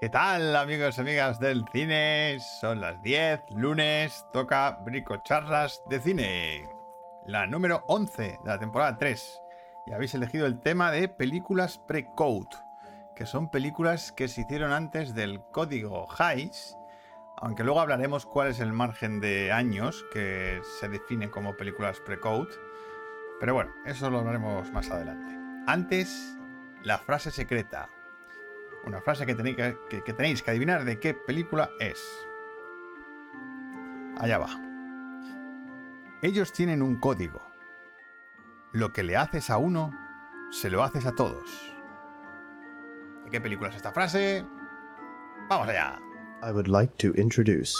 ¿Qué tal amigos y amigas del cine? Son las 10, lunes, toca Bricocharlas de Cine, la número 11 de la temporada 3. Y habéis elegido el tema de películas pre-code, que son películas que se hicieron antes del código Hays, aunque luego hablaremos cuál es el margen de años que se define como películas pre-code. Pero bueno, eso lo hablaremos más adelante. Antes, la frase secreta. Una frase que tenéis que, que tenéis que adivinar de qué película es. Allá va. Ellos tienen un código. Lo que le haces a uno, se lo haces a todos. ¿De qué película es esta frase? Vamos allá. I would like to introduce.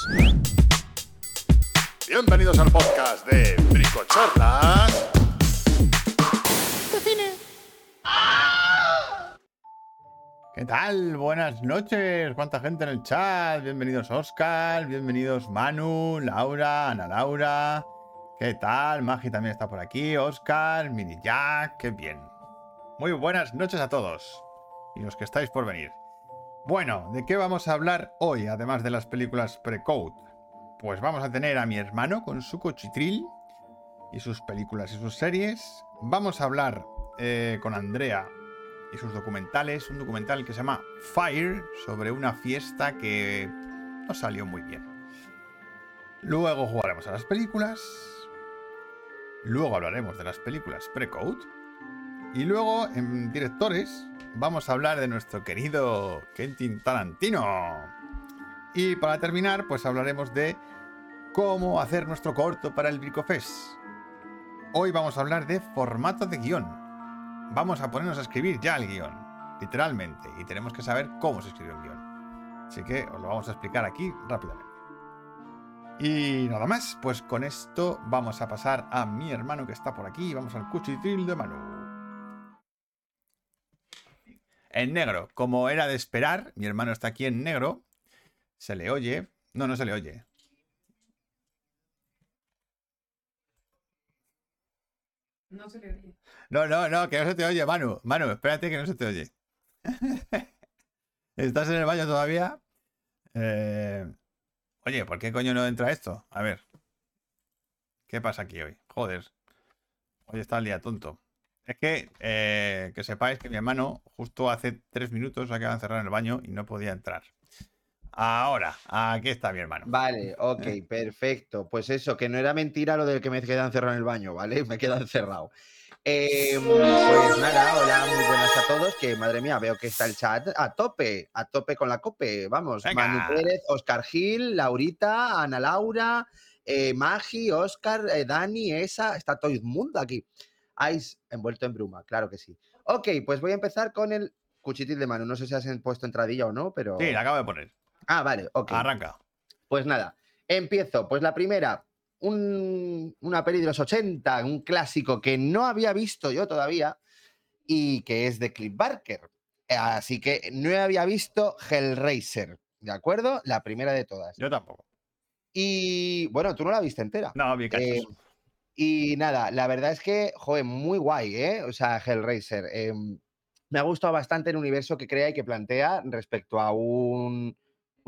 Bienvenidos al podcast de Bricocharlas. ¿Qué tal? Buenas noches. ¿Cuánta gente en el chat? Bienvenidos Oscar, bienvenidos Manu, Laura, Ana Laura. ¿Qué tal? Magi también está por aquí. Oscar, Mini Jack, qué bien. Muy buenas noches a todos. Y los que estáis por venir. Bueno, ¿de qué vamos a hablar hoy, además de las películas pre-code? Pues vamos a tener a mi hermano con su cochitril y sus películas y sus series. Vamos a hablar eh, con Andrea y sus documentales. Un documental que se llama Fire sobre una fiesta que no salió muy bien. Luego jugaremos a las películas. Luego hablaremos de las películas pre-code. Y luego en directores vamos a hablar de nuestro querido Quentin Tarantino. Y para terminar, pues hablaremos de cómo hacer nuestro corto para el Bricofest. Hoy vamos a hablar de formato de guion. Vamos a ponernos a escribir ya el guion, literalmente, y tenemos que saber cómo se escribe un guion. Así que os lo vamos a explicar aquí rápidamente. Y nada más, pues con esto vamos a pasar a mi hermano que está por aquí. Vamos al cuchitril de Manu. En negro, como era de esperar, mi hermano está aquí en negro. Se le oye. No, no se le oye. No se le oye. No, no, no, que no se te oye, Manu. Manu, espérate que no se te oye. ¿Estás en el baño todavía? Eh, Oye, ¿por qué coño no entra esto? A ver. ¿Qué pasa aquí hoy? Joder. Hoy está el día tonto. Es que, eh, que sepáis que mi hermano justo hace tres minutos ha quedado encerrado en el baño y no podía entrar. Ahora, aquí está mi hermano. Vale, ok, perfecto. Pues eso, que no era mentira lo del que me queda encerrado en el baño, ¿vale? Me queda encerrado. Eh, pues nada, hola, muy buenas a todos. Que madre mía, veo que está el chat a tope, a tope con la cope. Vamos, Venga. Manu Pérez, Oscar Gil, Laurita, Ana Laura, eh, Magi, Oscar, eh, Dani, esa, está todo el mundo aquí. Ice envuelto en bruma, claro que sí. Ok, pues voy a empezar con el cuchitil de mano. No sé si has puesto entradilla o no, pero. Sí, la acabo de poner. Ah, vale, ok. Arranca. Pues nada, empiezo. Pues la primera, un- una peli de los 80, un clásico que no había visto yo todavía y que es de Cliff Barker. Así que no había visto Hellraiser, ¿de acuerdo? La primera de todas. Yo tampoco. Y bueno, tú no la viste entera. No, bien. Eh, y nada, la verdad es que, joder, muy guay, ¿eh? O sea, Hellraiser. eh, me ha gustado bastante el universo que crea y que plantea respecto a un,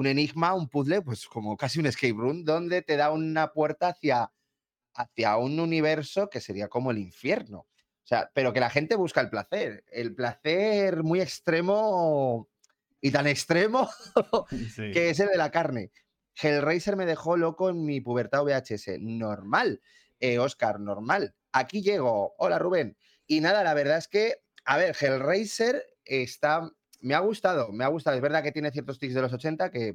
un enigma, un puzzle, pues como casi un escape room, donde te da una puerta hacia, hacia un universo que sería como el infierno. O sea, pero que la gente busca el placer. El placer muy extremo y tan extremo Sí. que es el de la carne. Hellraiser me dejó loco en mi pubertad VHS. Normal. Eh, Oscar, normal. Aquí llego. Hola, Rubén. Y nada, la verdad es que, a ver, Hellraiser está. Me ha gustado, me ha gustado. Es verdad que tiene ciertos tics de los 80, que,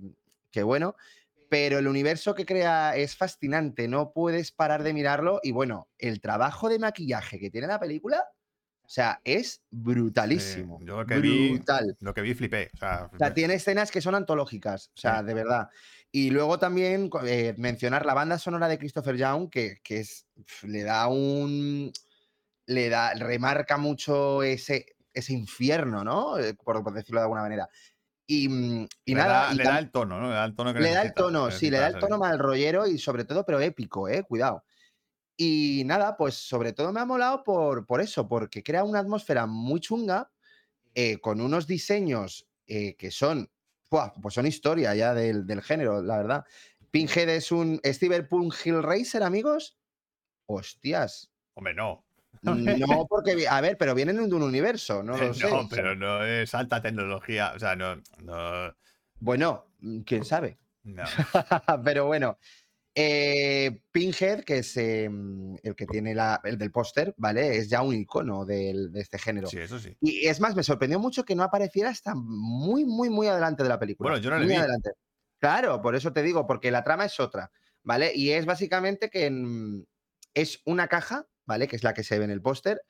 que bueno, pero el universo que crea es fascinante. No puedes parar de mirarlo. Y bueno, el trabajo de maquillaje que tiene la película, o sea, es brutalísimo. yo lo que vi- Brutal. Lo que vi flipé. O sea, O sea, flipé. tiene escenas que son antológicas, o sea, Sí. de verdad. Y luego también eh, mencionar la banda sonora de Christopher Young, que, que es, le da un. Le da, remarca mucho ese, ese infierno, ¿no? Eh, Por, por decirlo de alguna manera. Y, mm, y le nada. Da, y le da el tono, ¿no? Le da el tono que le da el tono, sí, le da el tono mal rollero y sobre todo, pero épico, eh, cuidado. Y nada, pues sobre todo me ha molado por, por eso, porque crea una atmósfera muy chunga, eh, con unos diseños eh, que son buah, pues son historia ya del, del género, la verdad. Pinhead es un Steven Hellraiser, amigos. Hostias. Hombre, no. No, porque, a ver, pero vienen de un universo, no lo sé. No, pero no es alta tecnología. O sea, no. No. Bueno, mm, quién sabe. no. pero bueno. eh, Pinhead, que es eh, el que tiene la, el del póster, ¿vale? Es ya un icono del- de este género. Sí, eso sí. Y es más, me sorprendió mucho que no apareciera hasta muy, muy, muy adelante de la película. Bueno, yo no le Muy vi. adelante. Claro, por eso te digo, porque la trama es otra, ¿vale? Y es básicamente que mm, es una caja, ¿vale? Que es la que se ve en el póster,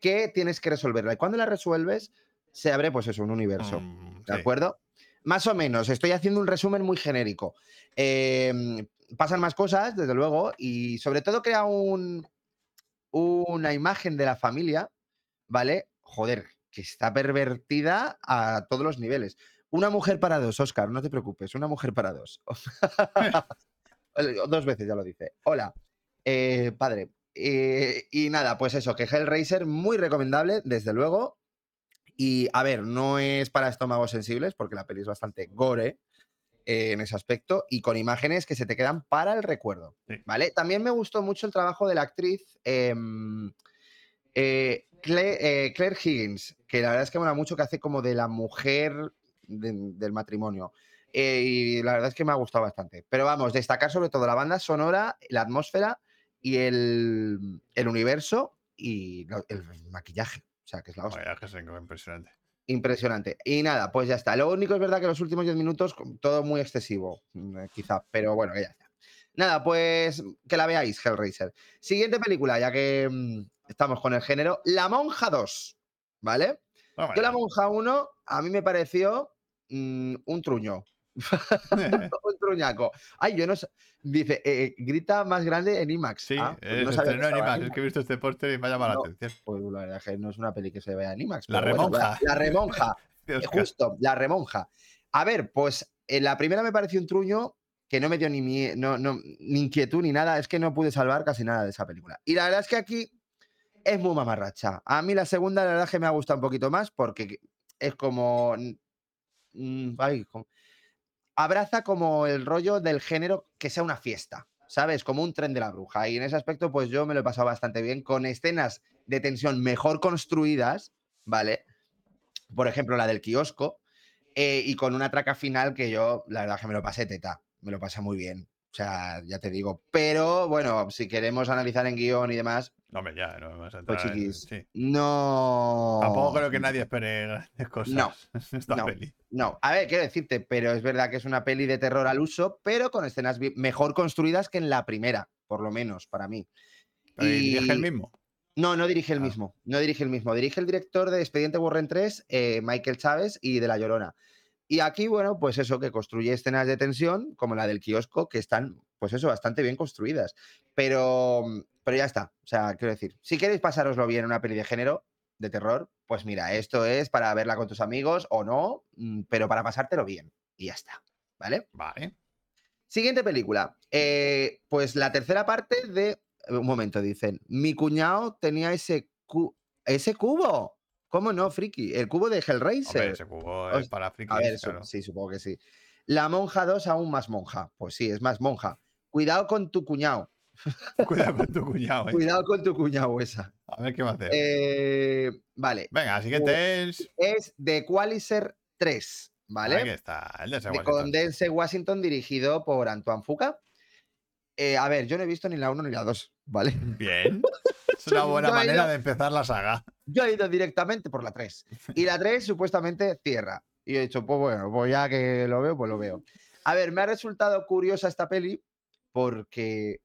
que tienes que resolverla. Y cuando la resuelves, se abre, pues eso, un universo. Mm, ¿De sí. acuerdo? Más o menos, estoy haciendo un resumen muy genérico. Eh, pasan más cosas, desde luego, y sobre todo crea un, una imagen de la familia, ¿vale? Joder, que está pervertida a todos los niveles. Una mujer para dos, Oscar, no te preocupes, una mujer para dos. dos veces ya lo dice. Hola, eh, padre. Eh, y nada, pues eso, que Hellraiser, muy recomendable, desde luego. Y a ver, no es para estómagos sensibles, porque la peli es bastante gore eh, en ese aspecto, y con imágenes que se te quedan para el recuerdo. Sí. ¿Vale? También me gustó mucho el trabajo de la actriz em, eh, Claire, Claire Higgins, que la verdad es que mola mucho, que hace como de la mujer de- del matrimonio. Eh, y la verdad es que me ha gustado bastante. Pero vamos, destacar sobre todo la banda sonora, la atmósfera y el, el universo y lo- el maquillaje. O sea, que es la hostia. Que es impresionante. Impresionante. Y nada, pues ya está. Lo único es verdad que los últimos 10 minutos, todo muy excesivo, mm, eh, quizá, pero bueno, ya está. Nada, pues que la veáis, Hellraiser. Siguiente película, ya que mm, estamos con el género, La Monja 2, ¿vale? Yo La Monja 1 a mí me pareció mm, un truño, un truñaco. Ay, yo no sé. Dice, eh, grita más grande en IMAX. Sí, Ah, pues es no sabía que estrenó en IMAX. Es que he visto este póster y me ha llamado No. la atención. Pues la verdad que no es una peli que se vea en IMAX. La bueno, Remonja. la- la remonja. Eh, Justo, la remonja. A ver, pues en la primera me pareció un truño que no me dio ni, no, no, ni inquietud ni nada. Es que no pude salvar casi nada de esa película. Y la verdad es que aquí es muy mamarracha. A mí la segunda, la verdad es que me ha gustado un poquito más porque es como. mm, ay, como- abraza como el rollo del género que sea una fiesta. ¿Sabes? Como un tren de la bruja. Y en ese aspecto, pues yo me lo he pasado bastante bien con escenas de tensión mejor construidas, ¿vale? por ejemplo, la del kiosco, eh, y con una traca final que yo, la verdad, que me lo pasé teta, me lo pasé muy bien. O sea, ya te digo. Pero bueno, si queremos analizar en guion y demás, No, hombre, ya, no vamos a pues entrar en- chiquis, sí. no. Tampoco creo que nadie espere grandes cosas No, en esta no. peli. No, a ver, quiero decirte, pero es verdad que es una peli de terror al uso, pero con escenas mejor construidas que en la primera, por lo menos, para mí. Pero ¿y dirige el mismo? No, no dirige el Ah. mismo. No dirige el mismo. Dirige el director de Expediente Warren 3, eh, Michael Chávez, y de La Llorona. Y aquí, bueno, pues eso, que construye escenas de tensión, como la del kiosco, que están, pues eso, bastante bien construidas. Pero, pero ya está. O sea, quiero decir, si queréis pasároslo bien en una peli de género, de terror, pues mira, esto es para verla con tus amigos o no, mm, pero para pasártelo bien. Y ya está. ¿Vale? Vale. Siguiente película. Eh, pues la tercera parte de. Un momento, dicen. Mi cuñado tenía ese, cu- ese cubo. ¿Cómo no, friki? El cubo de Hellraiser. Hombre, ese cubo es para frikis, A ver, claro. sí, supongo que sí. La monja 2 aún más monja. Pues sí, es más monja. Cuidado con tu cuñado. Cuidado con tu cuñado, ¿eh? Cuidado con tu cuñado esa. A ver qué va a hacer. Eh, vale. Venga, siguiente es. Es The Equalizer 3. ¿Vale? Aquí está, el de Washington. con Denzel Washington dirigido por Antoine Fuqua. Eh, a ver, yo no he visto ni la 1 ni la 2, ¿vale? Bien. Es una buena manera ido- de empezar la saga. Yo he ido directamente por la 3. Y la 3 supuestamente cierra. Y he dicho, pues bueno, pues ya que lo veo, pues lo veo. A ver, me ha resultado curiosa esta peli porque,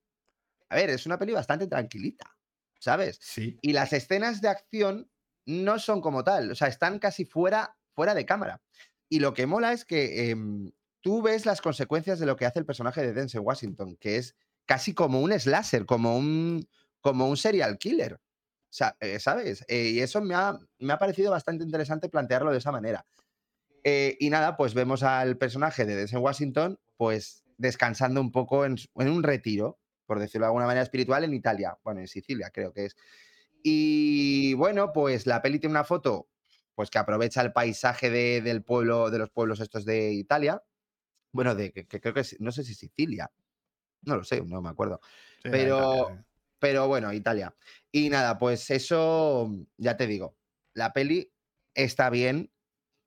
a ver, es una peli bastante tranquilita, ¿sabes? Sí. Y las escenas de acción no son como tal, o sea, están casi fuera, fuera de cámara. Y lo que mola es que em, tú ves las consecuencias de lo que hace el personaje de Denzel Washington, que es casi como un slasher, como un, como un serial killer. Sea, eh, ¿sabes? Eh, y eso me ha, me ha parecido bastante interesante plantearlo de esa manera. Eh, y nada, pues vemos al personaje de Denzel Washington, pues descansando un poco en, un retiro, por decirlo de alguna manera espiritual, en Italia, bueno, en Sicilia creo que es. Y bueno, pues la peli tiene una foto pues que aprovecha el paisaje de- del pueblo, de los pueblos estos de Italia. Bueno, de que, que creo que es- no sé si Sicilia. No lo sé, no me acuerdo. Sí, Pero-. Pero bueno, Italia. Y nada, pues eso, ya te digo, la peli está bien,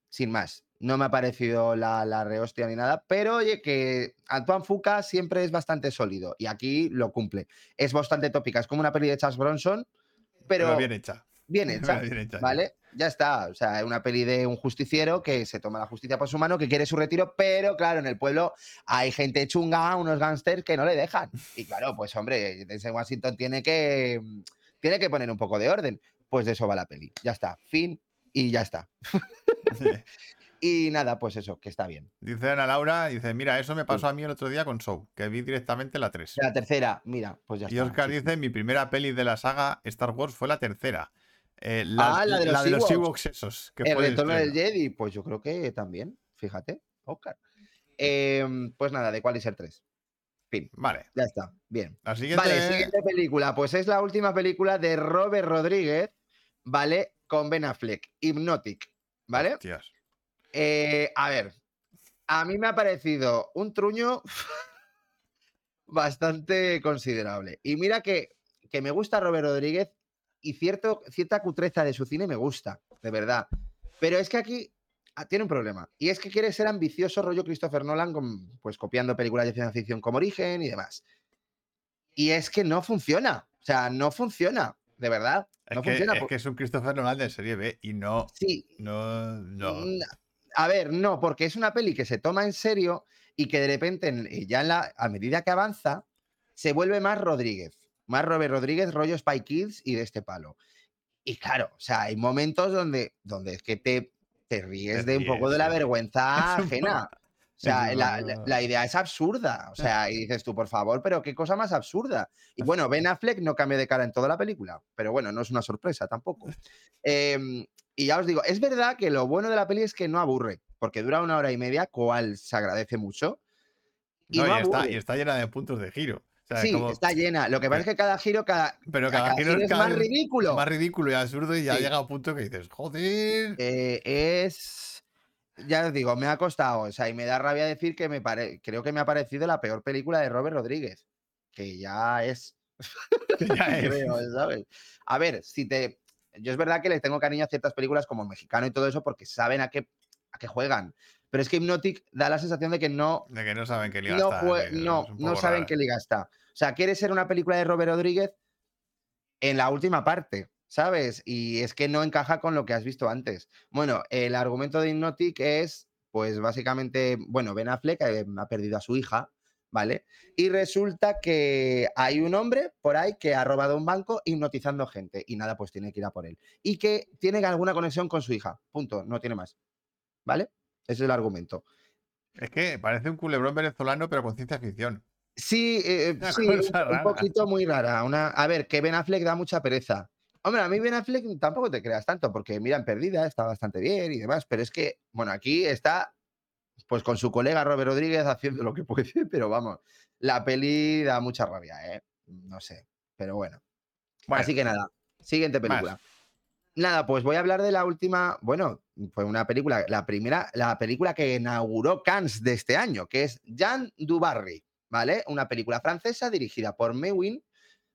sin más. No me ha parecido la, la rehostia ni nada, pero oye, que Antoine Fuca siempre es bastante sólido y aquí lo cumple. Es bastante tópica, es como una peli de Charles Bronson, pero, Pero bien hecha. bien hecha. Bien hecha. ¿Vale? Ya está. O sea, es una peli de un justiciero que se toma la justicia por su mano, que quiere su retiro, pero claro, en el pueblo hay gente chunga, unos gángsters que no le dejan. Y claro, pues hombre, Denzel Washington tiene que, tiene que poner un poco de orden. Pues de eso va la peli. Ya está. Fin y ya está. Y nada, pues eso, que está bien. Dice Ana Laura, dice, mira, eso me pasó a mí el otro día con Show, que vi directamente la 3. La tercera, mira, pues ya Y está. Oscar sí. dice, mi primera peli de la saga Star Wars fue la tercera. Eh, la, Ah, la de los Ewoks Ewoks. esos. Que El de retorno del. Jedi, pues yo creo que también, fíjate, Oscar. Em, pues nada, de cuál es el 3. Fin, Vale. ya está, bien. La siguiente... Vale, siguiente película. Pues es la última película de Robert Rodríguez, ¿vale? Con Ben Affleck, Hypnotic, ¿vale? Eh, a ver, a mí me ha parecido un truño bastante considerable. Y mira que, que me gusta Robert Rodríguez y cierto, cierta cutreza de su cine me gusta, de verdad. Pero es que aquí ah, tiene un problema. Y es que quiere ser ambicioso, rollo Christopher Nolan, con- pues copiando películas de ciencia ficción como Origen y demás. Y es que no funciona. O sea, no funciona, de verdad. Es, No que, funciona. es que es un Christopher Nolan de serie B y no... Sí, No... no. Mm, A ver, no, porque es una peli que se toma en serio y que de repente, en- eh, ya en la, a medida que avanza, se vuelve más Rodríguez. Más Robert Rodríguez, rollo Spy Kids y de este palo. Y claro, o sea, hay momentos donde, donde es que te, te ríes Te de un poco de la sí. vergüenza ajena. O sea, la, idea es absurda. O sea, y dices tú, por favor, pero qué cosa más absurda. Y bueno, Ben Affleck no cambia de cara en toda la película, pero bueno, no es una sorpresa tampoco. Em, y ya os digo, es verdad que lo bueno de la peli es que no aburre, porque dura una hora y media, cual se agradece mucho. Y No, no y, está, y está llena de puntos de giro. O sea, sí, como- está llena. Lo que pasa es que cada giro, cada, Pero cada, cada giro giro es cada más ridículo. más ridículo y absurdo y ya Sí. llega a un punto que dices, joder. Eh, es. Ya os digo, me ha costado. O sea, y me da rabia decir que me pare... creo que me ha parecido la peor película de Robert Rodríguez. Que ya es. que ya es. creo, ¿sabes? A ver, si te. Yo es verdad que les tengo cariño a ciertas películas como el mexicano y todo eso porque saben a qué, a qué juegan. Pero es que Hypnotic da la sensación de que no, De que no saben qué liga no, está, no, no saben rara. qué liga está. O sea, quiere ser una película de Robert Rodríguez en la última parte, ¿sabes? Y es que no encaja con lo que has visto antes. Bueno, el argumento de Hypnotic es, pues básicamente, bueno, Ben Affleck eh, ha perdido a su hija, ¿vale? Y resulta que hay un hombre por ahí que ha robado un banco hipnotizando gente y nada, pues tiene que ir a por él. Y que tiene alguna conexión con su hija, punto, no tiene más, ¿vale? Ese es el argumento. Es que parece un culebrón venezolano, pero con ciencia ficción. Sí, eh, Una sí, un, poquito muy rara. Una, a ver, que Ben Affleck da mucha pereza. Hombre, a mí Ben Affleck tampoco te creas tanto, porque mira, en Perdida está bastante bien y demás, pero es que, bueno, aquí está, pues con su colega Robert Rodríguez haciendo lo que puede, pero vamos, la peli da mucha rabia, ¿eh? No sé, pero bueno. Bueno, Así que nada, siguiente película. Nada, pues voy a hablar de la última, bueno, fue una película, la primera, la película que inauguró Cannes de este año, que es Jean Dubarry, ¿vale? Una película francesa dirigida por Maywin,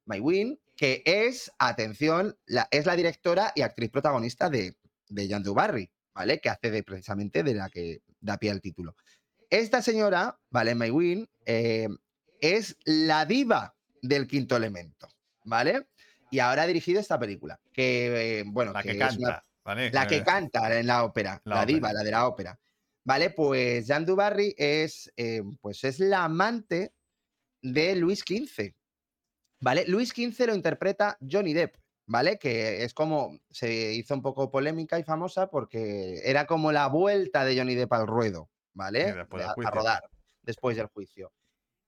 Maywin, que es, atención, la, es la directora y actriz protagonista de, de Jean Dubarry, ¿vale? Que hace de, precisamente de la que da pie al título. Esta señora, ¿vale? Maywin, eh, es la diva del quinto elemento, ¿vale? Y ahora ha dirigido esta película, que, eh, bueno, la que, canta, una- ¿vale? la que canta en la ópera, La la, ópera. diva, la de la ópera. Vale, pues Jean Dubarry es, eh, pues es la amante de Luis XV. ¿Vale? Luis XV lo interpreta Johnny Depp, ¿vale? Que es como, se hizo un poco polémica y famosa porque era como la vuelta de Johnny Depp al ruedo, ¿vale? Después del a, rodar, después del juicio.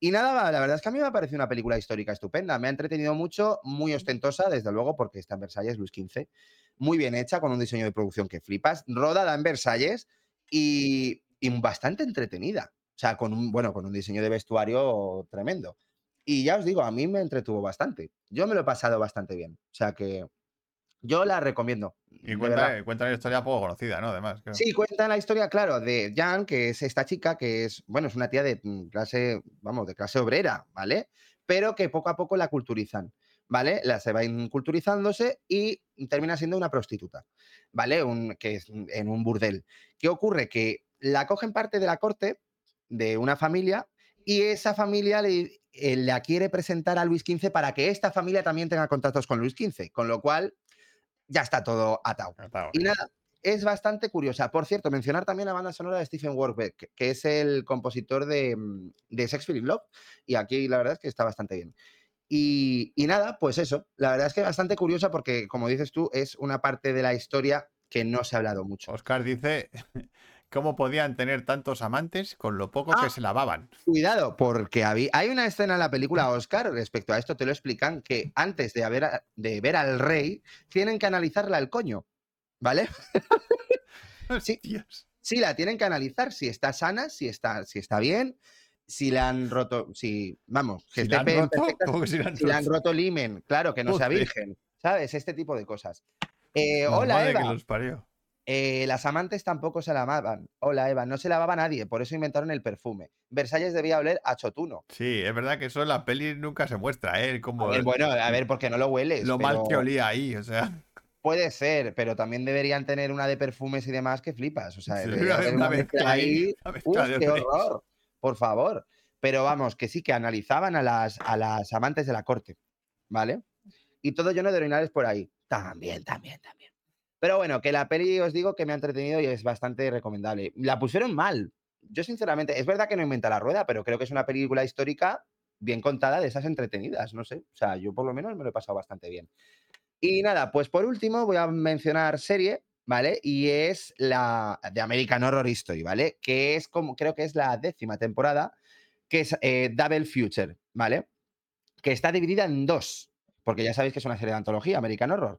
Y nada, la verdad es que a mí me ha parecido una película histórica estupenda. Me ha entretenido mucho, muy ostentosa, desde luego, porque está en Versalles, Luis XV. Muy bien hecha, con un diseño de producción que flipas. Rodada en Versalles y, y bastante entretenida. O sea, con un, bueno, con un diseño de vestuario tremendo. Y ya os digo, a mí me entretuvo bastante. Yo me lo he pasado bastante bien. O sea que Yo la recomiendo. Y cuenta, cuenta una historia poco conocida, ¿no? Además, creo. Sí, cuenta la historia, claro, de Jan, que es esta chica, que es, bueno, es una tía de mm, clase, vamos, de clase obrera, ¿vale? Pero que poco a poco la culturizan, ¿vale? La se va culturizándose y termina siendo una prostituta, ¿vale? Un, que es en un burdel. ¿Qué ocurre? Que la cogen parte de la corte de una familia y esa familia le, eh, la quiere presentar a Luis XV para que esta familia también tenga contactos con Luis XV, con lo cual ya está todo atado. Y nada, es bastante curiosa. Por cierto, mencionar también la banda sonora de Stephen Warbeck, que- es el compositor de, mm, de Sex Philip Love. Y aquí la verdad es que está bastante bien. Y, y nada, pues eso. La verdad es que bastante curiosa porque, como dices tú, es una parte de la historia que no se ha hablado mucho. Oscar dice: ¿Cómo podían tener tantos amantes con lo poco Ah. que se lavaban? Cuidado, porque hay una escena en la película Oscar respecto a esto, te lo explican, que antes de, haber, a- de ver al rey, tienen que analizarla al coño. ¿Vale? Sí. Sí, la tienen que analizar si está sana, si está, si está bien, si le han roto, si, vamos, que ¿Si la han roto? perfectas- ¿Cómo que si la han si le han roto? himen, claro, que no sea Joder. virgen, ¿sabes? Este tipo de cosas. Eh, La hola, madre Eva. que los parió. Eh, las amantes tampoco se lavaban. Hola, Eva. No se lavaba nadie, por eso inventaron el perfume. Versalles debía oler a chotuno. Sí, es verdad que eso en la peli nunca se muestra, ¿eh? A Como ver, bueno, a ver, porque no lo hueles. lo mal que olía ahí, o sea. Puede ser, pero también deberían tener una de perfumes y demás que flipas. O sea, Sí, debería una- haber una una mezcla mezcla ahí, ahí. una mezcla Uf, de qué horror, por favor. Pero vamos, que sí, que analizaban a las, a las amantes de la corte, ¿vale? Y todo lleno de orinales por ahí. También, también, también. Pero bueno, que la peli os digo que me ha entretenido y es bastante recomendable. La pusieron mal. Yo sinceramente, es verdad que no inventa la rueda, pero creo que es una película histórica bien contada de esas entretenidas, no sé. O sea, yo por lo menos me lo he pasado bastante bien. Y nada, pues por último voy a mencionar serie, ¿vale? Y es la de American Horror History, ¿vale? Que es como, creo que es la décima temporada, que es eh, Double Future, ¿vale? Que está dividida en dos, porque ya sabéis que es una serie de antología, American Horror.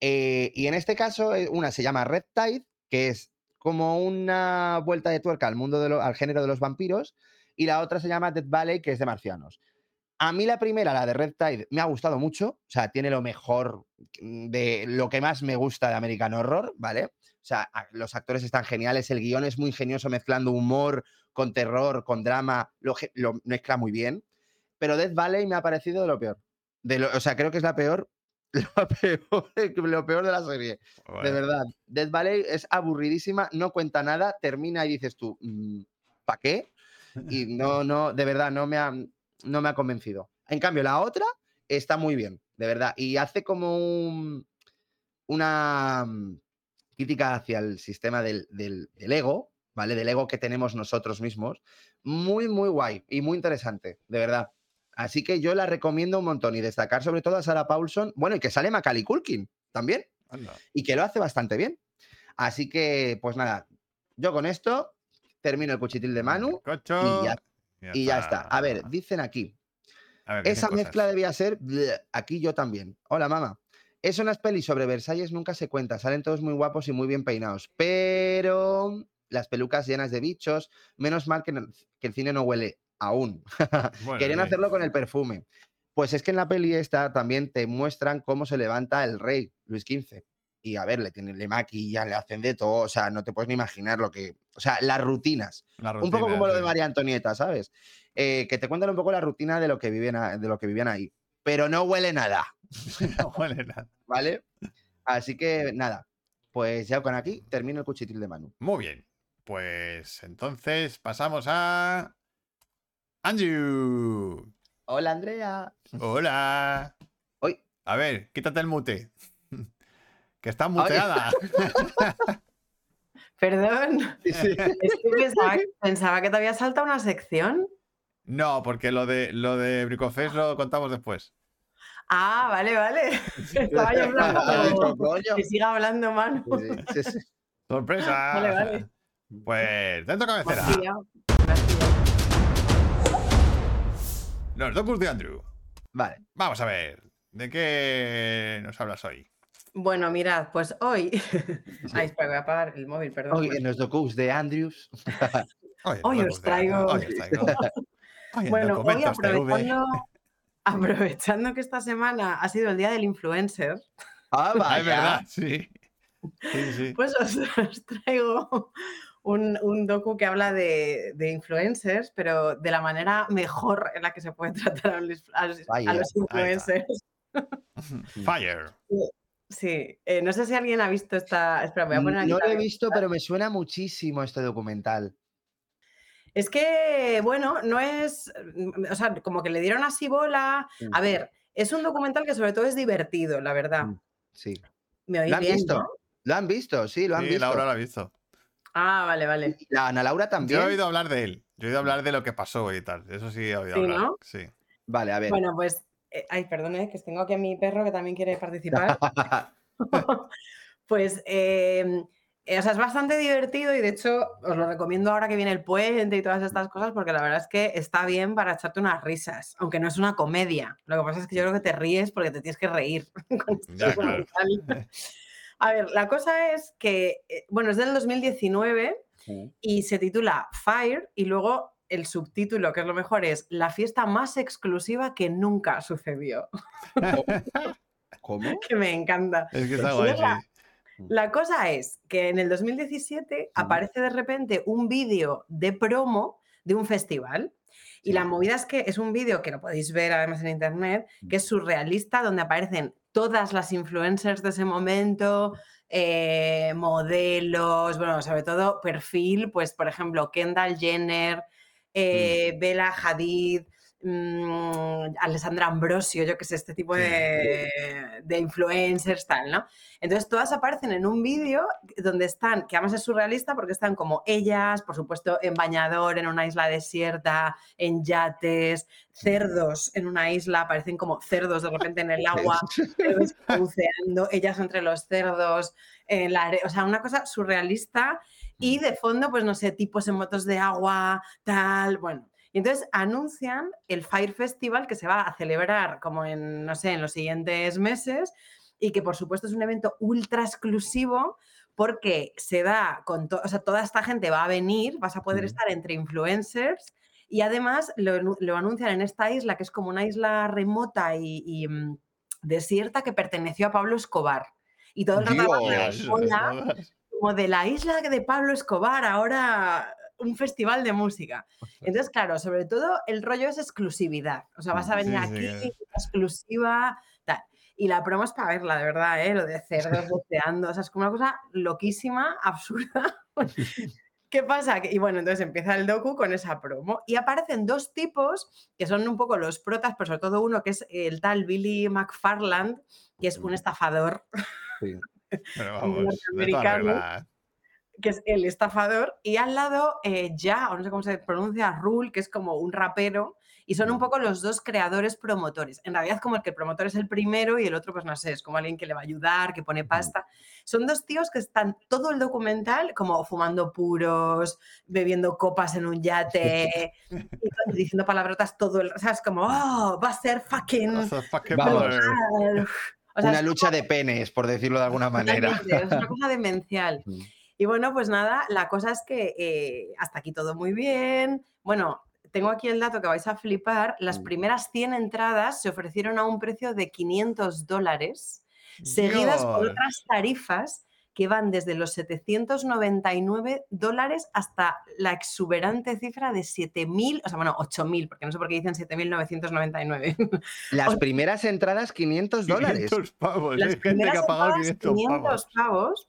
Eh, y en este caso, eh, una se llama Red Tide, que es como una vuelta de tuerca al mundo de al género de los vampiros, y la otra se llama Dead Valley, que es de marcianos. A mí la primera, la de Red Tide, me ha gustado mucho, o sea, tiene lo mejor mm, de lo que más me gusta de American Horror, ¿vale? O sea, los actores están geniales, el guion es muy ingenioso mezclando humor con terror, con drama, lo, lo mezcla muy bien. Pero Death Valley me ha parecido de lo peor. De lo- o sea, creo que es la peor, lo peor, lo peor de la serie. De verdad. Death Valley es aburridísima, no cuenta nada, termina y dices tú, ¿para qué? Y no, no, de verdad, no me, ha, no me ha convencido. En cambio, la otra está muy bien, de verdad. Y hace como un- una mm, crítica hacia el sistema del, del- del ego, ¿vale? Del ego que tenemos nosotros mismos. Muy, muy guay y muy interesante, de verdad. Así que yo la recomiendo un montón y destacar sobre todo a Sarah Paulson, bueno, y que sale Macaulay Culkin también anda. y que lo hace bastante bien. Así que, pues nada, yo con esto termino el cuchitil de Manu Cocho, y ya, y ya está. A ver, dicen aquí, A ver, dicen esa cosas. mezcla debía ser, aquí yo también. Hola, mamá. Eso en las pelis sobre Versalles nunca se cuenta, salen todos muy guapos y muy bien peinados, pero las pelucas llenas de bichos, menos mal que, el cine no huele aún. Bueno, Querían hacerlo con el perfume. Pues es que en la peli esta también te muestran cómo se levanta el rey, Luis XV. Y a ver, le, tienen, le maquillan, le hacen de todo, o sea, no te puedes ni imaginar lo que... O sea, las rutinas. La un poco como lo de. María Antonieta, ¿sabes? Eh, que te cuentan un poco la rutina de lo que viven, a- de lo que vivían ahí. Pero no huele nada, No huele nada. ¿vale? Así que nada, pues ya con aquí termino el cuchitil de Manu. Muy bien. Pues entonces pasamos a. Andrew. Hola, Andrea. Hola. Hoy, A ver, quítate el mute. Que está muteada. Perdón. sí, sí. Es que pensaba, pensaba que te había saltado una sección. No, porque lo de lo de Bricofest lo contamos después. Ah, vale, vale. Estaba yo "Coño". que siga hablando, Manu. Sí, sí, sí. ¡Sorpresa! Vale, vale. Pues dentro cabecera. Los docus de Andrew. Vale. Vamos a ver. ¿De qué nos hablas hoy? Bueno, mirad, pues hoy. Ay, espera, voy a apagar el móvil, perdón. Hoy en los docus de Andrews. Hoy, os traigo- Hoy os traigo. Hoy Bueno, hoy aprovechando, aprovechando que esta semana ha sido el día del influencer, Ah, Ah, es verdad, sí. Sí, sí. Pues os, os traigo un, un docu que habla de, de influencers, pero de la manera mejor en la que se puede tratar a los, a los- a influencers. Fire. Sí, eh, no sé si alguien ha visto esta. Espera, voy a poner aquí. No lo he visto, pero me suena muchísimo este documental. Es que, bueno, no es. mm, O sea, como que le dieron así bola. Mm. A ver, es un documental que sobre todo es divertido, la verdad. Mm. Sí. ¿Me oís ¿Lo han bien? visto? no? Lo han visto, sí, lo han Sí, visto. Laura lo ha visto. Ah, vale, vale. Y La Ana Laura Yo también. he oído hablar de él. Yo he oído hablar de lo que pasó y tal. Eso sí he oído Sí, hablar. ¿no? Sí. Vale, a ver. Bueno, pues. Eh, ay, perdone, que tengo aquí a mi perro que también quiere participar. Pues, eh, eh, o sea, es bastante divertido y de hecho os lo recomiendo ahora que viene el puente y todas estas cosas porque la verdad es que está bien para echarte unas risas, aunque no es una comedia. Lo que pasa es que yo creo que te ríes porque te tienes que reír. Ya, claro. A ver, la cosa es que, eh, bueno, es del 2019 Sí. y se titula Fire y luego el subtítulo, que es lo mejor, es La fiesta más exclusiva que nunca sucedió, ¿Cómo? que me encanta. Es que está guay, la- sí. La cosa es que en el 2017 aparece de repente un vídeo de promo de un festival. Y Sí. la movida es que es un vídeo que lo podéis ver además en internet, que es surrealista, donde aparecen todas las influencers de ese momento, eh, modelos, bueno, sobre todo perfil, pues por ejemplo, Kendall Jenner, eh, Bella Hadid, mm, Alessandra Ambrosio, yo que sé, este tipo Sí. de, de influencers, tal, ¿no? Entonces todas aparecen en un vídeo donde están, que además es surrealista porque están como ellas, por supuesto, en bañador, en una isla desierta, en yates, cerdos en una isla, aparecen como cerdos de repente en el agua, buceando, ellas entre los cerdos, en la o sea, una cosa surrealista y de fondo, pues no sé, tipos en motos de agua, tal, bueno. Y entonces anuncian el Fire Festival que se va a celebrar como en, no sé, en los siguientes meses y que por supuesto es un evento ultra exclusivo porque se da con to- o sea, toda esta gente va a venir, vas a poder estar entre influencers y además lo, lo anuncian en esta isla que es como una isla remota y, y, mm, desierta que perteneció a Pablo Escobar. Y todo el rato hola. Como de la isla de Pablo Escobar, ahora un festival de música. Entonces, claro, sobre todo el rollo es exclusividad. O sea, vas a Sí, venir sí, aquí, que- exclusiva, tal. Y la promo es para verla, de verdad, ¿eh? Lo de cerdos boceando. O sea, es como una cosa loquísima, absurda. ¿Qué pasa? Y bueno, entonces empieza el docu con esa promo y aparecen dos tipos que son un poco los protas, pero sobre todo uno que es el tal Billy McFarland, que es un estafador Sí. Pero vamos, norteamericano. que es el estafador, y al lado eh, Ya, o no sé cómo se pronuncia, Rule, que es como un rapero, y son un poco los dos creadores promotores. En realidad, como el que el promotor es el primero y el otro, pues no sé, es como alguien que le va a ayudar, que pone pasta. Son dos tíos que están todo el documental como fumando puros, bebiendo copas en un yate, y diciendo palabrotas todo el... O sea, es como, oh, va a ser fucking... That's a fucking brother. brutal". O sea, Una lucha de penes, por decirlo de alguna manera. Es una cosa demencial. Mm. Y bueno, pues nada, la cosa es que eh, hasta aquí todo muy bien. Bueno, tengo aquí el dato que vais a flipar. Las Mm. primeras 100 entradas se ofrecieron a un precio de 500 dólares, seguidas por otras tarifas que van desde los 799 dólares hasta la exuberante cifra de 7.000, o sea, bueno, 8.000, porque no sé por qué dicen 7.999. Las primeras entradas, 500 dólares. 500 pavos. Las Hay gente que primeras ha pagado entradas, 500 500 pavos.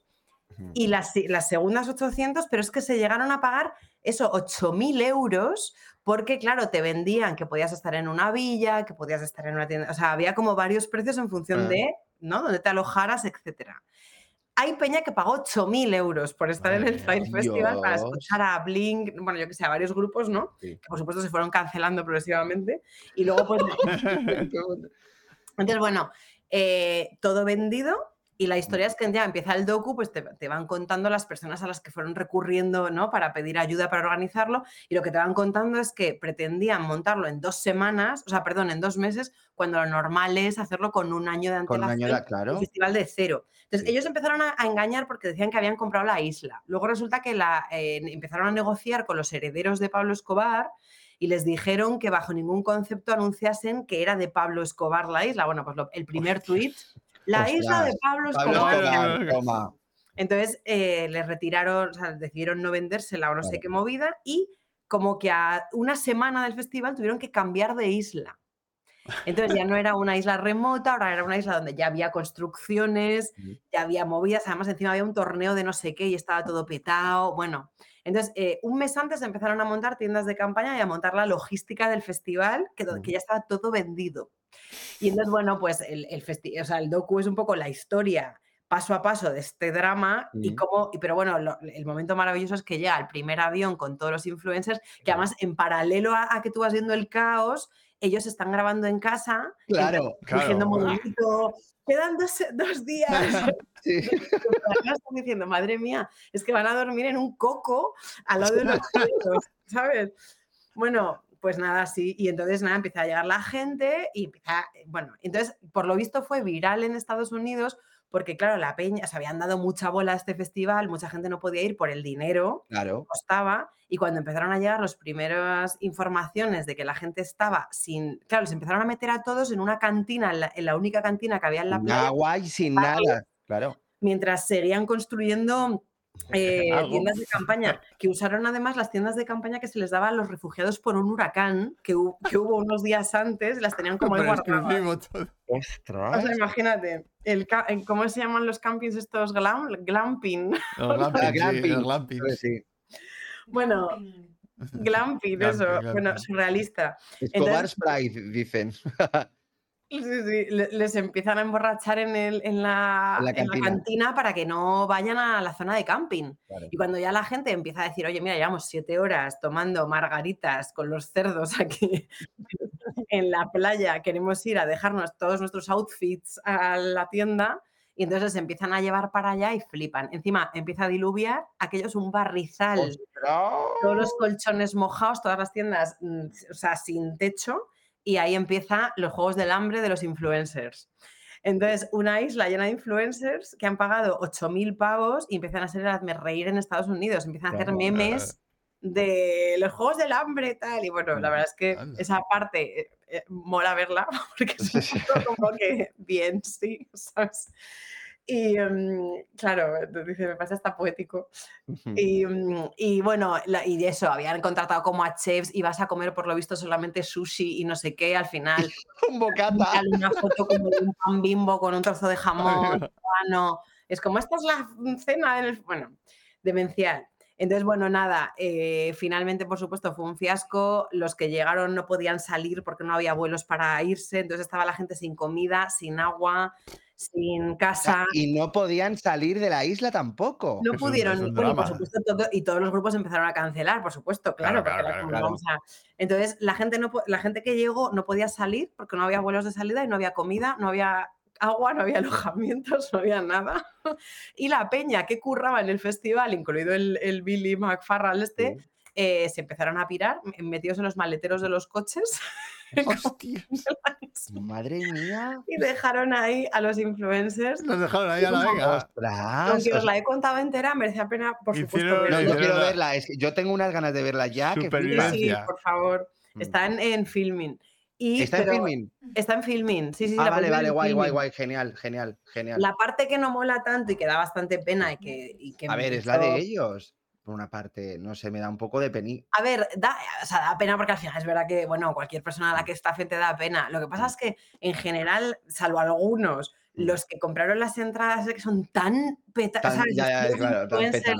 y las, las segundas 800, pero es que se llegaron a pagar eso, 8.000 euros, porque claro, te vendían que podías estar en una villa, que podías estar en una tienda, o sea, había como varios precios en función Ah. de, ¿no? Donde te alojaras, etcétera. Hay peña que pagó 8.000 euros por estar en el Fire mía. Festival para escuchar a Blink, bueno, yo que sé, a varios grupos, ¿no? Sí. Que por supuesto se fueron cancelando progresivamente. Y luego, pues, entonces, bueno, eh, todo vendido y la historia es que ya empieza el docu, pues te, te van contando las personas a las que fueron recurriendo ¿no? para pedir ayuda para organizarlo y lo que te van contando es que pretendían montarlo en dos semanas, o sea, perdón, en dos meses, cuando lo normal es hacerlo con un año de Con un antelación. año de- claro. Un festival de cero. Entonces, Sí. ellos empezaron a, a engañar porque decían que habían comprado la isla. Luego resulta que la, eh, empezaron a negociar con los herederos de Pablo Escobar y les dijeron que bajo ningún concepto anunciasen que era de Pablo Escobar la isla. Bueno, pues lo- el primer tuit La isla de Pablo Escobar. Entonces eh, les retiraron, o sea, decidieron no vendérsela o no sé qué movida y como que a una semana del festival tuvieron que cambiar de isla. Entonces ya no era una isla remota, ahora era una isla donde ya había construcciones, ya había movidas, además encima había un torneo de no sé qué y estaba todo petado. Bueno, entonces eh, un mes antes empezaron a montar tiendas de campaña y a montar la logística del festival, que, que ya estaba todo vendido. Y entonces, bueno, pues el, el, festi- o sea, el docu es un poco la historia paso a paso de este drama y Ujú. cómo, pero bueno, lo- el momento maravilloso es que llega el primer avión con todos los influencers, que además en paralelo a, a que tú vas viendo el caos, ellos están grabando en casa, Claro, diciendo claro. quedan dos, dos días. Sí. Están diciendo, madre mía, es que van a dormir en un coco al lado de los ¿sabes? Bueno, pues nada, sí. Y entonces nada, empieza a llegar la gente y empieza, bueno, entonces por lo visto fue viral en Estados Unidos porque claro, la peña, se habían dado mucha bola a este festival, mucha gente no podía ir por el dinero Claro. costaba y cuando empezaron a llegar las primeras informaciones de que la gente estaba sin, claro, se empezaron a meter a todos en una cantina, en la, en la única cantina que había en la playa, agua y sin nada. Claro. mientras seguían construyendo eh, tiendas de campaña, que usaron además las tiendas de campaña que se les daba a los refugiados por un huracán que, hu- que hubo unos días antes, las tenían como ahí guardadas. O sea, imagínate, el, ¿cómo se llaman los campings estos? Glam, glamping. Los glamping, sí, glamping. los glamping. Sí. Bueno, glamping, eso. Glamping, Bueno, surrealista. Escobar Sprite, dicen. Sí, sí, le- les empiezan a emborrachar en, el, en, la, En la en la cantina. para que no vayan a la zona de camping. Claro. Y cuando ya la gente empieza a decir, oye, mira, llevamos siete horas tomando margaritas con los cerdos aquí en la playa, queremos ir a dejarnos todos nuestros outfits a la tienda. Y entonces se empiezan a llevar para allá y flipan. Encima empieza a diluviar, aquello es un barrizal Ostras. todos los colchones mojados, todas las tiendas, mm, o sea, sin techo, y ahí empieza los juegos del hambre de los influencers. Entonces, una isla llena de influencers que han pagado 8.000 pavos y empiezan a ser el reír en Estados Unidos, empiezan a hacer memes de los juegos del hambre tal y bueno, la verdad es que esa parte eh, eh, mola verla porque es un poco como que bien, sí, ¿sabes? Y em, claro, dice, me pasa hasta poético. Y, mm, y bueno, la- y eso, habían contratado como a chefs y vas a comer por lo visto solamente sushi y no sé qué, al final Un bocata. una foto como de un pan bimbo con un trozo de jamón, no, es como esta es la cena, en el-". bueno, demencial. Entonces, bueno, nada, eh, finalmente, por supuesto, fue un fiasco. Los que llegaron no podían salir porque no había vuelos para irse. Entonces estaba la gente sin comida, sin agua, sin O sea, casa. Y no podían salir de la isla tampoco. No Es un- pudieron, es un bueno, y por supuesto, todo- y todos los grupos empezaron a cancelar, por supuesto, claro, Claro, claro, vamos a- Entonces, la gente, no, la gente que llegó no podía salir porque no había vuelos de salida y no había comida, no había agua, no había alojamientos, no había nada. Y la peña que curraba en el festival, incluido el, el Billy McFarrell este, Sí. eh, se empezaron a pirar, metidos en los maleteros de los coches Hostia. Madre mía. y dejaron ahí a los influencers. Nos dejaron ahí a la venga. Ostras. Aunque os la he contado entera, merece la pena, por supuesto, verla. No, yo quiero la- verla. es que yo tengo unas ganas de verla ya. que. Sí, por favor. Mm. Está en, filming. Y, ¿Está en filming? Está en filming, sí, sí. Ah, la vale, vale, guay, guay, guay. Genial, genial, genial. La parte que no mola tanto y que da bastante pena y que... y que A ver, es la de ellos. Por una parte, no sé, me da un poco de pení. A ver, da, o sea, da pena porque al final es verdad que, bueno, cualquier persona a la que está frente da pena. Lo que pasa es que, en general, salvo algunos, Mm. los que compraron las entradas que son tan petados, Tan- ya, ya, claro, tan de, Tan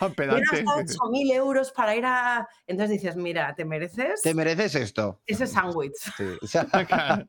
"Me he pedante. gastado 8.000 euros para ir a... Entonces dices, mira, ¿te mereces ¿Te mereces esto? ese sándwich? Sí.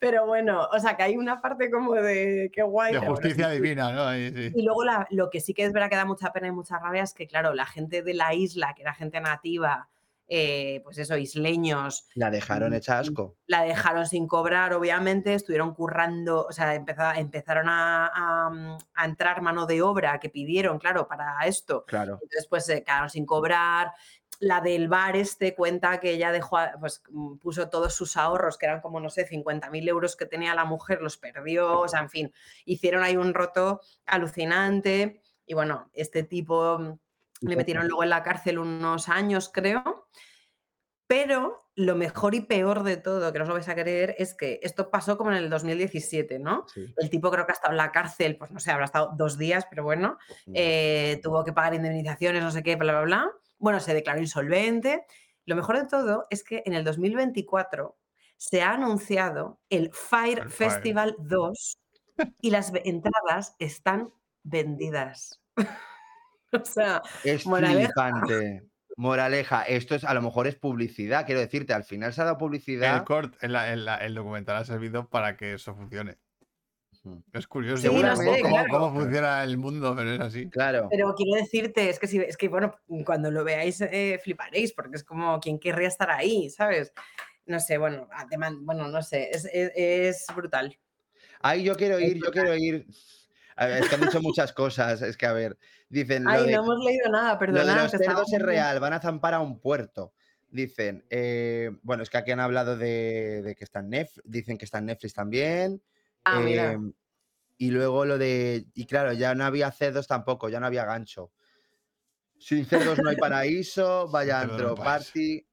Pero bueno, o sea, que hay una parte como de qué guay. De justicia divina, ¿no? Ahí, sí. Y luego la- lo que sí que es verdad que da mucha pena y mucha rabia es que, claro, la gente de la isla, que era gente nativa, eh, pues eso, isleños, la dejaron Mm, hecha asco. la dejaron sin cobrar, obviamente, estuvieron currando, o sea, empeza- empezaron a, a- a entrar mano de obra que pidieron, claro, para esto. Claro. Entonces, pues se quedaron sin cobrar. La del bar este cuenta que ella dejó, pues mm, puso todos sus ahorros, que eran como, no sé, 50.000 euros que tenía la mujer, los perdió, o sea, en fin, hicieron ahí un roto alucinante. Y bueno, este tipo mm, le metieron luego en la cárcel unos años, creo. Pero lo mejor y peor de todo, que no os lo vais a creer, es que esto pasó como en el 2017, ¿no? Sí. El tipo creo que ha estado en la cárcel, pues no sé, habrá estado dos días, pero bueno, eh, tuvo que pagar indemnizaciones, no sé qué, bla, bla, bla. Bueno, se declaró insolvente. Lo mejor de todo es que en el 2024 se ha anunciado el Fire El Fire. Festival 2 y las entradas están vendidas. o sea, Es Moraleja. flipante. Moraleja, esto es a lo mejor es publicidad, quiero decirte, al final se ha dado publicidad. El cort, el, el- el documental ha servido para que eso funcione. Es curioso Sí, cómo- lo cómo, sé, cómo- claro. cómo funciona el mundo, pero es así. Claro. pero quiero decirte, es que, si, es que bueno, cuando lo veáis eh, fliparéis, porque es como, ¿quién querría estar ahí? ¿Sabes? No sé, bueno, además, bueno, no sé, es, es- es brutal. Ahí yo quiero ir, yo quiero ir. A ver, es que han dicho muchas cosas. Es que, a ver, dicen. Lo Ay, de, no hemos leído nada, lo de los cerdos es real, van a zampar a un puerto. Dicen, eh, bueno, es que aquí han hablado de, de que está en Netflix, dicen que está en Netflix también. Ah, mira. em, y luego lo de, y claro, ya no había cerdos tampoco, ya no había gancho. Sin cerdos no hay paraíso, vaya paraíso. party.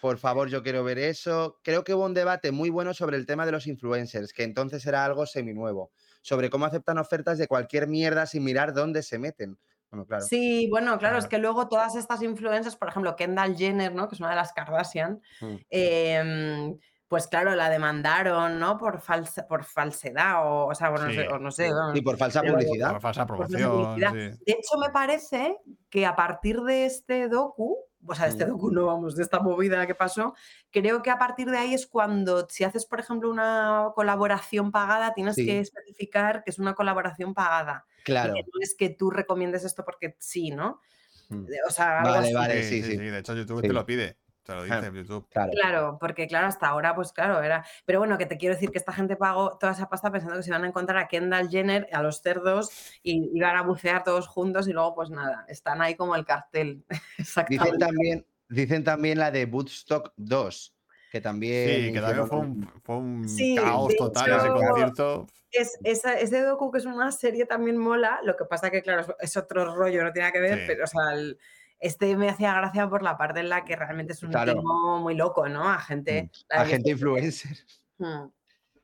Por favor, yo quiero ver eso. Creo que hubo un debate muy bueno sobre el tema de los influencers, que entonces era algo seminuevo, sobre cómo aceptan ofertas de cualquier mierda sin mirar dónde se meten. Bueno, claro. Sí, bueno, claro, es que luego todas estas influencias, por ejemplo, Kendall Jenner, ¿no? Que es una de las Kardashian, Mm. em, pues claro, la demandaron, ¿no? Por, falsa, por falsedad o, o sea, bueno, no sé, o no sé, Y por falsa publicidad. Por falsa por falsa promoción. publicidad. sí. De hecho, me parece que a partir de este docu, o sea, de este Mm. docu no, vamos, de esta movida que pasó, creo que a partir de ahí es cuando, si haces, por ejemplo, una colaboración pagada, tienes Sí. que especificar que es una colaboración pagada. y Claro. que no es que tú recomiendes esto porque sí, ¿no? Mm. O sea, Vale, vale. Sí, sí, sí, sí. sí. De hecho, YouTube Sí. te lo pide. Te lo dice YouTube. Claro. Claro, porque claro, hasta ahora, pues claro, era. Pero bueno, que te quiero decir que esta gente pagó toda esa pasta pensando que se iban a encontrar a Kendall Jenner, a los cerdos, y iban a bucear todos juntos, y luego, pues nada, están ahí como el cartel. Dicen Exactamente. también, dicen también la de Woodstock 2, que también. Sí, que también fue un- fue un Sí, caos total ese concierto. Es, esa- ese docu que es una serie también mola, lo que pasa que, claro, es, es otro rollo, no tiene nada que ver, Sí. pero, o sea, el- este me hacía gracia por la parte en la que realmente es un Claro. timo muy loco, ¿no? A gente. A visto- influencer. Mm.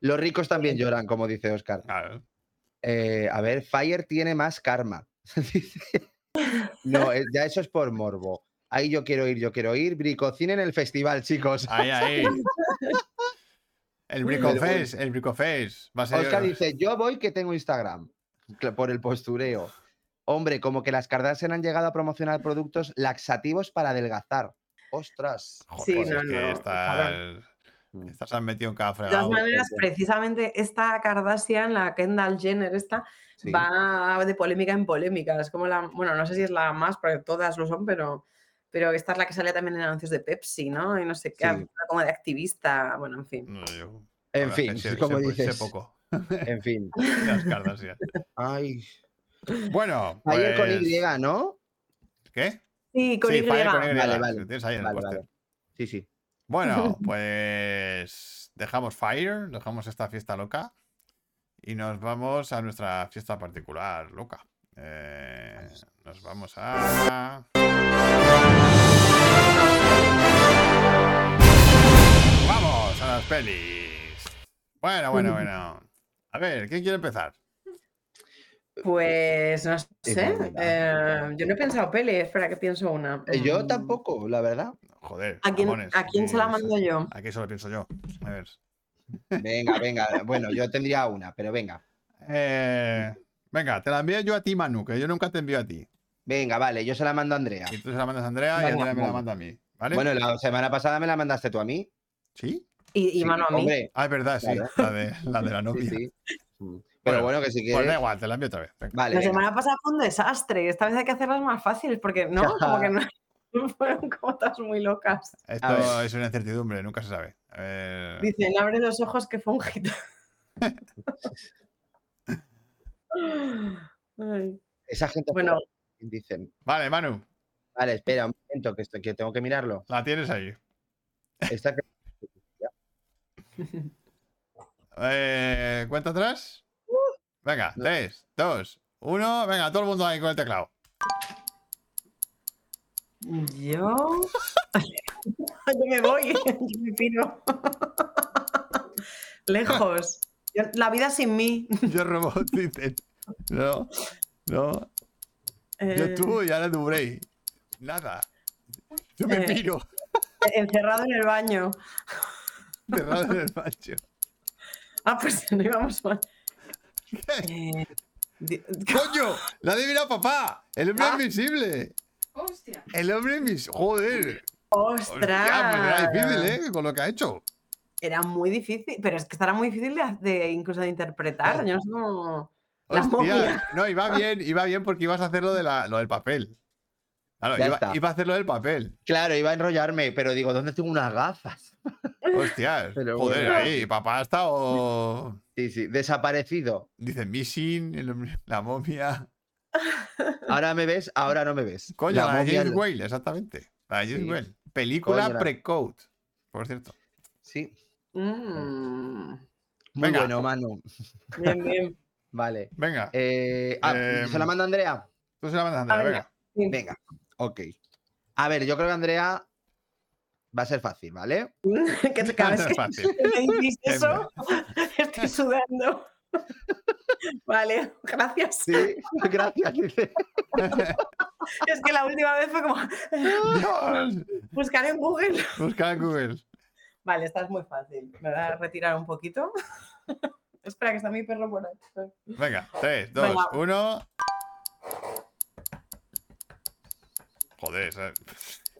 Los ricos también lloran, como dice Oscar. Claro. Eh, a ver, Fire tiene más karma. No, eh, ya eso es por morbo. Ahí yo quiero ir, yo quiero ir. Bricocine en el festival, chicos. Ahí, ahí. El Bricoface, el ser. Oscar dice, yo voy que tengo Instagram. Por el postureo. Hombre, como que las Kardashian han llegado a promocionar productos laxativos para adelgazar. Ostras. Joder, Sí, pues no, es que no, estas, Mm. estas han metido en cada De todas fregado. maneras, precisamente esta Kardashian, la Kendall Jenner, esta, Sí. va de polémica en polémica. Es como la, bueno, no sé si es la más, porque todas lo son, pero, pero esta es la que sale también en anuncios de Pepsi, ¿no? Y no sé qué, Sí. como de activista, bueno, en fin. No, yo- En fin, como dices. poco. En fin. Las Kardashian. Ay. Bueno, Ayer con pues- Y, ¿no? ¿Qué? Sí, con sí, Y. Fire con Y. Vale, vale. tienes ahí en el Vale, póster. vale. Sí, sí. Bueno, pues dejamos Fire, dejamos esta fiesta loca y nos vamos a nuestra fiesta particular loca. Eh, nos vamos a... Vamos a las pelis. Bueno, bueno, bueno. A ver, ¿quién quiere empezar? Pues no sé. eh, yo no he pensado peli, espera que pienso una. Eh, Yo Mm, tampoco, la verdad. Joder. ¿A quién, mamones, ¿a quién se la aquí- mando yo? Aquí solo pienso yo. A ver. Venga, venga. Bueno, yo tendría una, pero venga. Eh, venga, te la envío yo a ti, Manu, que yo nunca te envío a ti. Venga, vale, yo se la mando a Andrea. Y tú se la mandas a Andrea y Andrea me la manda a mí. ¿Vale? Bueno, la semana pasada me la mandaste tú a mí. ¿Sí? Y, y Sí, mano a mí. Hombre, Ah, es verdad, sí. Claro. La, de, la de la sí, novia. sí. Mm. Pero Bueno, bueno, que si Pues da quieres. igual, te la envío otra vez. Venga. Vale, La venga. semana pasada fue un desastre. Esta vez hay que hacerlas más fáciles porque no, como que no fueron como todas muy locas. Esto es una incertidumbre, nunca se sabe. Ver, Dicen, abre los ojos que fue un hit. Esa gente. Bueno, Dicen. Vale, Manu, Vale, espera un momento, que, estoy- que tengo que mirarlo. la tienes ahí. Esta que- Eh, ¿Cuenta atrás? Venga, No. tres, dos, uno. Venga, todo el mundo ahí con el teclado. yo. Yo me voy, yo me piro. Lejos. Yo- La vida sin mí. Yo robot, dicen. No, no. Yo Eh, tú y ahora Dubrey. Nada. Yo me Eh. piro. encerrado en el baño. Cerrado en el macho. Ah, pues no íbamos mal. Eh, ¡Coño! ¡La ha adivinado papá! ¡El hombre Ah. invisible! ¡Hostia! ¡El hombre invisible! ¡Joder! Hostia, pues era ¡Ostras! difícil, ¿eh? Con lo que ha hecho. Era muy difícil, pero es que estará muy difícil de, de incluso de interpretar. Yo no sé cómo. Hostia. No, iba bien, iba bien porque ibas a hacer lo, de la, lo del papel. Claro, Ya iba, está. iba a hacer lo del papel. Claro, iba a enrollarme, pero digo, ¿dónde tengo unas gafas? Hostias. Pero Joder, bueno. ahí, papá ha estado. Sí, sí, desaparecido. Dice missing, el la momia. Ahora me ves, ahora no me ves. Coño, La la, de momia- James Whale, exactamente. La de James Sí. Whale. Película pre-code, por cierto. Sí, Mm, muy Venga. bueno, Manu. bien, bien. Vale. Venga, Eh, ah, Em, ¿Se la manda Andrea? tú se la mandas a Andrea, venga. Venga, ok. A ver, yo creo que Andrea va a ser fácil, ¿vale? que vez No es que fácil. eso, estoy sudando. Vale, gracias. Sí, gracias. dice. Es que la última vez fue como Dios. buscar en Google. Busca en Google. Vale, esta es muy fácil. Me voy a retirar un poquito. Espera, que está mi perro por ahí. Venga, 3, 2, Venga. 1. Joder, esa-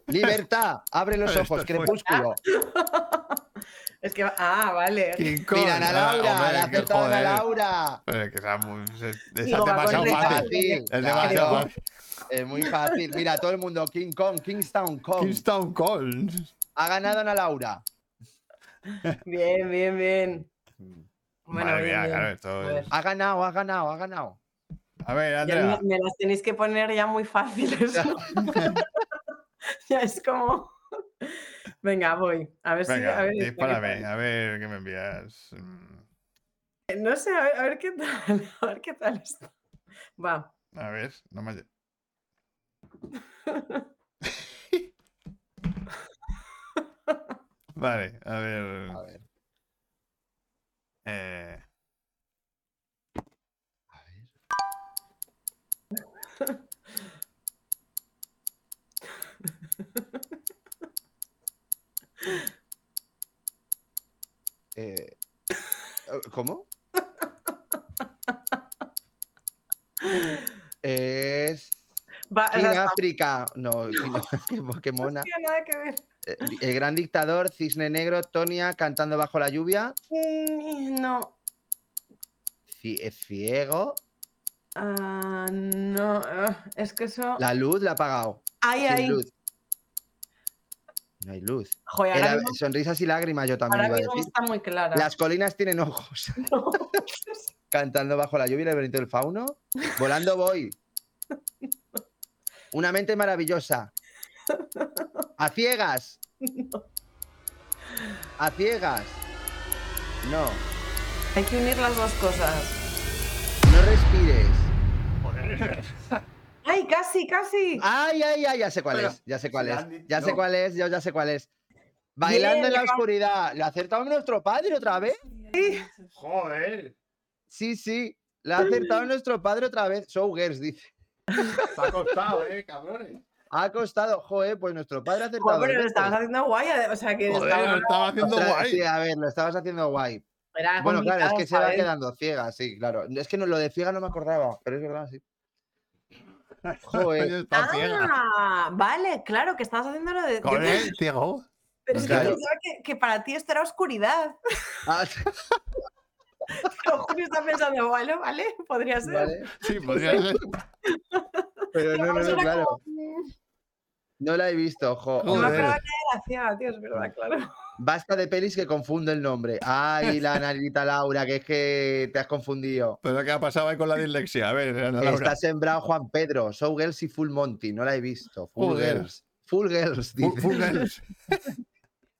Libertad, abre los ojos, crepúsculo. Es que. Ah, vale. Kong. Mira, Ana Ah, Laura, hombre, la ha que acertado Ana joder. Laura. Pero es que sea muy- es, es Digo, va demasiado fácil. fácil. Es Claro. demasiado fácil. Es muy fácil. Mira, todo el mundo, King Kong, Kingstown Kong. Kingstown Call. Ha ganado Ana Laura. Bien, bien, bien. Bueno, Madre bien, mía, bien. claro, esto Joder. es- Ha ganado, ha ganado, ha ganado. A ver, Ya Andrea. me, me las tenéis que poner ya muy fáciles. ¿no? ya es como. Venga, voy. A ver si. Venga, A ver, dispárame. A ver qué me envías. Mm, No sé, a ver, a ver qué tal. A ver qué tal está. Va. A ver, no me. Vale, a ver. A ver. eh, A ver. Eh, ¿Cómo? Es Va, King sea, África. No, qué, qué mona. no tiene nada que ver. Eh, El gran dictador, Cisne Negro, Tonia cantando bajo la lluvia. Mm, No. Ci- Ciego. Ah, no. ah, es que eso. La luz la ha apagado. Ay, ay. luz. No hay luz. Joder, ahora Era- mismo, sonrisas y lágrimas yo también ahora iba a mismo decir. está muy clara. Las colinas tienen ojos. Cantando bajo la lluvia, el laberinto del fauno. Volando voy. Una mente maravillosa. A ciegas. A ciegas. No. Hay que unir las dos cosas. ¡Ay, casi, casi! Ay, ay, ay, ya sé cuál Pero, es. Ya sé cuál si es. la Ya sé cuál es. Yo ya sé cuál es. Bailando en la oscuridad. ¿Le ha acertado nuestro padre otra vez? Joder, Sí, sí. Le ha acertado nuestro padre otra vez. Showgirls, dice. se ha costado, eh, cabrones. Ha costado, joder, pues nuestro padre ha acertado. Joder, pero lo estabas haciendo guay. O sea, que Joder, estaba- lo estaba haciendo guay. Sí, a ver, lo estabas haciendo guay. era Bueno, claro, es que se va quedando ciega, sí, claro. Es que no, lo de ciega no me acordaba, pero es verdad, sí. Joder. Ah, vale, claro, que estabas haciendo lo de. Joder, pensaba- ciego. pero es que Claro. pensaba que, que para ti esto era oscuridad. Ah, Pero Julio está pensando, bueno, vale, podría ser. vale. Sí, podría ser. Pero no, no, no, claro. como, No la he visto, jo. No me acordaba que era ciega, tío, es verdad, claro. Basta de pelis que confundo el nombre. Ay, la narita Laura, que es que te has confundido. Pero ¿qué ha pasado ahí con la dislexia? A ver, Ana Laura. Está sembrado Juan Pedro, Showgirls y Full Monty, no la he visto. Full Joder. Girls. Full Girls, dice. Full Girls.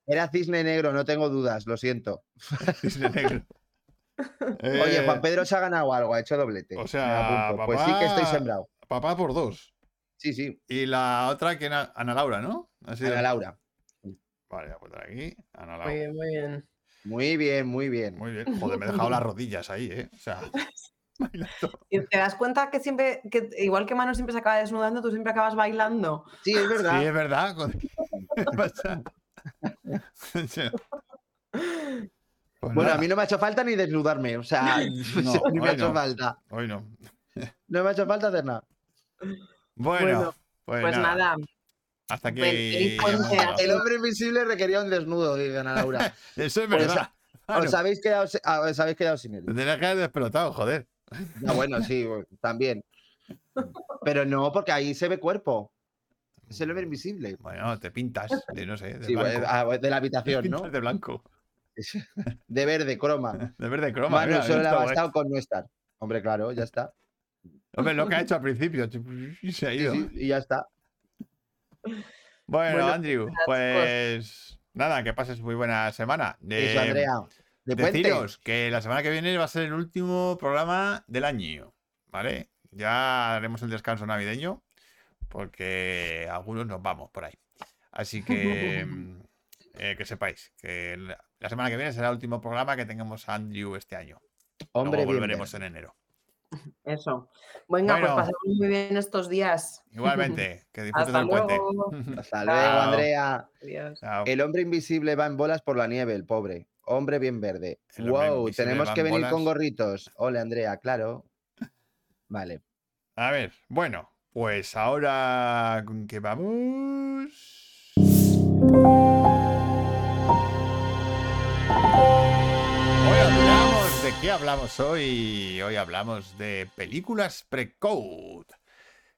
Era cisne negro, no tengo dudas, lo siento. Cisne negro. Oye, Eh, Juan Pedro se ha ganado algo, ha hecho doblete. o sea. Pues sí que estoy sembrado. Papá por dos. Sí, sí, Y la otra que era Ana Laura, ¿no? Ana Laura. Vale, voy a poner aquí. Muy bien, muy bien. Muy bien, muy bien. Muy bien. Joder, me he dejado las rodillas ahí, ¿eh? O sea, bailando. Y te das cuenta que siempre, que igual que Manu siempre se acaba desnudando, tú siempre acabas bailando. Sí, es verdad. Sí, es verdad. Pues Bueno, nada, a mí no me ha hecho falta ni desnudarme, o sea, No, ni me ha hecho no. falta. Hoy no. No me ha hecho falta hacer nada. Bueno, Bueno, pues, Pues nada. nada, Hasta llegado. El hombre invisible requería un desnudo, dice Ana Laura. Eso es Pues, verdad. Os habéis quedado, ah, os habéis quedado sin él. Te tenías que haber despelotado, joder. Ah, bueno, sí, también. Pero no, porque ahí se ve cuerpo. Es el hombre invisible. Bueno, te pintas de, no sé, de Sí, blanco. ah, de la Te habitación, pintas ¿no? de blanco. De verde, croma. De verde croma. Mira, solo le ha bastado con no estar. Hombre, claro, ya está. Hombre, lo que ha hecho al principio. Y se ha Sí, ido. sí, y ya está. Bueno, Bueno, Andrew, pues nada, que pases muy buena semana. Eso, Eh, Andrea. De. Deciros que la semana que viene va a ser el último programa del año, ¿vale? Ya haremos el descanso navideño porque algunos nos vamos por ahí. Así que eh, que sepáis que la semana que viene será el último programa que tengamos a Andrew este año. Hombre, Luego bien volveremos en enero. Eso. Venga, Bueno. pues pasemos muy bien estos días. Igualmente, que disfruten Hasta del puente. luego. Hasta luego, Chao. Andrea. Adiós. Chao. El hombre invisible va en bolas por la nieve, el pobre. Hombre bien verde. El Wow, tenemos que en venir con gorritos. Ole, Andrea, claro. Vale. A ver, bueno, pues ahora con qué vamos. Qué hablamos hoy. Hoy hablamos de películas pre-code.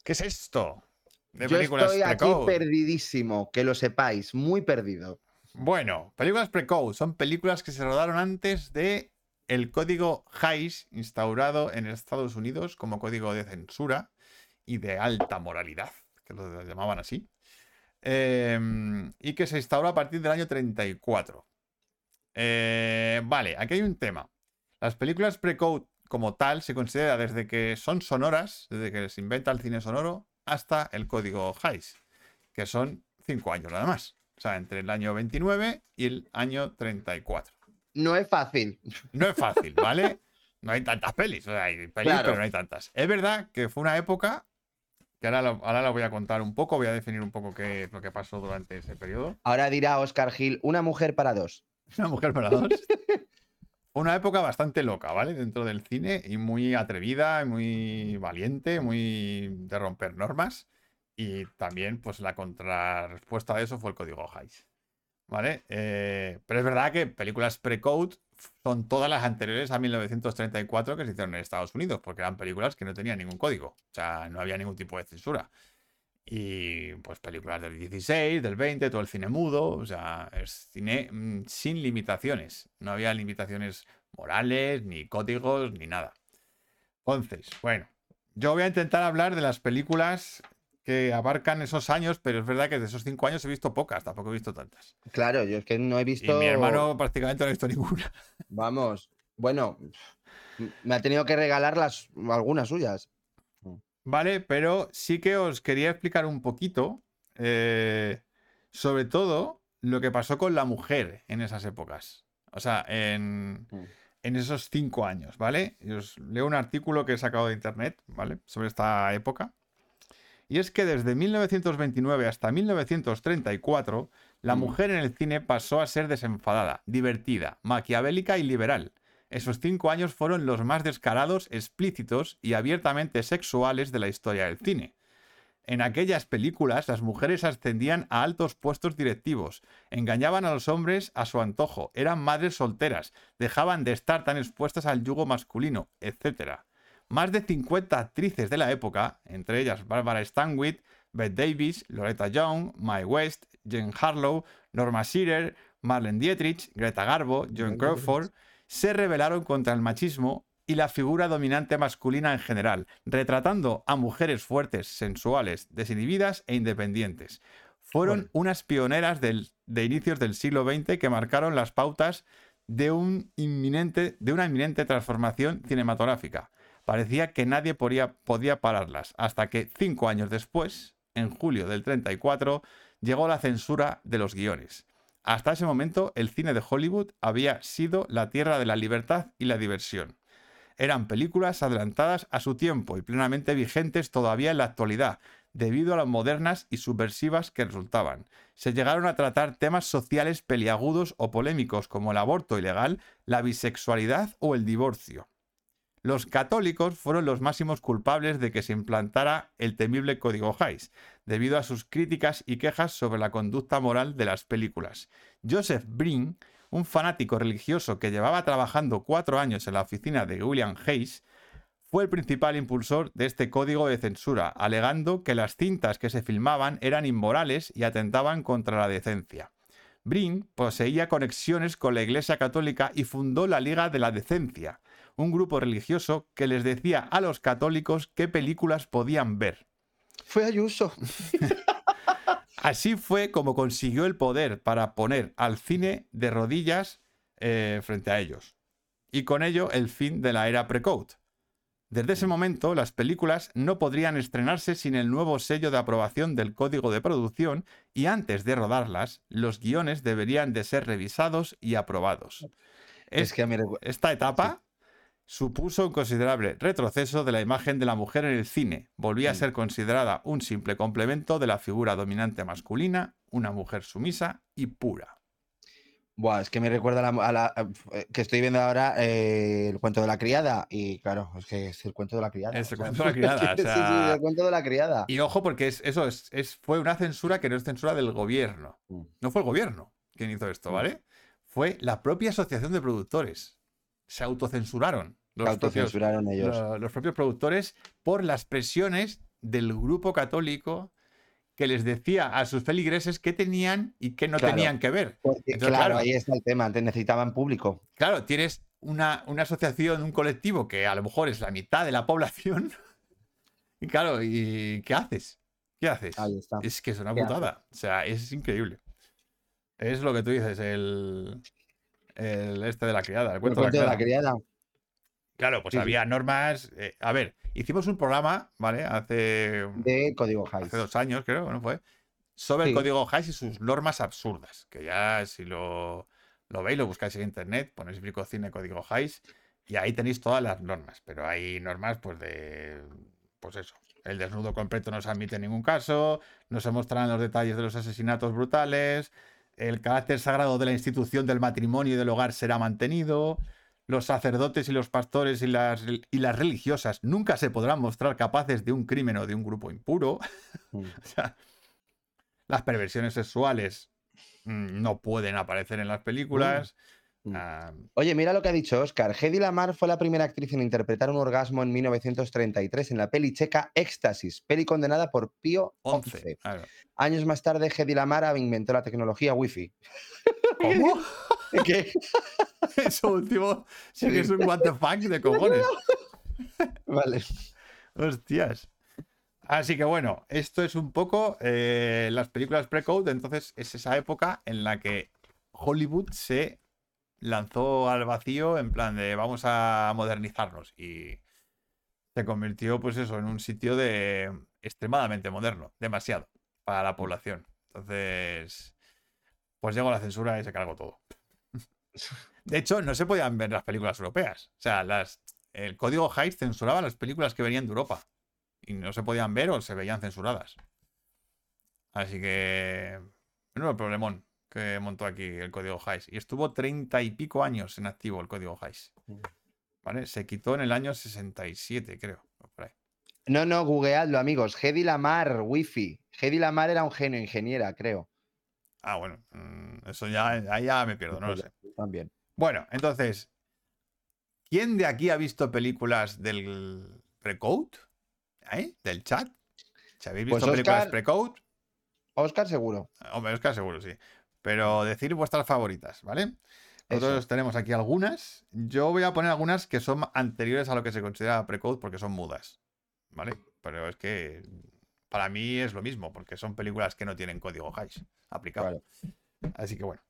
¿Qué es esto? De Yo películas estoy aquí perdidísimo, que lo sepáis, muy perdido. Bueno, películas pre-code son películas que se rodaron antes de el código Hays instaurado en Estados Unidos como código de censura y de alta moralidad, que lo llamaban así, em, y que se instauró a partir del año 34. Eh, vale, aquí hay un tema. Las películas pre-code como tal se considera desde que son sonoras, desde que se inventa el cine sonoro, hasta el código Hays, que son cinco años nada más. O sea, entre el año 29 y el año 34. No es fácil. No es fácil, ¿vale? No hay tantas pelis. o sea, hay pelis, Claro. pero no hay tantas. Es verdad que fue una época que ahora lo, ahora lo voy a contar un poco, voy a definir un poco qué lo que pasó durante ese periodo. Ahora dirá Oscar Gil, una mujer para dos. Una mujer para dos. Una época bastante loca, ¿vale? Dentro del cine y muy atrevida, muy valiente, muy de romper normas. Y también, pues, la contrarrespuesta de eso fue el código Hays. ¿Vale? Eh, pero es verdad que películas pre-code son todas las anteriores a 1934 que se hicieron en Estados Unidos, porque eran películas que no tenían ningún código. O sea, no había ningún tipo de censura. Y pues películas del 16, del 20, todo el cine mudo, o sea, es cine mm, sin limitaciones. No había limitaciones morales, ni códigos, ni nada. Entonces, bueno, yo voy a intentar hablar de las películas que abarcan esos años, pero es verdad que de esos cinco años he visto pocas, tampoco he visto tantas. Claro, yo es que no he Y visto. mi hermano prácticamente no ha visto ninguna. Vamos, bueno, me ha tenido que regalar las, algunas suyas. Vale, pero sí que os quería explicar un poquito, eh, sobre todo lo que pasó con la mujer en esas épocas. O sea, en, Mm. en esos cinco años, ¿vale? Y os leo un artículo que he sacado de internet, ¿vale? Sobre esta época. Y es que desde 1929 hasta 1934, la Mm. mujer en el cine pasó a ser desenfadada, divertida, maquiavélica y liberal. Esos cinco años fueron los más descarados, explícitos y abiertamente sexuales de la historia del cine. En aquellas películas, las mujeres ascendían a altos puestos directivos, engañaban a los hombres a su antojo, eran madres solteras, dejaban de estar tan expuestas al yugo masculino, etc. Más de 50 actrices de la época, entre ellas Barbara Stanwyck, Bette Davis, Loretta Young, Mae West, Jane Harlow, Norma Shearer, Marlene Dietrich, Greta Garbo, Joan Crawford, se rebelaron contra el machismo y la figura dominante masculina en general, retratando a mujeres fuertes, sensuales, desinhibidas e independientes. Fueron Bueno. unas pioneras del- de inicios del siglo XX que marcaron las pautas de, un inminente, de una inminente transformación cinematográfica. Parecía que nadie podía, podía pararlas, hasta que cinco años después, en julio del 34, llegó la censura de los guiones. Hasta ese momento, el cine de Hollywood había sido la tierra de la libertad y la diversión. Eran películas adelantadas a su tiempo y plenamente vigentes todavía en la actualidad, debido a las modernas y subversivas que resultaban. Se llegaron a tratar temas sociales peliagudos o polémicos como el aborto ilegal, la bisexualidad o el divorcio. Los católicos fueron los máximos culpables de que se implantara el temible código Hays, debido a sus críticas y quejas sobre la conducta moral de las películas. Joseph Brin, un fanático religioso que llevaba trabajando cuatro años en la oficina de William Hayes, fue el principal impulsor de este código de censura, alegando que las cintas que se filmaban eran inmorales y atentaban contra la decencia. Brin poseía conexiones con la Iglesia Católica y fundó la Liga de la Decencia, un grupo religioso que les decía a los católicos qué películas podían ver. Fue Ayuso. Así fue como consiguió el poder para poner al cine de rodillas eh, frente a ellos. Y con ello el fin de la era pre-code. Desde ese momento, las películas no podrían estrenarse sin el nuevo sello de aprobación del código de producción y antes de rodarlas, los guiones deberían de ser revisados y aprobados. Es que a mí Esta etapa supuso un considerable retroceso de la imagen de la mujer en el cine. Volvía a Mm. ser considerada un simple complemento de la figura dominante masculina, una mujer sumisa y pura. Buah, es que me recuerda a la, a la- a- eh, que estoy viendo ahora eh, el cuento de la criada. Y claro, es que es el cuento de la criada. Es el o sea, cuento de la criada, o sí, sí, el cuento de la criada. Y ojo, porque es, eso es, es- fue una censura que no es censura del gobierno. Mm. No fue el gobierno quien hizo esto, Mm. ¿vale? Fue la propia asociación de productores. Se autocensuraron. Los Se propios, autocensuraron ellos. lo- los propios productores por las presiones del grupo católico que les decía a sus feligreses qué tenían y qué no Claro. tenían que ver. Porque, Entonces, claro, claro. ahí está el tema. Antes necesitaban público. Claro, tienes una, una asociación, un colectivo que a lo mejor es la mitad de la población. Y claro, ¿y qué haces? ¿Qué haces? Ahí está. Es que es una ¿Qué haces? putada. O sea, es increíble. Es lo que tú dices, el, el este de la criada, el El cuento cuento de de la criada. Claro, pues Sí, sí. había normas. eh, a ver, hicimos un programa, ¿vale? Hace, De código Hays. hace dos años, creo, ¿no fue? Sobre el código Hays y sus normas absurdas. Que ya si lo, lo veis, lo buscáis en internet, ponéis Bricocine código Hays y ahí tenéis todas las normas. Pero hay normas, pues de. Pues eso. El desnudo completo no se admite en ningún caso. No se muestran los detalles de los asesinatos brutales. El carácter sagrado de la institución del matrimonio y del hogar será mantenido. Los sacerdotes y los pastores y las, y las religiosas nunca se podrán mostrar capaces de un crimen o de un grupo impuro. Mm. O sea, las perversiones sexuales mm, no pueden aparecer en las películas. Mm. Ah, Oye, mira lo que ha dicho Oscar. Hedy Lamar fue la primera actriz en interpretar un orgasmo en 1933 en la peli checa Éxtasis, peli condenada por Pío 11. XI. claro. Años más tarde, Hedy Lamar inventó la tecnología Wi-Fi. ¿Cómo? ¿Qué? Eso último sí que es un what the fuck de cojones. Vale. Hostias. Así que bueno, esto es un poco eh, las películas pre-code. Entonces es esa época en la que Hollywood se lanzó al vacío en plan de vamos a modernizarnos. Y se convirtió, pues eso, en un sitio de extremadamente moderno, demasiado para la población. Entonces, pues llegó la censura y se cargó todo. De hecho, no se podían ver las películas europeas. O sea, las, el código Hays censuraba las películas que venían de Europa. Y no se podían ver o se veían censuradas. Así que. Menudo problemón que montó aquí el código Hays. Y estuvo treinta y pico años en activo el código Hays. ¿Vale? Se quitó en el año 67, creo. por ahí. No, no, googleadlo, amigos. Hedy Lamar, Wi-Fi. Hedy Lamar era un genio ingeniera, creo. Ah, bueno. mm, Eso ya, ahí ya me pierdo, no lo sé. También. Bueno, entonces. ¿Quién de aquí ha visto películas del Precode? ¿Eh? ¿Del chat? Si habéis visto Pues películas Óscar- Precode, Oscar seguro. Hombre, Oscar seguro, sí. Pero decir vuestras favoritas, ¿vale? Nosotros Eso. tenemos aquí algunas. Yo voy a poner algunas que son anteriores a lo que se considera precode porque son mudas, ¿vale? Pero es que para mí es lo mismo, porque son películas que no tienen código Hays aplicado. Así que bueno.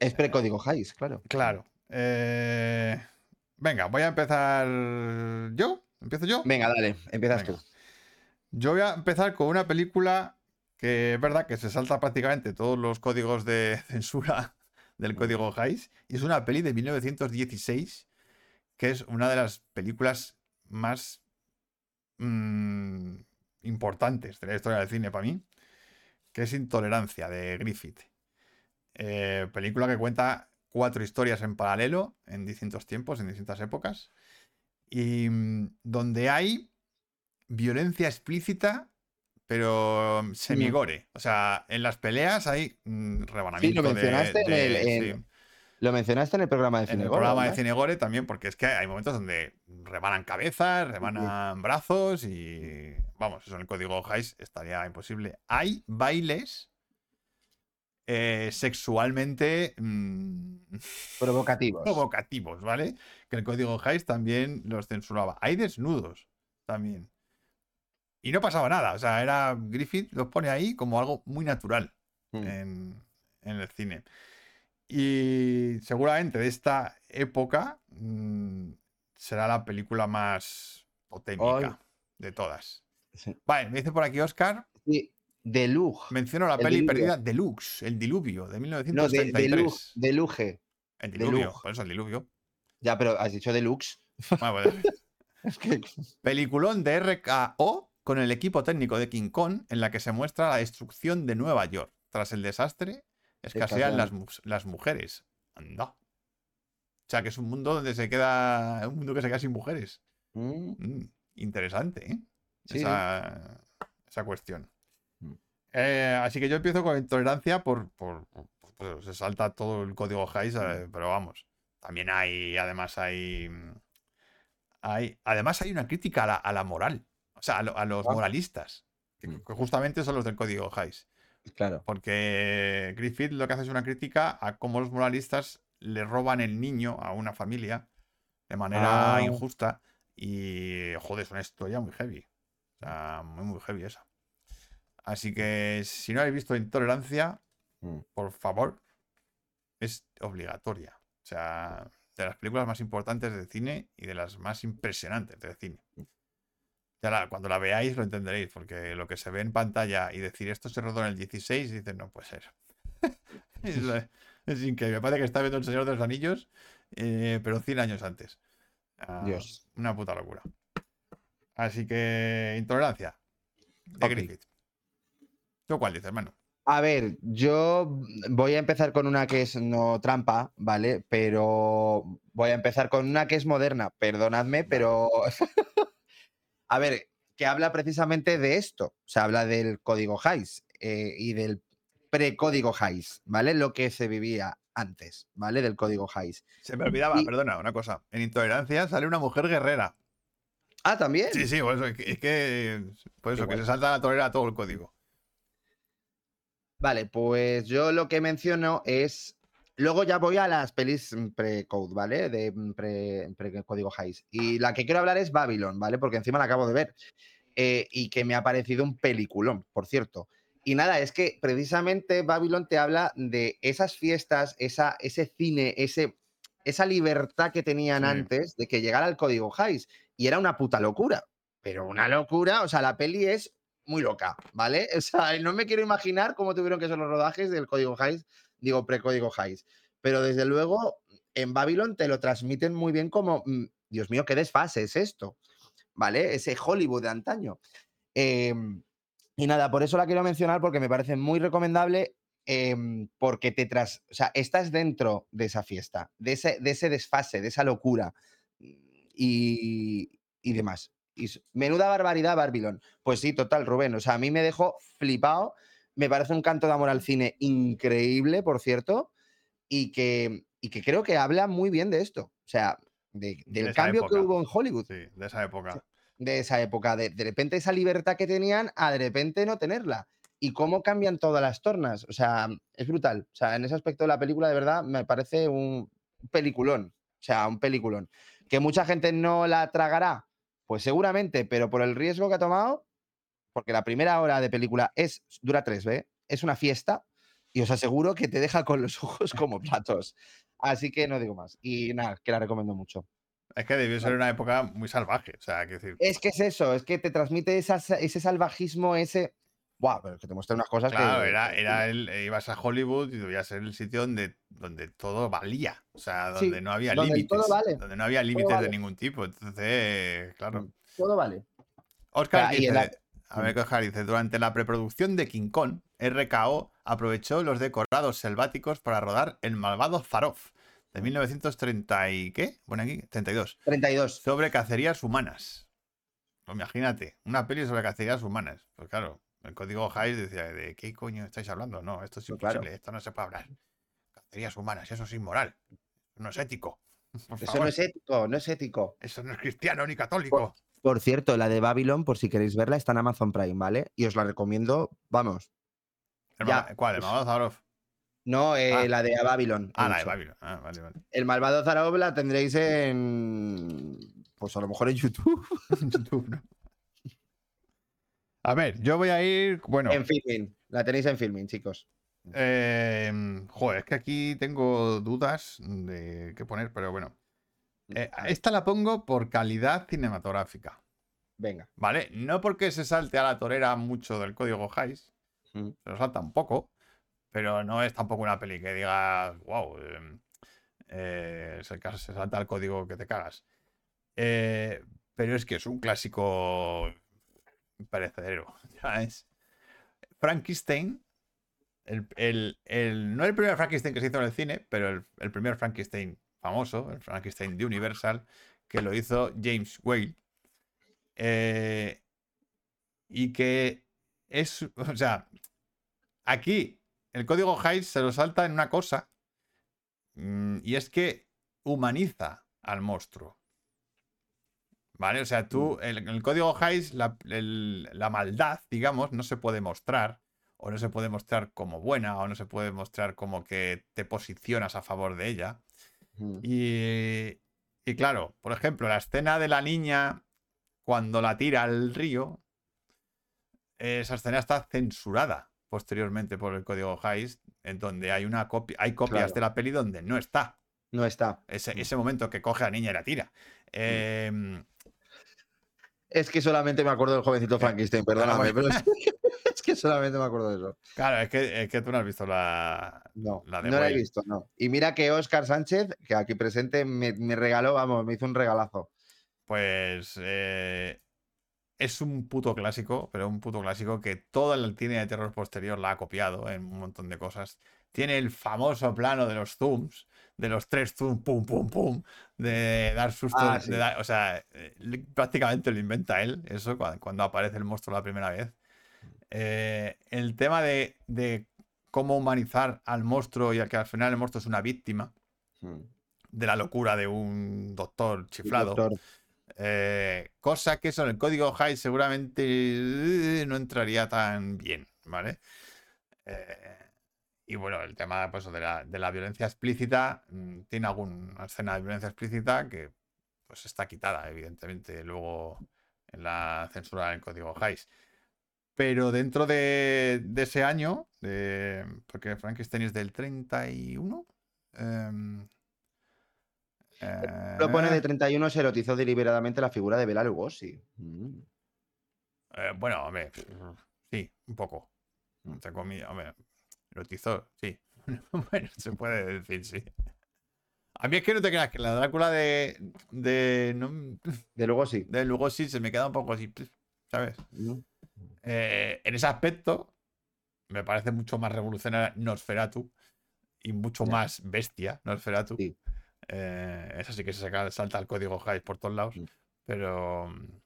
Es precódigo Hays, claro. Claro. Eh, Venga, voy a empezar yo. ¿Empiezo yo? Venga, dale, empiezas Venga. tú. Yo voy a empezar con una película que es verdad que se salta prácticamente todos los códigos de censura del código Hays. Y es una peli de 1916, que es una de las películas más mm, importantes de la historia del cine para mí, que es Intolerancia de Griffith. Eh, película que cuenta cuatro historias en paralelo, en distintos tiempos, en distintas épocas, y mm, donde hay violencia explícita, pero semigore. O sea, en las peleas hay mm, rebanamiento lo de- mencionaste en de- el- en- sí. Lo mencionaste en el programa de En Cine el programa de. Cinegore también, porque es que hay momentos donde rebanan cabezas, rebanan brazos y. Vamos, eso en el código Hays estaría imposible. Hay bailes eh, sexualmente mm, Provocativos. provocativos, ¿vale? Que el código Hays también los censuraba. Hay desnudos también. Y no pasaba nada. O sea, era. Griffith los pone ahí como algo muy natural Mm. en, en el cine. Y seguramente de esta época mm, será la película más potémica de todas. Sí. Vale, me dice por aquí Oscar, Sí, de Lug. menciono la El peli diluvio. perdida Deluxe, el diluvio de No, de, 1933. de, Lug, de Luge. el de diluvio, por eso el diluvio. Ya, pero has dicho Deluxe. Bueno, pues, Es que Peliculón de RKO con el equipo técnico de King Kong en la que se muestra la destrucción de Nueva York. Tras el desastre, escasean las, mu- las mujeres. Anda. O sea, que es un mundo donde se queda. Un mundo que se queda sin mujeres. Mm, Mm, interesante, ¿eh? Sí, esa, esa cuestión. Mm. Eh, así que yo empiezo con intolerancia por, por- por- por- se salta todo el código Hays, eh, pero vamos. También hay, además hay, hay, además hay una crítica a la, a la moral, o sea, a, lo- a los moralistas, que, Mm. que justamente son los del código Hays. claro. Porque Griffith lo que hace es una crítica a cómo los moralistas le roban el niño a una familia de manera Ah. injusta. Y, joder, es una historia muy heavy. O sea, muy, muy heavy esa. Así que si no habéis visto Intolerancia, Mm. por favor, es obligatoria. O sea, de las películas más importantes del cine y de las más impresionantes del cine. Ya la- cuando la veáis lo entenderéis, porque lo que se ve en pantalla y decir esto se rodó en el 16, dices, no puede ser. es, es increíble. Me parece que está viendo El Señor de los Anillos, eh, pero 100 años antes. Ah, Dios. Una puta locura. Así que, intolerancia. De Ok. Griffith. ¿Tú cuál dices, hermano? A ver, yo voy a empezar con una que es no trampa, ¿vale? Pero voy a empezar con una que es moderna, perdonadme, pero... a ver, que habla precisamente de esto, o sea, habla del código Hays eh, y del precódigo Hays, ¿vale? Lo que se vivía antes, ¿vale? Del código Hays. Se me olvidaba, Y- perdona, una cosa. En Intolerancia sale una mujer guerrera. Ah, también. Sí, sí, es que, por eso, Qué que se salta la torera todo el código. Vale, pues yo lo que menciono es. Luego ya voy a las pelis mm, pre-code, ¿vale? De mm, pre- pre-código Hays. Y la que quiero hablar es Babylon, ¿vale? Porque encima la acabo de ver. Eh, y que me ha parecido un peliculón, por cierto. Y nada, es que precisamente Babylon te habla de esas fiestas, esa, ese cine, ese, esa libertad que tenían Sí. antes de que llegara el código Hays. Y era una puta locura. Pero una locura, o sea, la peli es muy loca, ¿vale? O sea, no me quiero imaginar cómo tuvieron que ser los rodajes del código Hays, digo, precódigo Hays. Pero desde luego, en Babylon te lo transmiten muy bien como, mm, Dios mío, qué desfase es esto, ¿vale? Ese Hollywood de antaño. Em, y nada, por eso la quiero mencionar porque me parece muy recomendable em, porque te tras, o sea, estás dentro de esa fiesta, de ese, de ese desfase, de esa locura y, y demás. Menuda barbaridad Babylon. Pues sí, total, Rubén. O sea, a mí me dejó flipado. Me parece un canto de amor al cine increíble, por cierto, y que, y que creo que habla muy bien de esto. O sea, de- De del cambio que hubo en Hollywood Sí, de esa época. de esa época, de, de repente esa libertad que tenían a de repente no tenerla. Y cómo cambian todas las tornas. O sea, es brutal. O sea, en ese aspecto de la película, de verdad, me parece un peliculón. O sea, un peliculón. Que mucha gente no la tragará, pues seguramente, pero por el riesgo que ha tomado, porque la primera hora de película es, dura tres, ¿ve? Es una fiesta y os aseguro que te deja con los ojos como platos. Así que no digo más. Y nada, que la recomiendo mucho. Es que debió ser una época muy salvaje. O sea, decir, Es que es eso, es que te transmite esa sa- ese salvajismo, ese. Buah, pero es que te muestra unas cosas Claro, que. era, era el, ibas a Hollywood y debía ser el sitio donde, donde todo valía. O sea, Sí, donde no había donde límites. todo vale. Donde no había límites vale. de ningún tipo. Entonces, claro. Todo vale. Oscar dice, a ver, Oscar dice, durante la preproducción de King Kong, RKO aprovechó los decorados selváticos para rodar El malvado Zaroff de 1930 y ¿qué? Bueno, aquí 32, 32. sobre cacerías humanas. Pues imagínate, una peli sobre cacerías humanas. Pues claro, el código Hayes decía, ¿de qué coño estáis hablando? No, esto es Pues claro. imposible, esto no se puede hablar. Cacerías humanas, eso es inmoral, no es ético. Eso no es ético, no es ético. eso no es cristiano ni católico. Por cierto, la de Babylon, por si queréis verla, está en Amazon Prime, ¿vale? Y os la recomiendo, vamos. El ya. ¿Cuál? ¿El malvado Zaroff? No, eh, Ah. la de Babylon. Ah, la de. Babylon. Ah, vale, vale. El malvado Zarov la tendréis en. Pues a lo mejor en YouTube. YouTube, ¿no? A ver, yo voy a ir. Bueno, En filming. La tenéis en filming, chicos. eh, joder, es que aquí tengo dudas de qué poner, pero bueno. Eh, esta la pongo por calidad cinematográfica, Venga. ¿vale? No porque se salte a la torera mucho del código Hayes, Mm. se lo salta un poco, pero no es tampoco una peli que digas, wow, se, ca- se salta el código que te cagas. Eh, pero es que es un clásico perecedero, ¿sabes? Frankenstein, el, el- el- no el primer Frankenstein que se hizo en el cine, pero el, el primer Frankenstein famoso, el Frankenstein de Universal, que lo hizo James Whale. eh, y que es, o sea, aquí el código Hayes se lo salta en una cosa, mm, y es que humaniza al monstruo. ¿Vale? O sea, tú, en el, el código Hayes, la, el- la maldad, digamos, no se puede mostrar, o no se puede mostrar como buena, o no se puede mostrar como que te posicionas a favor de ella. Mm. Y, y claro, por ejemplo, la escena de la niña cuando la tira al río, esa escena está censurada posteriormente por el código Hayes, en donde hay una copia, hay copias Claro. de la peli donde no está No está. ese, ese momento que coge a la niña y la tira. Em, Es que solamente me acuerdo del jovencito Frankenstein, perdóname, pero es, solamente me acuerdo de eso. claro, es que, es que tú no has visto la. No, La de no la he visto, no. Y mira que Oscar Sánchez, que aquí presente, me, me regaló, vamos, me hizo un regalazo. Pues eh, es un puto clásico, pero un puto clásico que toda el cine de terror posterior la ha copiado en un montón de cosas. Tiene el famoso plano de los zooms, de los tres zooms, pum, pum, pum, de dar susto. Ah, de sí. dar- o sea, eh, prácticamente lo inventa él, eso, cua- cuando, aparece el monstruo la primera vez. Eh, el tema de, de cómo humanizar al monstruo y a que al final el monstruo es una víctima Mm. de la locura de un doctor chiflado. doctor. Eh, cosa que eso en el código High seguramente no entraría tan bien, ¿vale? Eh, y bueno, el tema pues, de, la, de la violencia explícita, mm, tiene alguna escena de violencia explícita que pues está quitada, evidentemente, luego en la censura del código Hayes. Pero dentro de, de ese año, de- porque Frankenstein es del 31, em, Lo pone eh, de 31, se erotizó deliberadamente la figura de Bela Lugosi. Mm. Eh, bueno, hombre, sí, un poco. Entre comillas, hombre, erotizó, sí. bueno, se puede decir, sí. A mí es que no te creas que la Drácula de, de, no- De Lugosi. de Lugosi se me queda un poco así, ¿sabes? Mm. Eh, en ese aspecto, me parece mucho más revolucionaria Nosferatu y mucho más bestia Nosferatu. Sí. Eh, esa sí que se saca- salta el código Hayes por todos lados. Mm. Pero mm,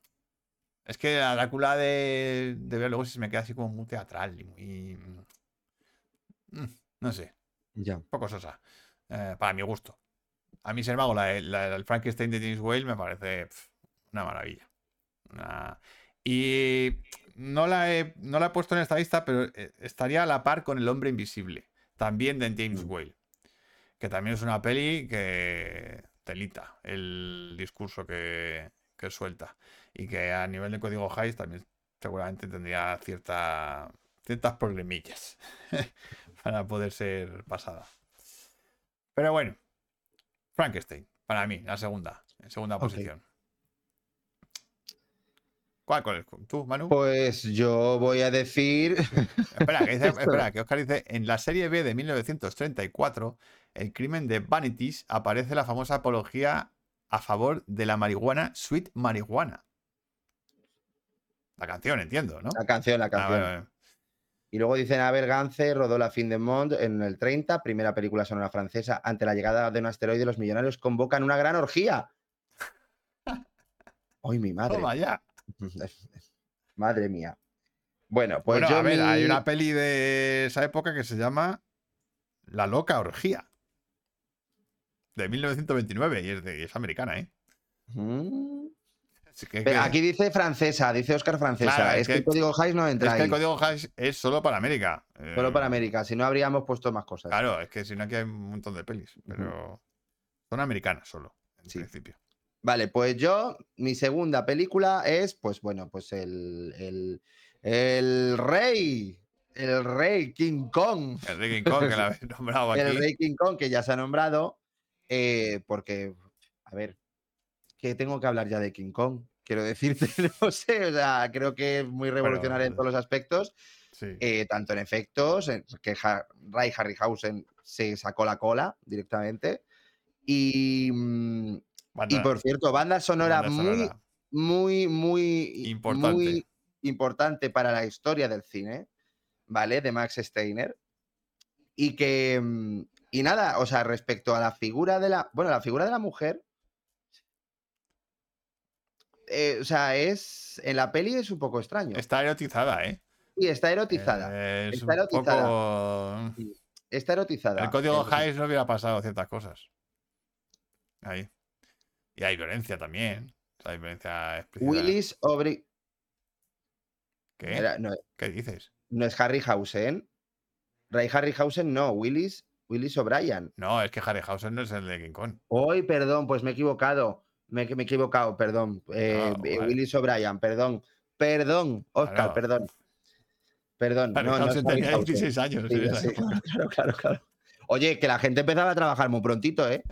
es que la Drácula de, de Bela Lugosi se me queda así como muy teatral y muy. mm, No sé, Ya. un poco sosa. eh, para mi gusto. A mí, sin embargo, la, la- el Frankenstein de James Whale me parece una maravilla. Una- Y no la, he, no la he puesto en esta lista, pero eh, estaría a la par con El Hombre Invisible, también de James Mm. Whale, que también es una peli que telita el discurso que, que suelta y que a nivel de código Hayes también seguramente tendría cierta, ciertas problemillas para poder ser pasada. Pero bueno, Frankenstein, para mí, la segunda, en segunda posición. ¿Cuál, cuál es? ¿Tú, Manu? Pues yo voy a decir. Espera, que, dice- espera, que Oscar dice, en la serie B de 1934, El crimen de Vanities, aparece la famosa apología a favor de la marihuana Sweet Marihuana. La canción, entiendo, ¿no? La canción, la Ah, canción. vale, vale. Y luego dicen Abel Gance rodó La Fin de Monde en el 30, primera película sonora francesa. Ante la llegada de un asteroide, los millonarios convocan una gran orgía. ¡Ay, mi madre! Toma ya. Madre mía. Bueno, pues bueno, yo a ver, mi- hay una peli de esa época que se llama La loca orgía. De 1929 y es, de, es americana, ¿eh? Mm. Que- Pero aquí dice francesa, dice Oscar francesa. Claro, es es que, que- el código Hays no entra es que el código Hays es solo para América. Solo para Eh, América, si no habríamos puesto más cosas. Claro, es que si no aquí hay un montón de pelis, pero son americanas solo, en Sí. principio. Vale, pues yo, mi segunda película es, pues bueno, pues el, el, el rey, el rey King Kong. El de King Kong, que la habéis nombrado aquí. El rey King Kong, que ya se ha nombrado, eh, porque, a ver, que tengo que hablar ya de King Kong. Quiero decirte, no sé, o sea, creo que es muy revolucionario en todos los aspectos, Sí. eh, tanto en efectos, en que Ha- Ray Harryhausen se sacó la cola directamente. Y, mm, y por cierto, banda sonora, banda muy, sonora. muy, muy Importante. muy importante para la historia del cine, ¿vale? De Max Steiner. Y que, mm, y nada, o sea, respecto a la figura de la, bueno, la figura de la mujer, eh, o sea, es, en la peli es un poco extraño. Está erotizada, ¿eh? Y está erotizada. Eh, es Está erotizada. poco... Está erotizada. El código Hays no hubiera pasado ciertas cosas. Ahí. Y hay violencia también. Hay violencia explícita. Willis O'Brien. ¿Qué? Era- No, ¿Qué dices? no es Harryhausen. Ray Harryhausen, no. Willis, Willis O'Brien. No, es que Harryhausen no es el de King Kong. Hoy, perdón, pues me he equivocado. Me, me he equivocado, perdón. Eh, Ah, eh, vale. Willis O'Brien, perdón. Perdón, Oscar, Claro. perdón. Perdón. No, no es Harryhausen tenía Harryhausen. 16 años. Sí, claro, claro, claro. Oye, que la gente empezaba a trabajar muy prontito, ¿eh?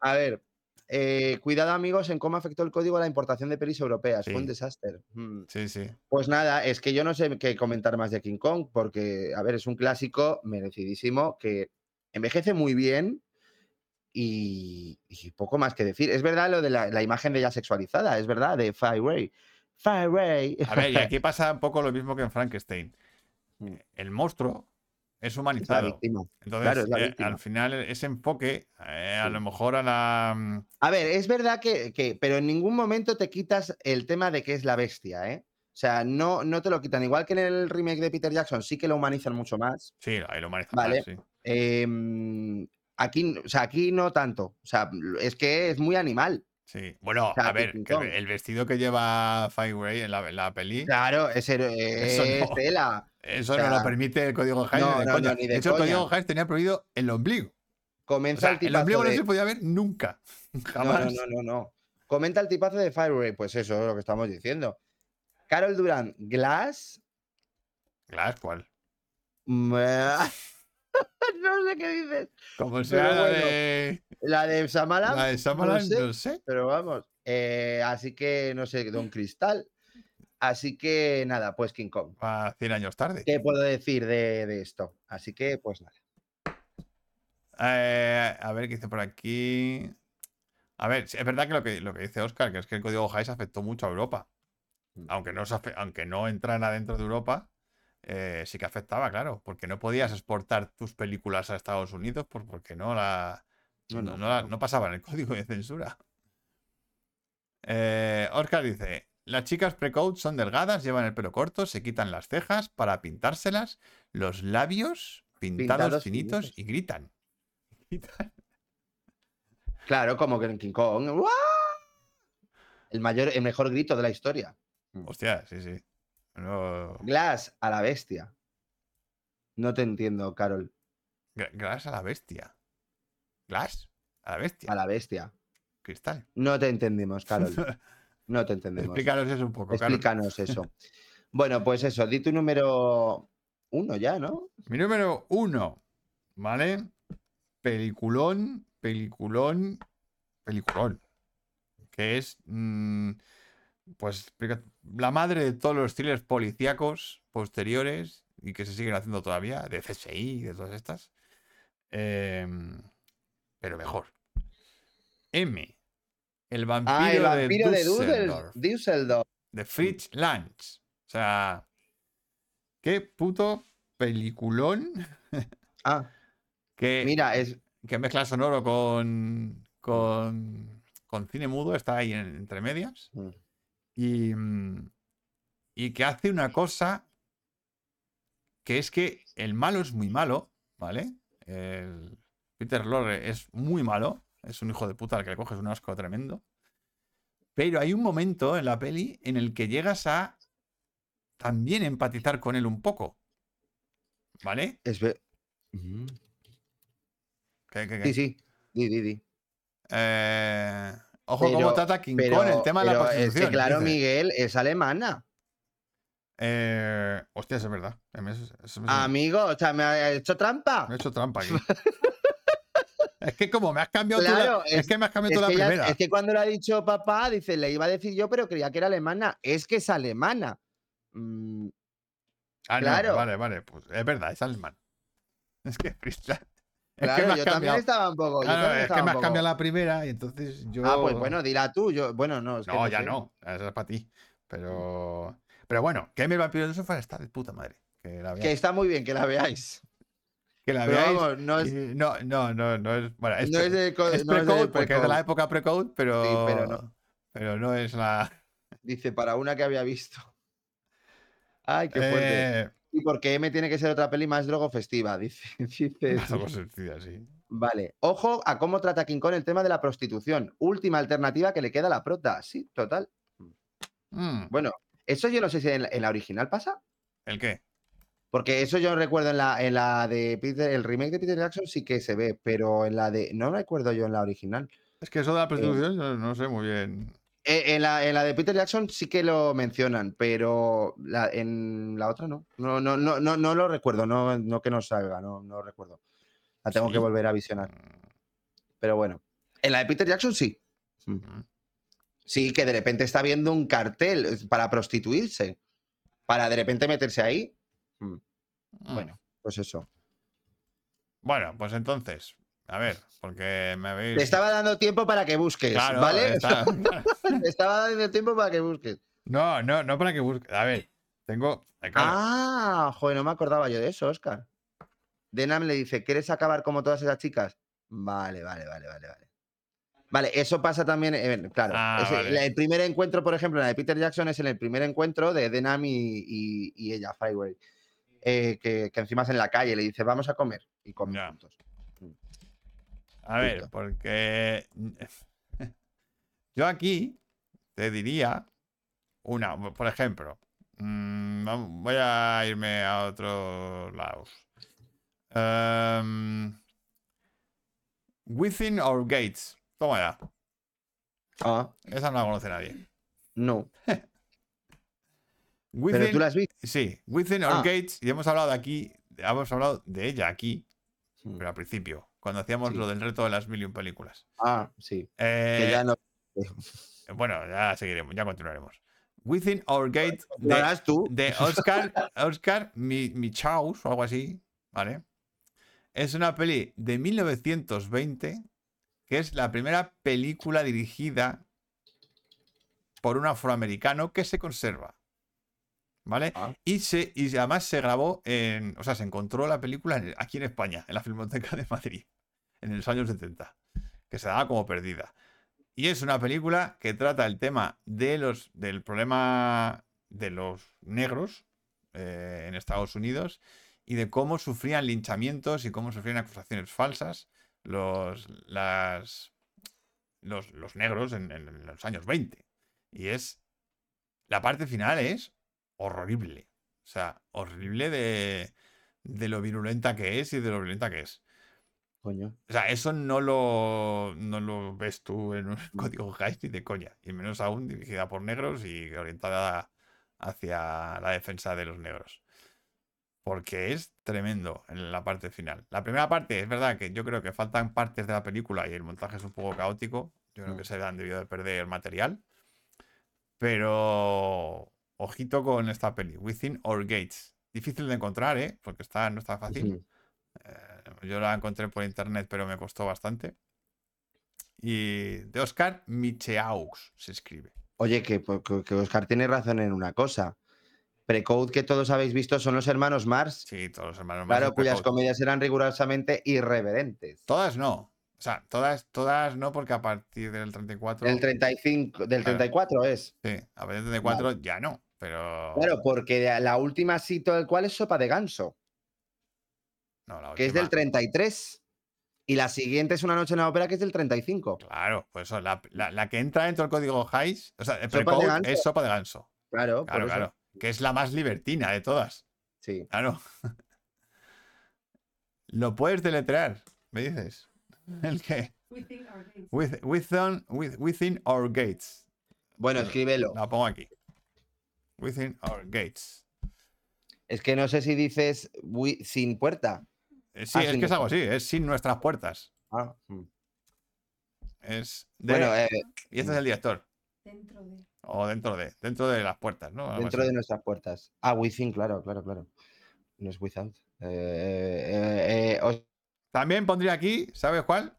A ver, eh, cuidado amigos en cómo afectó el código a la importación de pelis europeas. Fue un desastre. Mm. Sí, sí. Pues nada, es que yo no sé qué comentar más de King Kong, porque, a ver, es un clásico merecidísimo que envejece muy bien y, y poco más que decir. Es verdad lo de la, la imagen de ella sexualizada, es verdad, de Fire Ray. Fire Ray. A ver, y aquí pasa un poco lo mismo que en Frankenstein. El monstruo es humanizado. Entonces, Claro, eh, al final, ese enfoque, eh, a Sí. lo mejor a la. mm, A ver, es verdad que, que- pero en ningún momento te quitas el tema de que es la bestia, ¿eh? O sea, no, no te lo quitan. Igual que en el remake de Peter Jackson sí que lo humanizan mucho más. Sí, ahí lo humanizan Vale. más, sí. Em, aquí, o sea, aquí no tanto. O sea, es que es muy animal. Sí. Bueno, sea, a ver, que el vestido que lleva Fireway en la, en la peli, Claro, es, Eso es tela. Eso o no lo permite el código no, ni de no, coña. no, ni de hecho, el código. Hays tenía prohibido el ombligo. O Comenta sea, el el tipazo ombligo no se podía ver nunca. Jamás. no, no, no, no. Comenta el tipazo de Fireray, pues eso es lo que estamos diciendo. Carol Durant, Glass. Glass, ¿cuál? no sé qué dices. Como sea Pero la bueno, de, La de Samalan. la de Shyamalan, sé. no sé. Pero vamos. eh, así que no sé, Don Cristal. Así que nada, pues King Kong. Va 100 años tarde. ¿Qué puedo decir de, de esto? Así que, pues nada. Eh, a ver qué dice por aquí. A ver, es verdad que lo que, lo que dice Oscar, que es que el código Hays afectó mucho a Europa. Mm. Aunque no, aunque no entrara dentro de Europa, eh, sí que afectaba, claro. Porque no podías exportar tus películas a Estados Unidos por- porque no la. No, No, no, no la- no. no pasaban el código de censura. Eh, Oscar dice: Las chicas pre-code son delgadas, llevan el pelo corto, se quitan las cejas para pintárselas, los labios pintados, Pintados finitos finitos. y gritan. Gritan. Claro, como que en King Kong. El mayor, el mejor grito de la historia. Hostia, sí, sí. No- Glass a la bestia. No te entiendo, Carol. Glass a la bestia. Glass a la bestia. A la bestia. Cristal. No te entendimos, Carol. No te entendemos. Explícanos eso un poco. Explícanos eso. Bueno, pues eso, di tu número uno ya, ¿no? Mi número uno, ¿vale? Peliculón, peliculón, peliculón. Que es mm, pues la madre de todos los thrillers policíacos posteriores y que se siguen haciendo todavía, de CSI y de todas estas. Em, pero mejor. M. El vampiro, Ah, el vampiro de de Düsseldorf. Düsseldorf. Düsseldorf. de Fritz Lange. O sea, qué puto peliculón Ah, que, mira, es. que mezcla sonoro con, con, con cine mudo, está ahí en- entre medias. Mm. Y, mm, y que hace una cosa que es que el malo es muy malo, ¿vale? El Peter Lorre es muy malo, es un hijo de puta al que le coges un asco tremendo. Pero hay un momento en la peli en el que llegas a también empatizar con él un poco. ¿Vale? es ve- Mm. ¿Qué- qué- qué? Sí, sí. Di, di, di. Eh, ojo Pero- cómo trata King Pero, Kong el tema de la pero es que, prostitución. claro, dice. Miguel, es alemana. Eh, hostia, eso es verdad. Amigo, o sea, me ha hecho trampa. Me he hecho trampa aquí. es que como me has cambiado tú la- es, es- que me has cambiado tú la primera. es que cuando lo ha dicho papá, dice, le iba a decir yo, pero creía que era alemana. Es que es alemana. Mm, Ah, no, claro. vale, vale. Pues es verdad, es alemán. Es que Es claro, que yo también cambiado. estaba un poco. Claro, también es que me has cambiado la primera y entonces yo. Ah, pues bueno, dila tú. Yo, bueno, no, es que No, ya sé. no. Esa es para ti. Pero. Pero bueno, que el vampiro de sofá está de puta madre. Que la Que veáis. está muy bien que la veáis. Que la veáis. vamos, no es, y- no, no, no, no es. Bueno, es, no pre- es de no porque es de la época pre-code, pero. Sí, pero no. pero no es la. Dice, para una que había visto. Ay, qué fuerte. Eh, Y porque M tiene que ser otra peli más drogo festiva, dice. dice así. Vale. Ojo a cómo trata King Kong el tema de la prostitución. Última alternativa que le queda a la prota. Sí, total. Mm, Bueno, eso yo no sé si en la, en la original pasa. ¿El qué? Porque eso yo recuerdo en la, en la de Peter, el remake de Peter Jackson sí que se ve, pero en la de. No recuerdo yo en la original. Es que eso de la prostitución yo no sé muy bien. Eh, en, la, en la de Peter Jackson sí que lo mencionan, pero la- en la otra no. No, no, no, no, no lo recuerdo, no, no que no salga, no, no recuerdo. La tengo que volver a visionar. Pero bueno. En la de Peter Jackson sí. Mm. Sí, que de repente está viendo un cartel eh, para prostituirse. Para de repente meterse ahí. Mm. Mm. Bueno, pues eso. Bueno, pues entonces, a ver, porque me habéis. Te estaba dando tiempo para que busques, Claro, ¿vale? está- Te estaba dando tiempo para que busques. No, no, no para que busque. A ver, tengo. eh, claro, Ah, joder, no me acordaba yo de eso, Oscar. Denham le dice, ¿quieres acabar como todas esas chicas? Vale, vale, vale, vale, vale. Vale, eso pasa también, eh, claro. Ah, vale. El primer encuentro, por ejemplo, la de Peter Jackson es en el primer encuentro de Denham y, y- y ella, Fireway. Eh, que, que encima es en la calle, le dice, vamos a comer. Y comen Ya. juntos. a ver, porque. Yo aquí te diría una, por ejemplo. mm, voy a irme a otros lados. Em, Within Our Gates. Toma ya. Ah, Esa no la conoce nadie. no. Pero Within, tú la has visto. Sí, Within Our Ah. Gates. Y hemos hablado de aquí. Hemos hablado de ella aquí. Pero al principio. Cuando hacíamos Sí. lo del reto de las mil y un películas. Ah, sí. Eh, Que ya no. Bueno, ya seguiremos, ya continuaremos. Within Our Gate de, tú. de Oscar, Oscar Mi- Michaus o algo así, ¿vale? Es una peli de 1920 que es la primera película dirigida por un afroamericano que se conserva, ¿vale? Ah. Y, se, y además se grabó en, o sea, se encontró la película en- aquí en España, en la Filmoteca de Madrid, en los años 70, que se daba como perdida. Y es una película que trata el tema de los, del problema de los negros eh, en Estados Unidos y de cómo sufrían linchamientos y cómo sufrían acusaciones falsas los, las, los, los negros en, en los años 20. Y es. La parte final es horrible. O sea, horrible de, de lo virulenta que es y de lo violenta que es. Coño. O sea, eso no lo, no lo ves tú en un código Heist ni de coña. Y menos aún dirigida por negros y orientada hacia la defensa de los negros. Porque es tremendo en la parte final. La primera parte, es verdad que yo creo que faltan partes de la película y el montaje es un poco caótico. Yo creo Mm. que se han debido de perder material. Pero ojito con esta peli, Within Our Gates. Difícil de encontrar, ¿eh? Porque está, no está fácil. Eh, yo la encontré por internet, pero me costó bastante. Y de Oscar Micheaux se escribe. Oye, que, que Oscar tiene razón en una cosa. Precode que todos habéis visto son los hermanos Mars, Sí, todos los hermanos Marx claro, cuyas comedias eran rigurosamente irreverentes. Todas no. O sea, todas, todas no, porque a partir del 34. Del 35, del Claro. 34 es. Sí, a partir del 34 ya no. Pero. Claro, porque la última cito del cual es Sopa de Ganso, no, la que es del última- 33. Y la siguiente es Una noche en la ópera, que es del 35. Claro, pues eso, la, la- la que entra dentro del código Hayes, o sea, el Sopa es sopa de ganso. Claro, Claro, claro. Que es la más libertina de todas. Sí. Claro. Lo puedes deletrear, me dices. ¿El qué? With- within, with- within our gates. Bueno, Bueno, escríbelo. La pongo aquí. Within our gates. Es que no sé si dices wi- sin puerta. Eh, Sí, Ah, es que es algo así, es sin nuestras puertas. Ah, mm. Es de- Bueno, eh, y este es el director. Dentro de. O dentro de, dentro de las puertas, ¿no? Algo dentro así. de nuestras puertas. Ah, within, claro, claro, claro. No es without. Eh, eh, eh, os- También pondría aquí, ¿sabes cuál?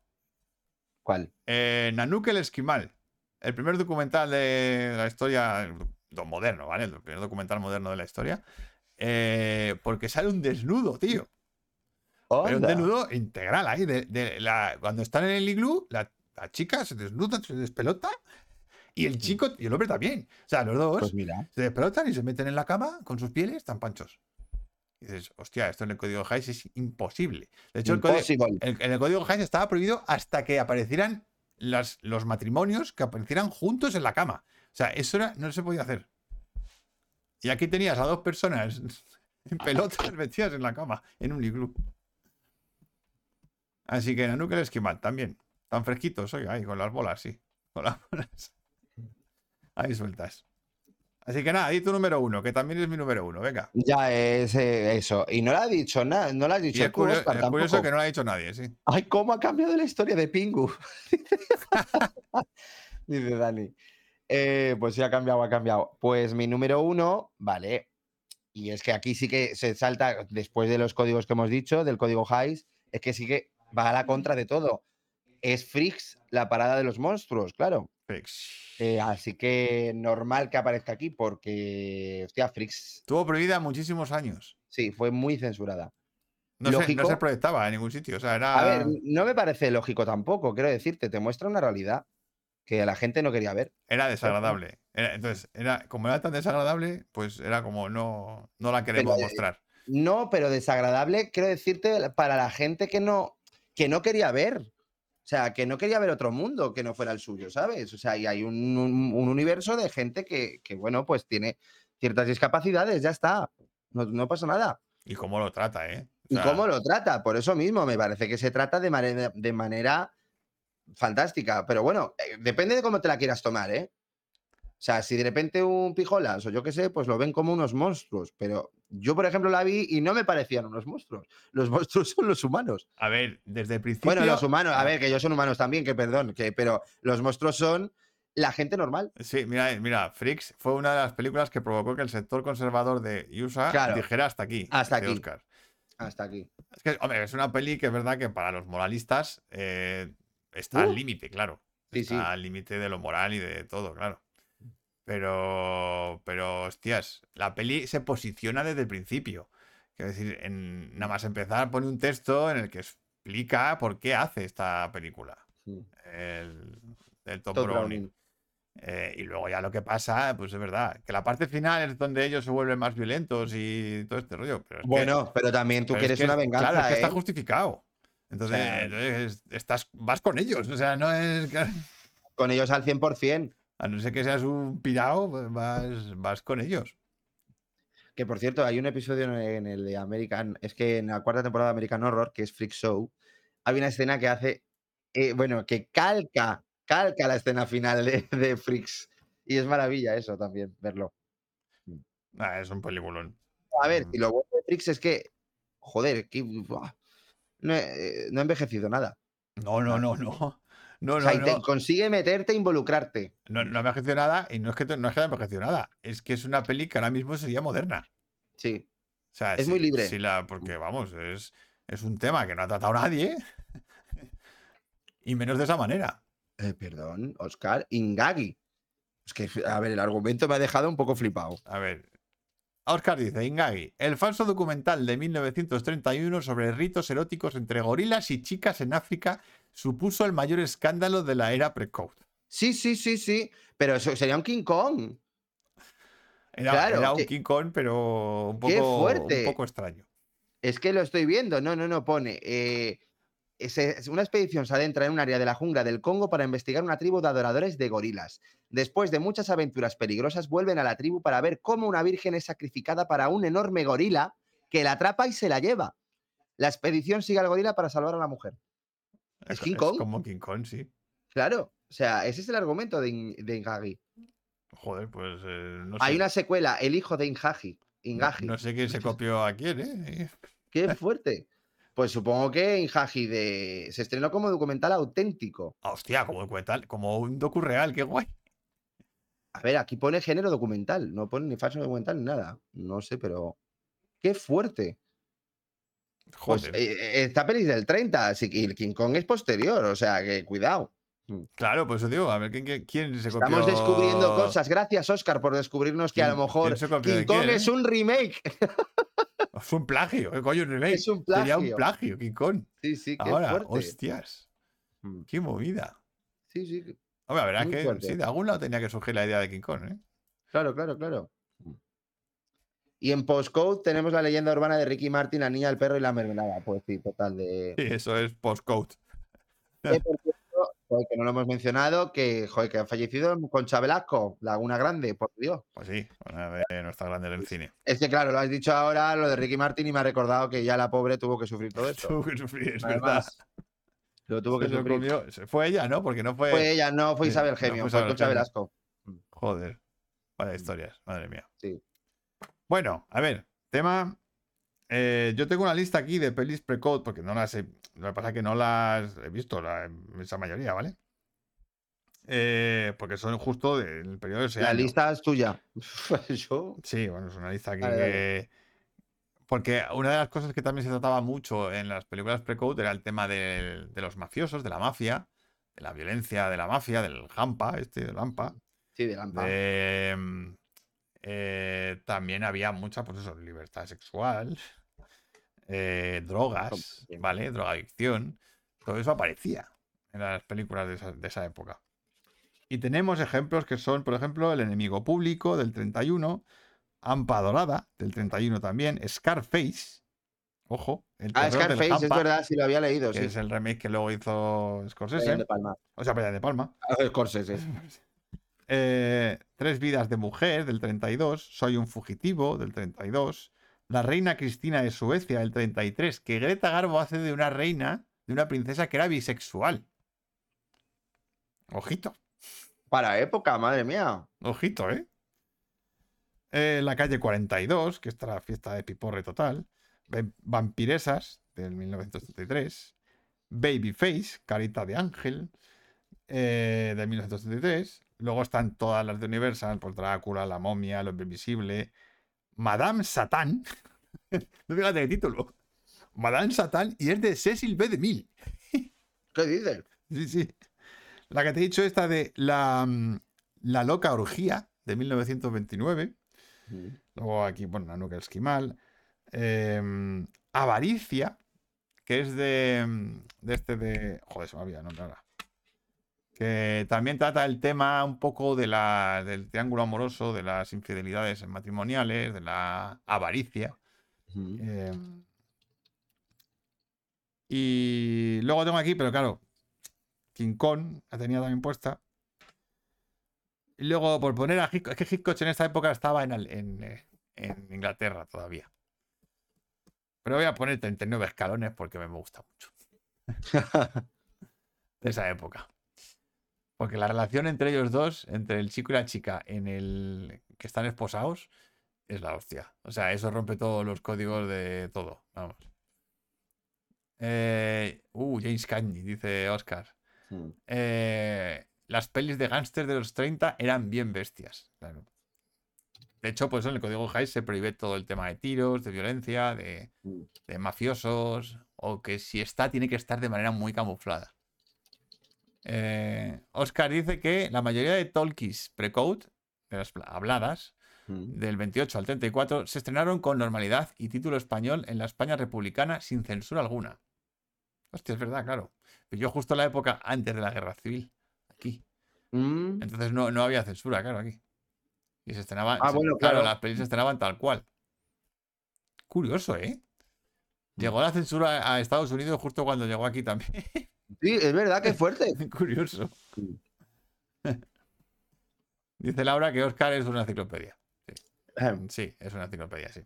¿Cuál? Eh, Nanook el Esquimal. El primer documental de la historia moderno, ¿vale? El primer documental moderno de la historia. Eh, porque sale un desnudo, tío. Pero un Onda. desnudo integral ahí. De, de la, cuando están en el iglú, la, la chica se desnuda, se despelota. Y el chico y el hombre también. O sea, los dos Pues mira. se despelotan y se meten en la cama con sus pieles tan panchos. Y dices, hostia, esto en el código Hayes es imposible. De hecho, el código, Impossible. el- en el código Hayes estaba prohibido hasta que aparecieran las, los matrimonios que aparecieran juntos en la cama. O sea, eso era, no se podía hacer. Y aquí tenías a dos personas en pelotas metidas en la cama, en un iglú. Así que Nanook el esquimal también. Tan fresquitos, oiga, ahí con las bolas, sí. Con las bolas. Ahí sueltas. Así que nada, di tu número uno, que también es mi número uno, venga. Ya es eh, eso. Y no le ha dicho nada, no le has Y dicho es, tú, curio- Óscar, es curioso que no lo ha dicho nadie, sí. Ay, cómo ha cambiado la historia de Pingu. Dice Dani. Eh, pues sí, ha cambiado, ha cambiado. Pues mi número uno, vale. Y es que aquí sí que se salta, después de los códigos que hemos dicho, del código Hayes, es que sí que va a la contra de todo. Es Frix, la parada de los monstruos, claro. Frix. Eh, así que normal que aparezca aquí, porque, hostia, Frix, Estuvo prohibida muchísimos años. sí, fue muy censurada. No, se, no se proyectaba en ningún sitio. O sea, era. A ver, no me parece lógico tampoco, quiero decirte, te muestra una realidad que la gente no quería ver. Era desagradable. Era- entonces, era, como era tan desagradable, pues era como no, no la queremos eh, mostrar. No, pero desagradable, quiero decirte, para la gente que no, que no quería ver. O sea, que no quería ver otro mundo que no fuera el suyo, ¿sabes? O sea, y hay un, un- un universo de gente que, que, bueno, pues tiene ciertas discapacidades, ya está. No, no pasa nada. Y cómo lo trata, ¿eh? O ¿Y cómo lo trata? Por eso mismo, me parece que se trata de manera, de manera fantástica. Pero bueno, eh, depende de cómo te la quieras tomar, ¿eh? O sea, si de repente un pijolas o yo qué sé, pues lo ven como unos monstruos. Pero yo, por ejemplo, la vi y no me parecían unos monstruos. Los monstruos son los humanos. A ver, desde el principio. Bueno, los humanos, a ver, que ellos son humanos también, que perdón, que, pero los monstruos son la gente normal. Sí, mira, mira, Freaks fue una de las películas que provocó que el sector conservador de USA Claro. dijera hasta aquí. Hasta dice aquí. Oscar. Hasta aquí. Es que, hombre, es una peli que es verdad que para los moralistas eh, está al Uh. límite, claro. Sí, está sí. al límite de lo moral y de todo, claro. Pero, pero, hostias, la peli se posiciona desde el principio. Quiero decir, en, nada más empezar pone un texto en el que explica por qué hace esta película. Sí. El, el Tom Browning. Browning. Eh, y luego ya lo que pasa, pues es verdad, que la parte final es donde ellos se vuelven más violentos y todo este rollo. Pero es que- Bueno, pero también tú pero es quieres que una venganza, Claro, es que está ¿eh? justificado. Entonces, estás, vas con ellos. O sea, no es. Con ellos al 100%. A no ser que seas un pirao, pues vas, vas con ellos. Que por cierto, hay un episodio en- el de American, es que en la cuarta temporada de American Horror, que es Freak Show, hay una escena que hace, eh, bueno, que calca, calca la escena final de, de Freaks. Y es maravilla eso también, verlo. Ah, es un peliculón. A ver, Mm. y lo bueno de Freaks es que, joder, que, no, he- no ha envejecido nada. No, no, no, no. No, O no, sea, no. consigue meterte e involucrarte. No, no ha envejecido nada y no es que no es que haya envejecido nada. Es que es una peli que ahora mismo sería moderna. Sí. O sea, Es si- muy libre. si la, porque vamos, es, es un tema que no ha tratado nadie. y menos de esa manera. Eh, perdón, Oscar, Ingagi. Es que, a ver, el argumento me ha dejado un poco flipado. A ver. Oscar dice, Ingagi, el falso documental de 1931 sobre ritos eróticos entre gorilas y chicas en África supuso el mayor escándalo de la era pre-code. Sí, sí, sí, sí. Pero eso sería un King Kong. Era, Claro, era un que- King Kong, pero un ¡Qué poco, fuerte! un poco extraño. Es que lo estoy viendo. No, no, no, pone. eh, una expedición se adentra en un área de la jungla del Congo para investigar una tribu de adoradores de gorilas. Después de muchas aventuras peligrosas, vuelven a la tribu para ver cómo una virgen es sacrificada para un enorme gorila que la atrapa y se la lleva. La expedición sigue al gorila para salvar a la mujer. ¿Es King Kong? como King Kong, sí. Claro. O sea, ese es el argumento de, de Ingagi. Joder, pues eh, no Hay sé. una secuela, El hijo de Ingagi. No, Ingagi. no sé quién se copió a quién, ¿eh? Qué fuerte. Pues supongo que Ingagi de... se estrenó como documental auténtico. Ah, Hostia, como documental, como un docu real, qué guay. A ver, aquí pone género documental, no pone ni falso documental ni nada. No sé, pero. ¡Qué fuerte! Pues Joder. eh, eh, esta peli es del 30, así que el King Kong es posterior, o sea que cuidado. Claro, pues eso digo, a ver quién, se copió. Estamos descubriendo cosas. Gracias, Oscar, por descubrirnos que a lo ¿Quién- mejor King Kong quién, es eh? un remake. Fue un plagio, ¿qué coño? Un remake. Es un Sería un plagio. plagio, King Kong. Sí, sí, qué Ahora, fuerte. hostias, Mm, qué movida. Sí, sí, Hombre, la verdad es que fuerte. sí, de algún lado tenía que surgir la idea de King Kong, ¿eh? claro, claro, claro. Y en Postcode tenemos la leyenda urbana de Ricky Martin, la niña, el perro y la mermelada. Pues sí, total de. Sí, eso es postcode. Que, por cierto, joder, que no lo hemos mencionado, que, joder, que ha fallecido Concha Velasco, Laguna Grande, por Dios. Pues sí, una de nuestras grandes del cine. Es que claro, lo has dicho ahora, lo de Ricky Martin, y me ha recordado que ya la pobre tuvo que sufrir todo esto. Tuvo que sufrir, es Además, verdad. Lo tuvo que Se lo sufrir. comió- Fue ella, ¿no? Porque no fue. Fue ella, no fue Isabel no Gemio, fue fue Isabel Concha Gemio. Velasco. Joder. Vaya historias, madre mía. Sí. Bueno, a ver, tema. eh, yo tengo una lista aquí de pelis pre-code, porque no las he. Lo que pasa es que no las he visto, la esa mayoría, ¿vale? Eh, porque son justo del periodo de ese La año. lista es tuya. Yo. Sí, bueno, es una lista aquí Dale, dale. que- Porque una de las cosas que también se trataba mucho en las películas pre-code era el tema del- de los mafiosos, de la mafia, de la violencia de la mafia, del hampa, este, del hampa. Sí, de Lampa. de, mm, eh, también había mucha, pues eso, libertad sexual, eh, drogas. ¿vale? Drogadicción. Todo eso aparecía en las películas de esa, de esa época. Y tenemos ejemplos que son, por ejemplo, El enemigo público del 31, Ampa Dorada del 31 también, Scarface, ojo, el Ah, Scarface, es verdad, sí lo había leído. que Sí. es el remake que luego hizo Scorsese, de Palma. o sea, Brian de Palma. Ah, Scorsese. Eh, Tres vidas de mujer del 32, Soy un fugitivo del 32, La reina Cristina de Suecia del 33, que Greta Garbo hace de una reina, de una princesa que era bisexual. Ojito, Para época, madre mía. ojito, ¿eh? Eh, La calle 42, que está la fiesta de piporre total, Vampiresas del 1933, Babyface, Carita de Ángel, eh, de 1933. Luego están todas las de Universal, pues Drácula, La momia, Lo invisible, Madame Satán. no fíjate de título. Madame Satán y es de Cecil B. DeMille. ¿Qué dices? Sí, sí. La que te he dicho, esta de la, mm, la loca orgía de 1929. Luego aquí, bueno, Nanuka Esquimal. em, Avaricia, que es de, mm, de este de... Joder, se me había nombrado. Que también trata el tema un poco de la, del triángulo amoroso, de las infidelidades matrimoniales, de la avaricia. em, y luego tengo aquí, pero claro, King Kong la tenía también puesta. Y luego, por poner a Hitchcock, es que Hitchcock en esta época estaba en, en, eh, en Inglaterra todavía. Pero voy a poner 39 escalones porque me gusta mucho. De esa época. Porque la relación entre ellos dos, entre el chico y la chica, en el que están esposados, es la hostia. O sea, eso rompe todos los códigos de todo. Vamos. Eh, uh, James Cagney, dice Oscar. Mm. eh, las pelis de gángsters de los 30 eran bien bestias. claro. De hecho, pues en el código Hays se prohíbe todo el tema de tiros, de violencia, de, Mm. de mafiosos, o que si está, tiene que estar de manera muy camuflada. Eh, Oscar dice que la mayoría de talkies pre-code, de las habladas, Mm. del 28 al 34, se estrenaron con normalidad y título español en la España republicana sin censura alguna. Hostia, es verdad, claro. Pero yo justo en la época antes de la guerra civil, aquí. Mm. Entonces no, no había censura, claro, aquí. Y se estrenaban. Ah, bueno, claro, claro. las pelis se estrenaban tal cual. Curioso, ¿eh? Llegó la censura a Estados Unidos justo cuando llegó aquí también. Sí, es verdad que es fuerte. Curioso. Sí. Dice Laura que Oscar es una enciclopedia. Sí, es una enciclopedia, sí.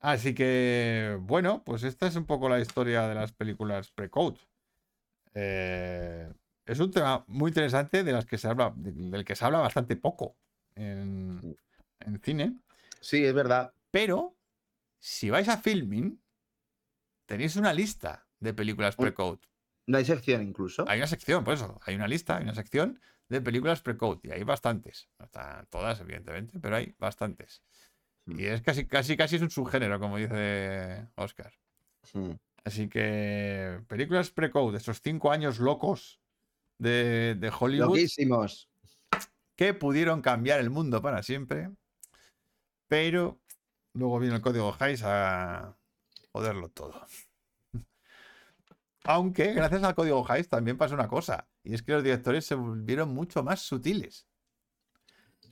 Así que, bueno, pues esta es un poco la historia de las películas pre-code. Eh, es un tema muy interesante de las que se habla, de- del que se habla bastante poco en, en cine. Sí, es verdad. Pero, si vais a Filming, tenéis una lista de películas pre-code. No hay sección incluso. Hay una sección, por eso, hay una lista, hay una sección de películas pre-code y hay bastantes. No están todas, evidentemente, pero hay bastantes. Mm. Y es casi, casi, casi es un subgénero, como dice Oscar. Así que películas pre-code, esos cinco años locos de, de Hollywood Loquísimos. que pudieron cambiar el mundo para siempre, pero luego vino el código Hays a joderlo todo. Aunque gracias al código Hays también pasó una cosa, y es que los directores se volvieron mucho más sutiles.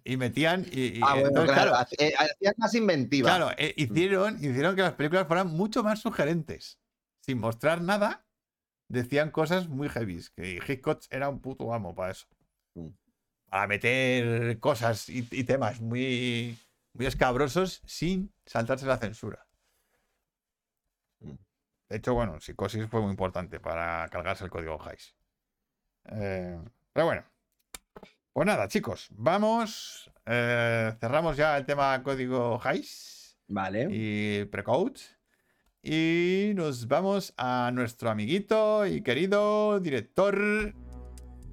Y metían... Y, y Ah, bueno, entonces, claro. claro, hac- eh, Hacías más inventiva. Claro, eh, hicieron, hicieron que las películas fueran mucho más sugerentes. Sin mostrar nada, decían cosas muy heavy. Que Hitchcock era un puto amo para eso. Mm. Para meter cosas y, y temas muy, muy escabrosos sin saltarse la censura. De hecho, bueno, Psicosis fue muy importante para cargarse el código Hays. Eh, pero bueno. Pues nada, chicos, vamos. eh, cerramos ya el tema código Hays Vale. y Precode. Y nos vamos a nuestro amiguito y querido director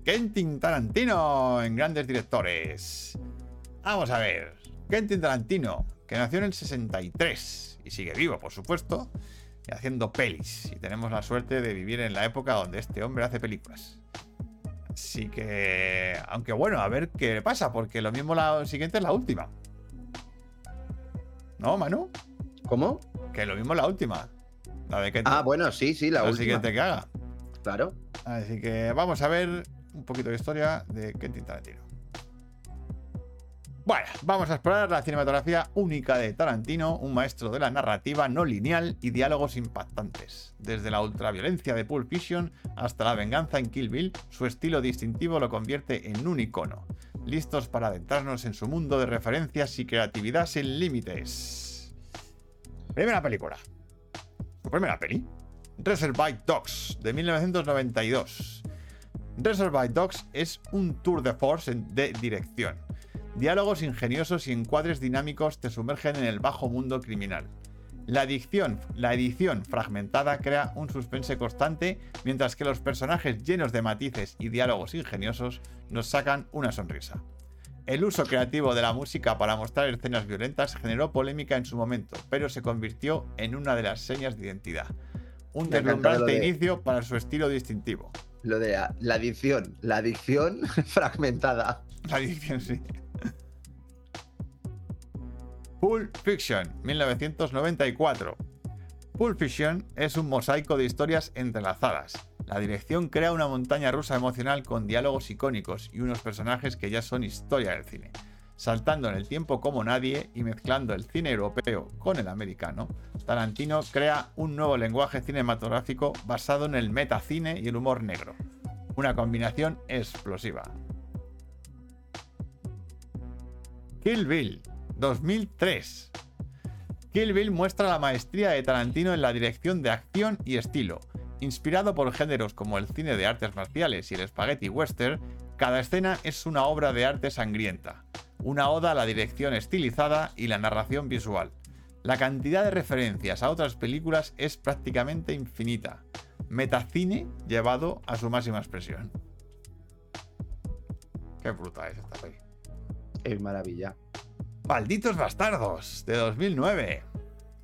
Quentin Tarantino en Grandes Directores. Vamos a ver. Quentin Tarantino, que nació en el 63 y sigue vivo, por supuesto, y haciendo pelis. Y tenemos la suerte de vivir en la época donde este hombre hace películas. Así que, aunque bueno, a ver qué pasa, porque lo mismo la siguiente es la última. ¿No, Manu? ¿Cómo? Que lo mismo la última. La de Quentin. Ah, bueno, sí, sí, la, la última. siguiente que haga. Claro. Así que vamos a ver un poquito de historia de Quentin Tarantino. Bueno, vamos a explorar la cinematografía única de Tarantino, un maestro de la narrativa no lineal y diálogos impactantes. Desde la ultraviolencia de Pulp Fiction hasta la venganza en Kill Bill, su estilo distintivo lo convierte en un icono. Listos para adentrarnos en su mundo de referencias y creatividad sin límites. Primera película. Primera peli. Reservoir Dogs, de 1992. Reservoir Dogs es un tour de force de dirección. Diálogos ingeniosos y encuadres dinámicos te sumergen en el bajo mundo criminal. La edición, la edición fragmentada crea un suspense constante, mientras que los personajes llenos de matices y diálogos ingeniosos nos sacan una sonrisa. El uso creativo de la música para mostrar escenas violentas generó polémica en su momento, pero se convirtió en una de las señas de identidad. Un deslumbrante de- inicio para su estilo distintivo. Lo de la, la adicción. La adicción fragmentada. La edición, sí. Pulp Fiction, 1994. Pulp Fiction es un mosaico de historias entrelazadas. La dirección crea una montaña rusa emocional con diálogos icónicos y unos personajes que ya son historia del cine. Saltando en el tiempo como nadie y mezclando el cine europeo con el americano, Tarantino crea un nuevo lenguaje cinematográfico basado en el metacine y el humor negro. Una combinación explosiva. Kill Bill, 2003. Kill Bill muestra la maestría de Tarantino en la dirección de acción y estilo. Inspirado por géneros como el cine de artes marciales y el spaghetti western, cada escena es una obra de arte sangrienta, una oda a la dirección estilizada y la narración visual. La cantidad de referencias a otras películas es prácticamente infinita. Metacine llevado a su máxima expresión. Qué bruta es esta peli. Es maravilla. Malditos Bastardos, de 2009.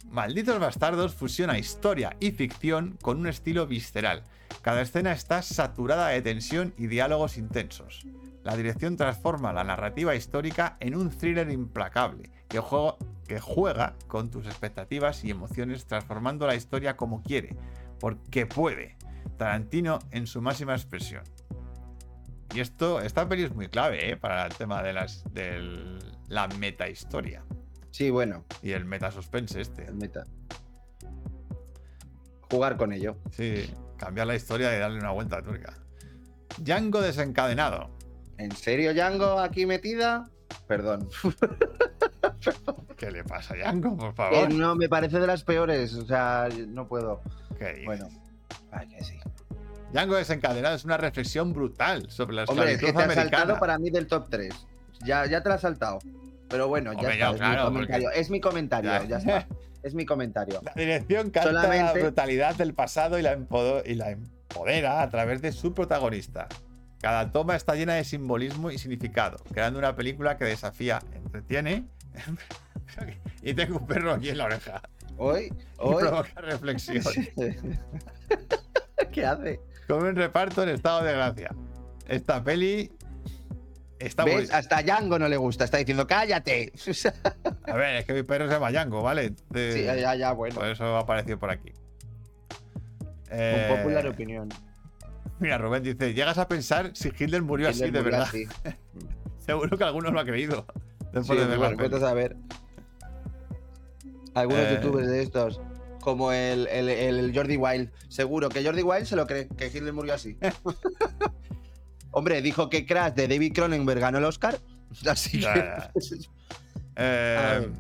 Malditos Bastardos fusiona historia y ficción con un estilo visceral. Cada escena está saturada de tensión y diálogos intensos. La dirección transforma la narrativa histórica en un thriller implacable que juega, con tus expectativas y emociones transformando la historia como quiere, porque puede. Tarantino en su máxima expresión. Y esto, esta peli es muy clave ¿eh? para el tema de las, del, la meta historia Sí, bueno, y el meta suspense este. el meta. Jugar con ello. Sí, cambiar la historia y darle una vuelta a turca. Django desencadenado. ¿En serio, Django, aquí metida? Perdón. ¿Qué le pasa a Django, por Eh, favor? no, me parece de las peores. O sea, no puedo. Bueno, ay, que sí. Django desencadenado es una reflexión brutal sobre la Hombre, es esclavitud que te has saltado para mí del top 3. Ya, ya te lo has saltado. Pero bueno, ya está. yo, es, claro, mi porque- es mi comentario. Ya. Ya está. Es mi comentario. La dirección canta la Solamente- brutalidad del pasado y la, y la empodera a través de su protagonista. Cada toma está llena de simbolismo y significado, creando una película que desafía, entretiene y tengo un perro aquí en la oreja Hoy, y hoy. provoca reflexión. ¿Qué hace? Con un reparto en estado de gracia. Esta peli está. ¿Ves? Hasta Django no le gusta. Está diciendo, cállate. sí, A ver, es que mi perro se llama Django, ¿vale? De- ya, ya, ya, bueno. Por eso ha aparecido por aquí. Un Eh, popular opinión. Mira, Rubén dice, llegas a pensar si Hitler murió así de murió verdad. así. Seguro que algunos lo ha creído. Después Sí, de ver a saber. Algunos Eh. youtubers de estos, como el, el, el Jordi Wild. Seguro que Jordi Wild se lo cree, que Hitler murió así. Hombre, dijo que Crash de David Cronenberg ganó el Oscar. Así que. Ya, Eh, A ver.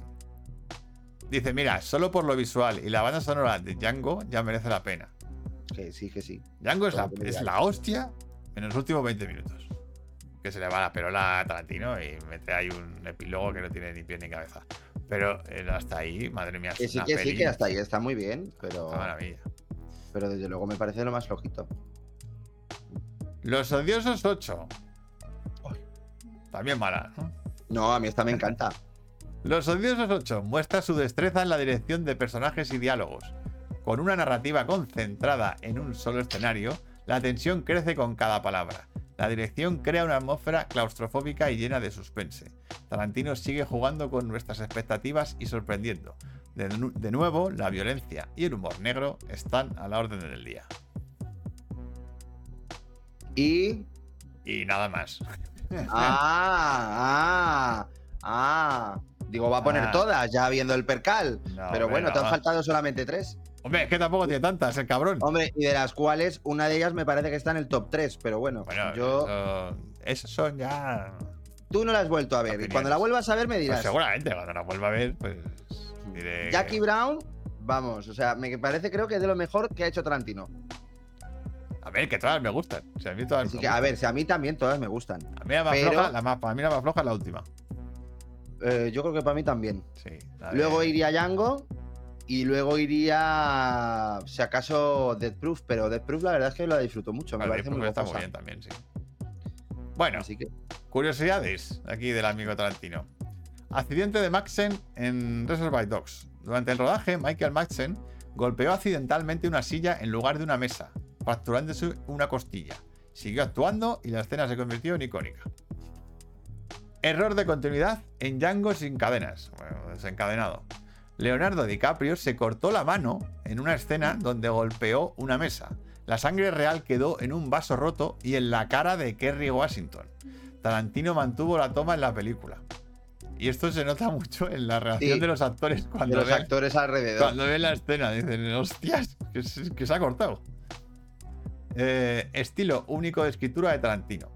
dice, mira, solo por lo visual y la banda sonora de Django ya merece la pena. que sí, que sí. Django es la, es la hostia en los últimos 20 minutos. Que se le va la perola a Tarantino y mete ahí un epílogo que no tiene ni pie ni cabeza. Pero eh, hasta ahí, madre mía, es Que sí, una que sí, que hasta ahí está muy bien, pero, maravilla. pero desde luego me parece lo más flojito. Los odiosos 8. También mala, ¿no? No, a mí esta me encanta. Los odiosos 8 muestra su destreza en la dirección de personajes y diálogos. Con una narrativa concentrada en un solo escenario, la tensión crece con cada palabra. La dirección crea una atmósfera claustrofóbica y llena de suspense. Tarantino sigue jugando con nuestras expectativas y sorprendiendo. De, nu- de nuevo, la violencia y el humor negro están a la orden del día. Y. Y nada más. Ah, ah, ah. Digo, va a poner Ah. todas ya viendo el percal. No, pero bueno, te han faltado solamente tres. Hombre, es que tampoco tiene tantas, el cabrón. Hombre, y de las cuales una de ellas me parece que está en el top 3, pero bueno, Bueno, yo. eso- esos son ya Tú no la has vuelto a ver. Y cuando la vuelvas a ver me Pues dirás. seguramente, cuando la vuelva a ver, pues diré. Jackie Brown, vamos, o sea, me parece creo que es de lo mejor que ha hecho Tarantino. A ver, que todas me gustan. O sea, a mí todas Así me que, a ver, si a mí también todas me gustan. A mí la más pero- floja, la más, para mí la más floja es la última. Eh, yo creo que para mí también. Sí. Luego iría Django y luego iría, si acaso, Death Proof, pero Death Proof la verdad es que la disfruto mucho, me parece muy está muy bien también, sí. Bueno, Así que, curiosidades aquí del amigo Tarantino. Accidente de Maxen en Reservoir Dogs. Durante el rodaje, Michael Maxen golpeó accidentalmente una silla en lugar de una mesa, fracturándose una costilla. Siguió actuando y la escena se convirtió en icónica. Error de continuidad en Django sin cadenas. Bueno, desencadenado. Leonardo DiCaprio se cortó la mano en una escena donde golpeó una mesa. La sangre real quedó en un vaso roto y en la cara de Kerry Washington. Tarantino mantuvo la toma en la película. Y esto se nota mucho en la reacción Sí. de los actores de cuando, los ven, actores alrededor. cuando ven la escena. Dicen, hostias, que se, que se ha cortado. Eh, estilo único de escritura de Tarantino.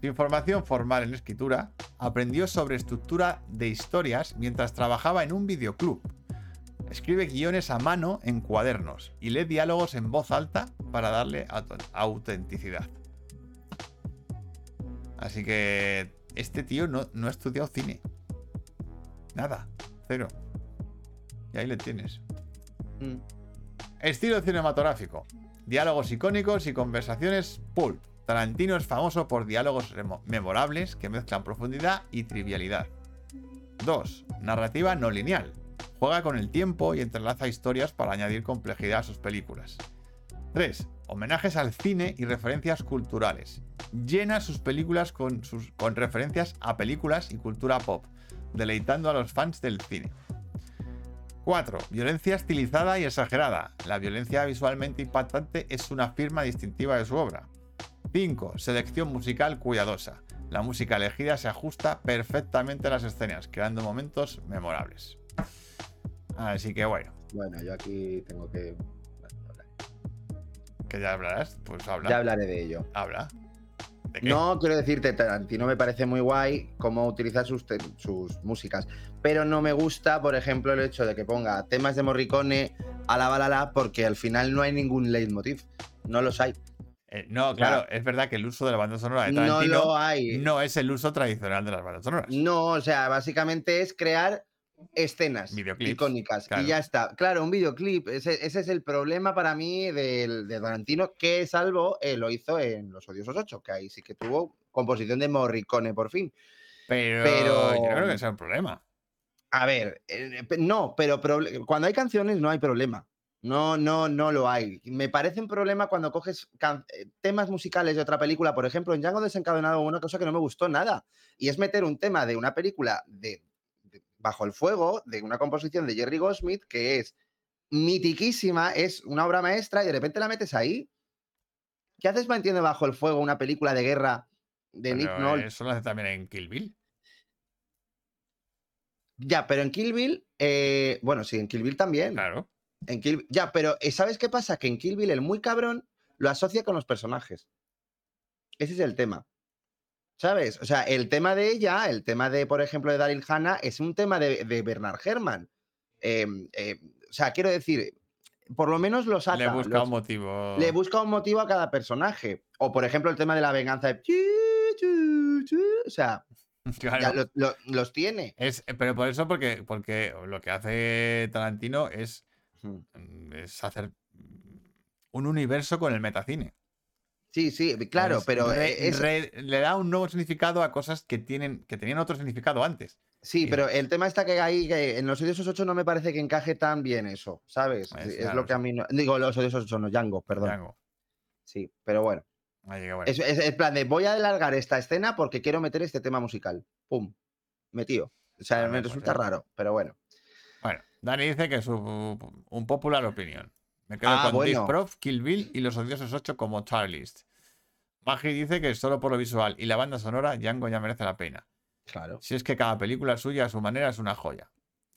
Sin formación formal en escritura, aprendió sobre estructura de historias mientras trabajaba en un videoclub. Escribe guiones a mano en cuadernos y lee diálogos en voz alta para darle autenticidad. Así que este tío no, no ha estudiado cine. Nada, cero. Y ahí le tienes. Mm. Estilo cinematográfico. Diálogos icónicos y conversaciones pulp. Tarantino es famoso por diálogos memorables que mezclan profundidad y trivialidad. 2. Narrativa no lineal. Juega con el tiempo y entrelaza historias para añadir complejidad a sus películas. 3. Homenajes al cine y referencias culturales. Llena sus películas con referencias a películas y cultura pop, deleitando a los fans del cine. 4. Violencia estilizada y exagerada. La violencia visualmente impactante es una firma distintiva de su obra. 5. Selección musical cuidadosa. La música elegida se ajusta perfectamente a las escenas, creando momentos memorables. Así que bueno, Bueno, yo aquí tengo que. que ya hablarás, pues habla. Ya hablaré de ello. Habla. No, quiero decirte, Tarantino me parece muy guay cómo utiliza sus, sus músicas, pero no me gusta, por ejemplo, el hecho de que ponga temas de Morricone a la balala porque al final no hay ningún leitmotiv. No los hay. Eh, no, claro, es verdad que el uso de la banda sonora de No Tarantino lo hay. no es el uso tradicional de las bandas sonoras. No, o sea, básicamente es crear escenas Videoclips, icónicas claro. y ya está. Claro, un videoclip, ese, ese es el problema para mí del, de Tarantino, que salvo eh, lo hizo en Los Odiosos 8, que ahí sí que tuvo composición de Morricone por fin. Pero, Pero- yo creo que sea un problema. A ver, eh, no, pero cuando hay canciones no hay problema. No, no, no lo hay. Me parece un problema cuando coges eh, temas musicales de otra película. Por ejemplo, en Django desencadenado hubo una cosa que no me gustó nada. Y es meter un tema de una película de Bajo el Fuego, de una composición de Jerry Goldsmith, que es mitiquísima, es una obra maestra, y de repente la metes ahí. ¿Qué haces metiendo Bajo el Fuego una película de guerra de Nick Nolte? eso lo hace también en Kill Bill. Ya, pero en Kill Bill, eh, bueno, sí, en Kill Bill también. Claro. En Kill- Ya, pero eh, ¿sabes qué pasa? Que en Kill Bill el muy cabrón lo asocia con los personajes. Ese es el tema. ¿Sabes? O sea, el tema de ella, el tema de, por ejemplo, de Daryl Hannah, es un tema de, de Bernard Herrmann. Em, eh, o sea, quiero decir, por lo menos lo saca. Le busca los- un motivo. le busca un motivo a cada personaje. O, por ejemplo, el tema de la venganza de... O sea, Claro. ya lo- lo- los tiene. Es, pero por eso, porque, porque lo que hace Tarantino es, mm, es hacer mm, un universo con el metacine. Sí, sí, claro, Es pero re- eh, es, re- le da un nuevo significado a cosas que tienen que tenían otro significado antes. Sí, Y- pero el tema está que ahí, que en los odiosos 8 no me parece que encaje tan bien eso, ¿sabes? Es lo que a mí no. Digo, los odiosos 8 no, Django, perdón. Django. Sí, pero bueno. Ahí bueno. Es, es el plan de voy a alargar esta escena porque quiero meter este tema musical. ¡Pum! Metido. O sea, me pues resulta raro, pero bueno. Bueno, Dani dice que es un, un popular opinión. Me quedo Ah, con bueno. Dick Prof, Kill Bill y los odiosos 8 como Charlist. Magi dice que solo por lo visual y la banda sonora, Django ya merece la pena. Claro. Si es que cada película suya a su manera es una joya.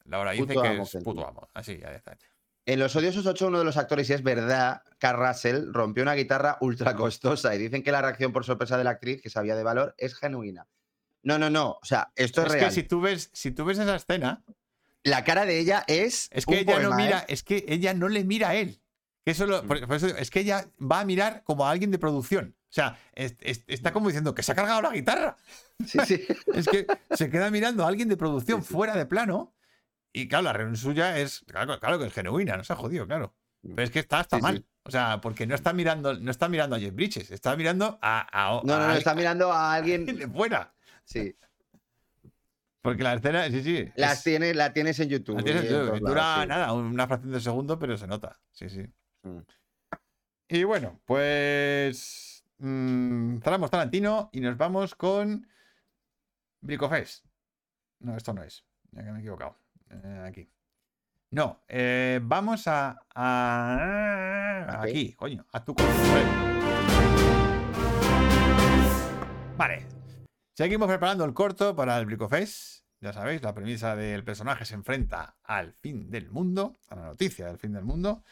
Laura dice Puto que amo, es puto amo. Así, ya está. En Los Odiosos 8, uno de los actores, y es verdad, Carl Russell, rompió una guitarra ultra costosa y dicen que la reacción por sorpresa de la actriz, que sabía de valor, es genuina. No, no, no. O sea, esto es, Es real. que si tú ves, si tú ves esa escena, La cara de ella es. es que un ella no mira, ¿eh? es que ella no le mira a él. Que eso lo- Mm. por- por eso digo, es que ella va a mirar como a alguien de producción. O sea, es- es- está como diciendo que se ha cargado la guitarra. Sí, sí. Es que se queda mirando a alguien de producción Sí, fuera de plano. Y claro, la reunión suya es. Claro, claro que es genuina, no se ha jodido, claro. Pero es que está hasta mal. O sea, porque no está mirando, no está mirando a Jeff Bridges, está mirando a, a- No, a no, no, está mirando a alguien de fuera. Sí. Porque la escena, sí, sí. Las es- tiene, la tienes en YouTube. la tienes en todos dura nada, una fracción de segundo, pero se nota. Sí, sí. Mm. Y bueno, pues. mm, cerramos Tarantino y nos vamos con. Bricofest. No, esto no es. Ya que me he equivocado. Eh, aquí. No, eh, vamos a. aquí, coño, a tu. Vale. Seguimos preparando el corto para el Bricofest. Ya sabéis, la premisa del personaje se enfrenta al fin del mundo, a la noticia del fin del mundo.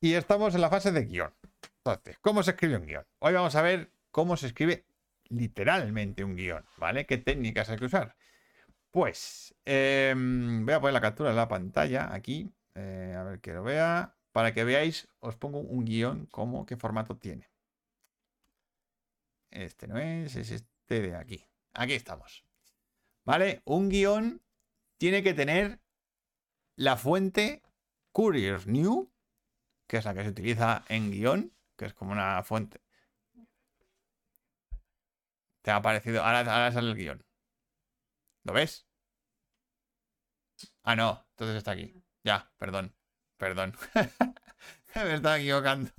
Y estamos en la fase de guion. Entonces, ¿cómo se escribe un guion? Hoy vamos a ver cómo se escribe literalmente un guion, ¿vale? ¿Qué técnicas hay que usar? Pues em, voy a poner la captura de la pantalla aquí, eh, a ver que lo vea. Para que veáis, os pongo un guion, como qué formato tiene. Este no es, es este de aquí. Aquí estamos. ¿Vale? Un guion tiene que tener la fuente Courier New, que es la que se utiliza en guion, que es como una fuente. Te ha aparecido. Ahora, ahora sale el guion. ¿Lo ves? Ah, no. Entonces está aquí. Ya, perdón. Perdón. Me estaba equivocando.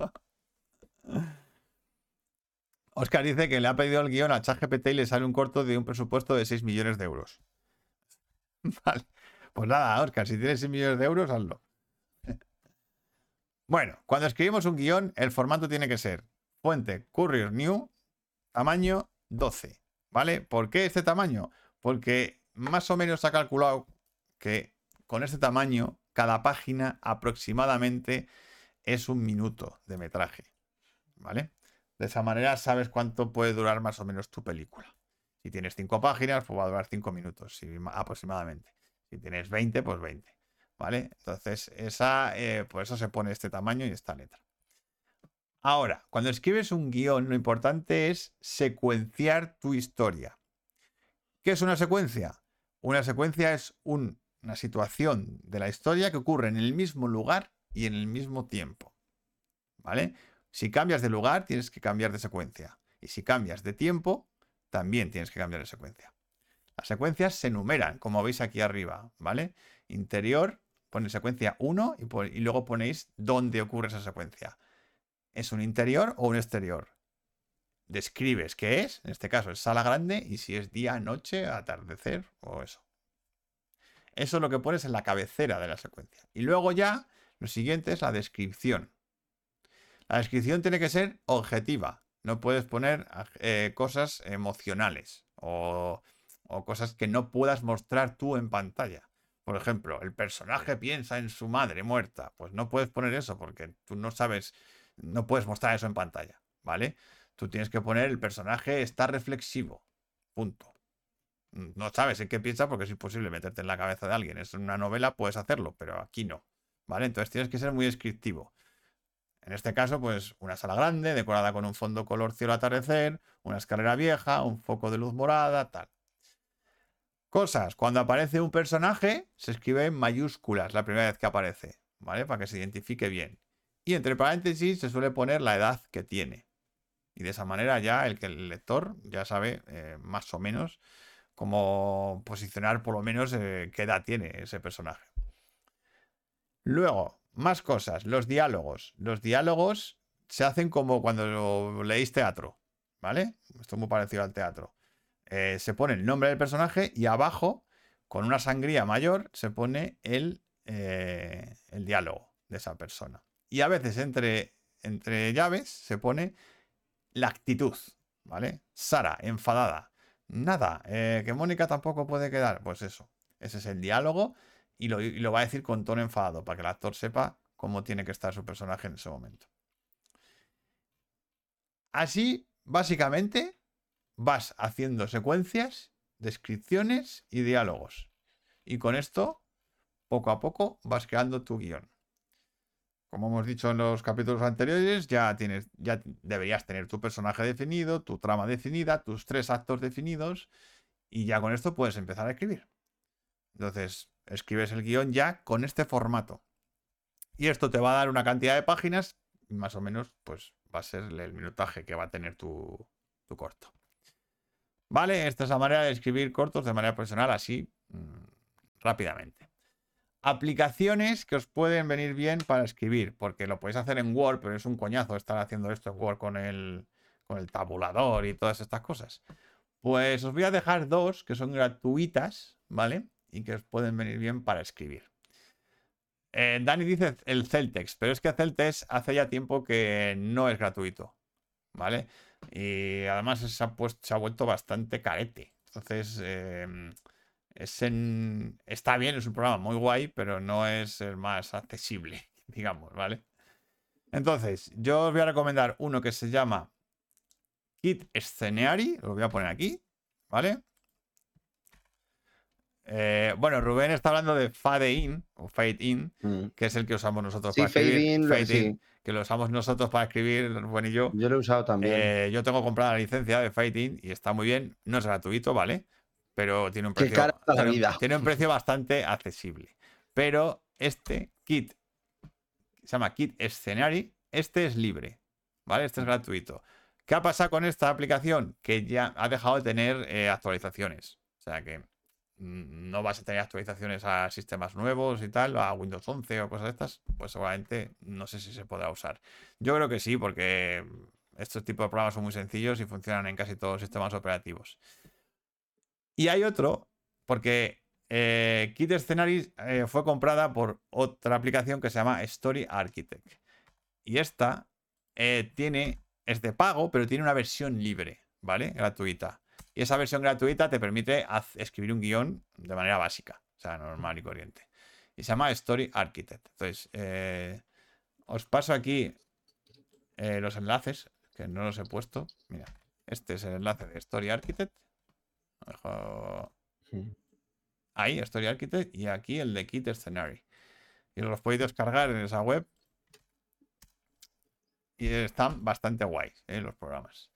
Oscar dice que le ha pedido el guion a ChatGPT y le sale un corto de un presupuesto de 6 millones de euros. Vale. Pues nada, Oscar, si tienes 6 millones de euros, hazlo. Bueno, cuando escribimos un guion, el formato tiene que ser fuente Courier New, tamaño 12. ¿Vale? ¿Por qué este tamaño? Porque más o menos ha calculado que con este tamaño, cada página aproximadamente es un minuto de metraje. ¿Vale? De esa manera sabes cuánto puede durar más o menos tu película. Si tienes 5 páginas, pues va a durar 5 minutos aproximadamente. Si tienes 20, pues 20. ¿Vale? Entonces, esa, eh, por eso se pone este tamaño y esta letra. Ahora, cuando escribes un guion, lo importante es secuenciar tu historia. ¿Qué es una secuencia? Una secuencia es una situación de la historia que ocurre en el mismo lugar y en el mismo tiempo. ¿Vale? Si cambias de lugar, tienes que cambiar de secuencia. Y si cambias de tiempo, también tienes que cambiar de secuencia. Las secuencias se enumeran, como veis aquí arriba, ¿vale? Interior, pone secuencia 1 y, luego ponéis dónde ocurre esa secuencia. ¿Es un interior o un exterior? Describes qué es, en este caso es sala grande, y si es día, noche, atardecer o eso. Eso es lo que pones en la cabecera de la secuencia. Y luego ya, lo siguiente es la descripción. La descripción tiene que ser objetiva. No puedes poner eh, cosas emocionales o cosas que no puedas mostrar tú en pantalla. Por ejemplo, el personaje piensa en su madre muerta. Pues no puedes poner eso porque tú no sabes, no puedes mostrar eso en pantalla, ¿vale? Tú tienes que poner el personaje está reflexivo. Punto. No sabes en qué piensa porque es imposible meterte en la cabeza de alguien. Es una novela, puedes hacerlo, pero aquí no. ¿Vale? Entonces tienes que ser muy descriptivo. En este caso, pues una sala grande, decorada con un fondo color cielo atardecer, una escalera vieja, un foco de luz morada, tal. Cosas. Cuando aparece un personaje, se escribe en mayúsculas la primera vez que aparece, ¿vale? Para que se identifique bien. Y entre paréntesis se suele poner la edad que tiene. Y de esa manera ya el, el lector ya sabe eh, más o menos cómo posicionar por lo menos eh, qué edad tiene ese personaje. Luego, más cosas, los diálogos. Los diálogos se hacen como cuando leéis teatro, ¿vale? Esto es muy parecido al teatro. Eh, se pone el nombre del personaje y abajo, con una sangría mayor, se pone el, eh, el diálogo de esa persona. Y a veces entre, entre llaves se pone la actitud, ¿vale? Sara, enfadada. Nada, eh, que Mónica tampoco puede quedar. Pues eso, ese es el diálogo y lo, va a decir con tono enfadado para que el actor sepa cómo tiene que estar su personaje en ese momento. Así, básicamente, vas haciendo secuencias, descripciones y diálogos. Y con esto, poco a poco, vas creando tu guion. Como hemos dicho en los capítulos anteriores, ya, tienes, ya deberías tener tu personaje definido, tu trama definida, tus tres actos definidos, y ya con esto puedes empezar a escribir. Entonces, escribes el guion ya con este formato. Y esto te va a dar una cantidad de páginas, más o menos, pues va a ser el minutaje que va a tener tu, corto. Vale, esta es la manera de escribir cortos de manera profesional, así mm, rápidamente. Aplicaciones que os pueden venir bien para escribir, porque lo podéis hacer en Word, pero es un coñazo estar haciendo esto en Word con el, con el tabulador y todas estas cosas. Pues os voy a dejar dos que son gratuitas, ¿vale? y que os pueden venir bien para escribir. Eh, Dani dice el Celtex, pero es que Celtex hace ya tiempo que no es gratuito, ¿vale? Y además se ha, se ha vuelto bastante carete. Entonces, em, está bien, es un programa muy guay, pero no es el más accesible, digamos, ¿vale? Entonces, yo os voy a recomendar uno que se llama Kit Sceneary, lo voy a poner aquí, ¿vale? Eh, bueno, Rubén está hablando de Fade In, o Fade In, mm. que es el que usamos nosotros para escribir. Fade in, que lo usamos nosotros para escribir, Rubén y yo. Yo lo he usado también. Eh, yo tengo comprada la licencia de Fade In y está muy bien. No es gratuito, ¿vale? Pero tiene un precio, tiene, tiene un precio bastante accesible. Pero este kit, se llama Kit Scenary, este es libre, ¿vale? Este es gratuito. ¿Qué ha pasado con esta aplicación? Que ya ha dejado de tener eh, actualizaciones. O sea que no vas a tener actualizaciones a sistemas nuevos y tal, a Windows 11 o cosas de estas, pues seguramente no sé si se podrá usar. Yo creo que sí, porque estos tipos de programas son muy sencillos y funcionan en casi todos los sistemas operativos. Y hay otro, porque eh, Kit Scenaries eh, fue comprada por otra aplicación que se llama Story Architect. Y esta eh, tiene, es de pago, pero tiene una versión libre, ¿vale? Gratuita. Y esa versión gratuita te permite escribir un guion de manera básica, o sea, normal y corriente. Y se llama Story Architect. Entonces, eh, os paso aquí eh, los enlaces, que no los he puesto. Mira, este es el enlace de Story Architect. Dejo ahí, Story Architect, y aquí el de Kit Scenario. Y los podéis descargar en esa web. Y están bastante guays ¿eh? los programas.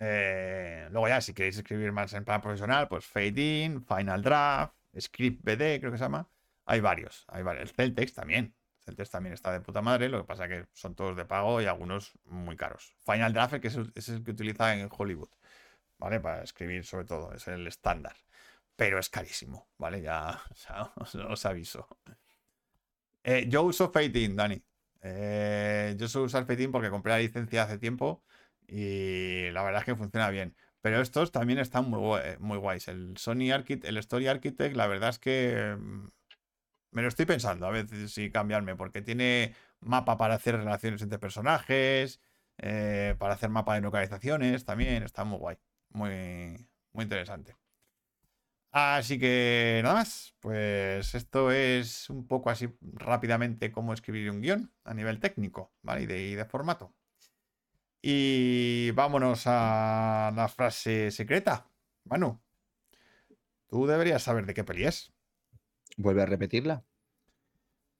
Eh, luego ya, si queréis escribir más en plan profesional, pues Fade In, Final Draft, Script BD, creo que se llama. Hay varios, hay varios. El Celtex también. Celtex también está de puta madre, lo que pasa que son todos de pago y algunos muy caros. Final Draft es el, que utiliza en Hollywood, ¿vale? Para escribir sobre todo, es el estándar. Pero es carísimo, ¿vale? Ya, os aviso. Eh, yo uso Fade In, Dani. Eh, yo suelo usar Fade In porque compré la licencia hace tiempo y la verdad es que funciona bien. Pero estos también están muy, gua- muy guays. El Sony Architect, el Story Architect, la verdad es que mm, me lo estoy pensando a veces si cambiarme, porque tiene mapa para hacer relaciones entre personajes, eh, para hacer mapa de localizaciones también, está muy guay, muy, muy interesante. Así que nada más, pues esto es un poco así rápidamente cómo escribir un guion a nivel técnico, ¿vale? Y de, y de formato. Y vámonos a la frase secreta. Manu, tú deberías saber de qué peli es. Vuelve a repetirla.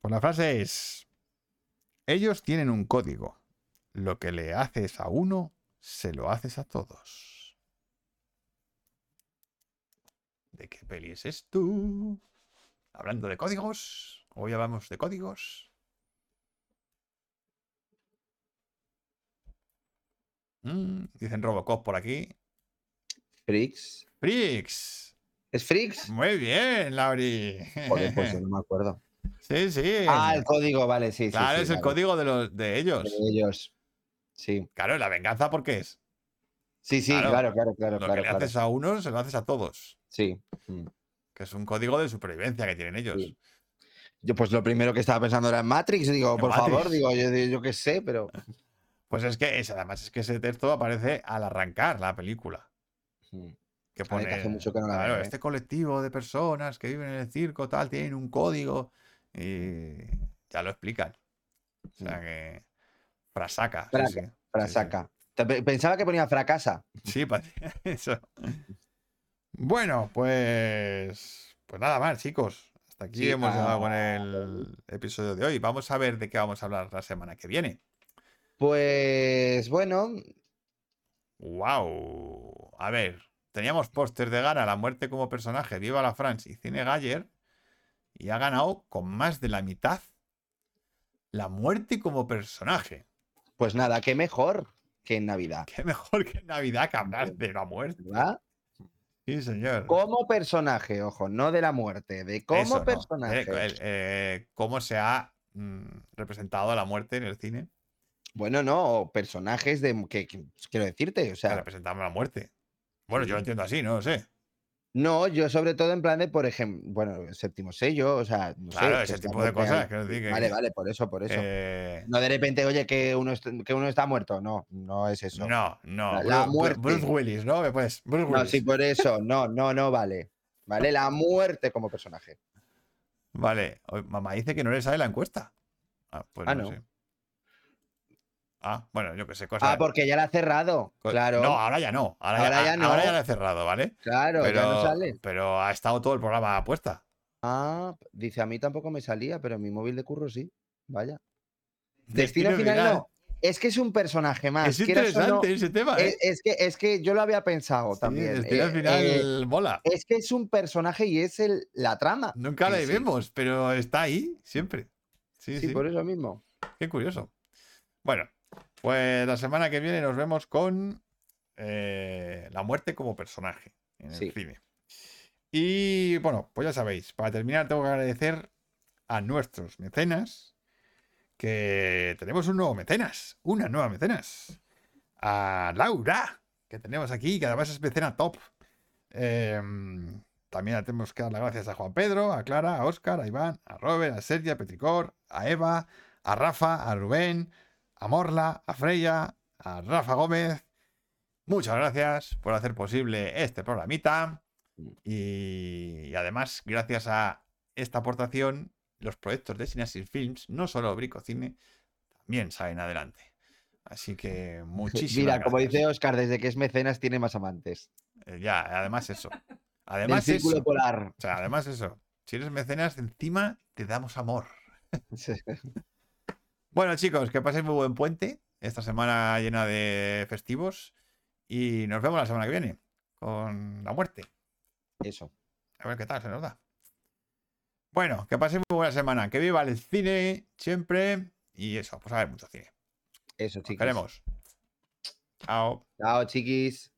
Pues la frase es, ellos tienen un código. Lo que le haces a uno, se lo haces a todos. ¿De qué peli es esto? Hablando de códigos, hoy hablamos de códigos. Mm, dicen Robocop por aquí. Frix. Frix. ¿Es Frix? Muy bien, Lauri. Joder, pues yo no me acuerdo. Sí, sí. Ah, el código, vale, sí, sí. Claro, sí, es el código de los de ellos. De ellos. Sí. Claro, la venganza, ¿por qué es? Sí, sí, Claro. claro, claro, claro, Lo claro. que le haces a uno, se lo haces a todos. Sí. Mm. Que es un código de supervivencia que tienen ellos. Sí. Yo, pues lo primero que estaba pensando era en Matrix. Digo, por Matrix. favor, digo, yo, yo qué sé, pero. Pues es que es, además es que ese texto aparece al arrancar la película. Mm. Que pone. que hace mucho que no la claro, veo, ¿eh? este colectivo de personas que viven en el circo, tal, tienen un código. Y ya lo explican. O sea que. Frasaca. sí, Fraca, sí. Sí, sí. Frasaca. Pensaba que ponía fracasa. Sí, eso. Bueno, pues. Pues nada más, chicos. Hasta aquí Sí, hemos llegado con el episodio de hoy. Vamos a ver de qué vamos a hablar la semana que viene. Pues bueno, ¡Wow! A ver, teníamos póster de gana La muerte como personaje, Viva la France y Cine Galler. Y ha ganado con más de la mitad La muerte como personaje. pues nada, qué mejor que en Navidad. Qué mejor que en Navidad que hablar de la muerte. ¿verdad? Sí, señor. Como personaje, ojo, no de la muerte, de como Eso, ¿no? personaje. Eh, eh, cómo se ha mm, representado la muerte en el cine. Bueno, no, personajes de que, que- quiero decirte, o que sea, representamos la muerte. Bueno, yo lo entiendo así, no lo sé. no, yo sobre todo en plan de, por ejemplo, bueno, el séptimo sello, o sea, no Claro, que ese tipo de cosas. decir que- Vale, vale, por eso, por eso. eh, No de repente, oye, que uno, est- que uno está muerto. No, no es eso. no, no. La- la Bru- Bru- muerte. Bruce Willis, ¿no? Pues, Bruce No, Willis. sí, por eso. No, no, no vale. Vale, la muerte como personaje. Vale, mamá dice que no le sale la encuesta. Ah, pues Ah, no, no. sé. Ah, bueno, yo qué sé, cosas. Ah, porque ya la ha cerrado. Claro, No, ahora ya no. Ahora, Ahora ya, ya ah, no. ahora ya la he cerrado, ¿vale? claro, pero, ya no sale. pero ha estado todo el programa puesta. Ah, dice a mí tampoco me salía, pero en mi móvil de curro sí. Vaya. Destino Destino final no. Es que es un personaje más. es no, interesante ese tema, ¿eh? es, es que, es que yo lo había pensado Sí, también. al eh, final eh, mola. es que es un personaje y es el, la trama. Nunca sí. vemos, pero está ahí siempre. Sí, Sí, sí. por eso mismo. Qué curioso. Bueno, pues la semana que viene nos vemos con eh, la muerte como personaje en el cine. Y bueno, pues ya sabéis, para terminar tengo que agradecer a nuestros mecenas, que tenemos un nuevo mecenas, una nueva mecenas, a Laura, que tenemos aquí, que además es mecena top. Em, también tenemos que dar las gracias a Juan Pedro, a Clara, a Óscar, a Iván, a Robert, a Sergio, a Petricor, a Eva, a Rafa, a Rubén, a Morla, a Freya, a Rafa Gómez. Muchas gracias por hacer posible este programita. Y, y además, gracias a esta aportación, los proyectos de Synasis Films, no solo Bricocine, también salen adelante. Así que muchísimas Mira, como gracias. dice Oscar, desde que es mecenas tiene más amantes. Eh, Ya, además eso. Del Además círculo eso. polar. O sea, además eso. Si eres mecenas, encima te damos amor. Bueno, chicos, que paséis muy buen puente. Esta semana llena de festivos. Y nos vemos la semana que viene con la muerte. Eso. A ver qué tal se nos da. Bueno, que paséis muy buena semana. Que viva el cine siempre. Y eso, pues a ver mucho cine. Eso, Nos chicos. queremos. Chao. Chao, chiquis.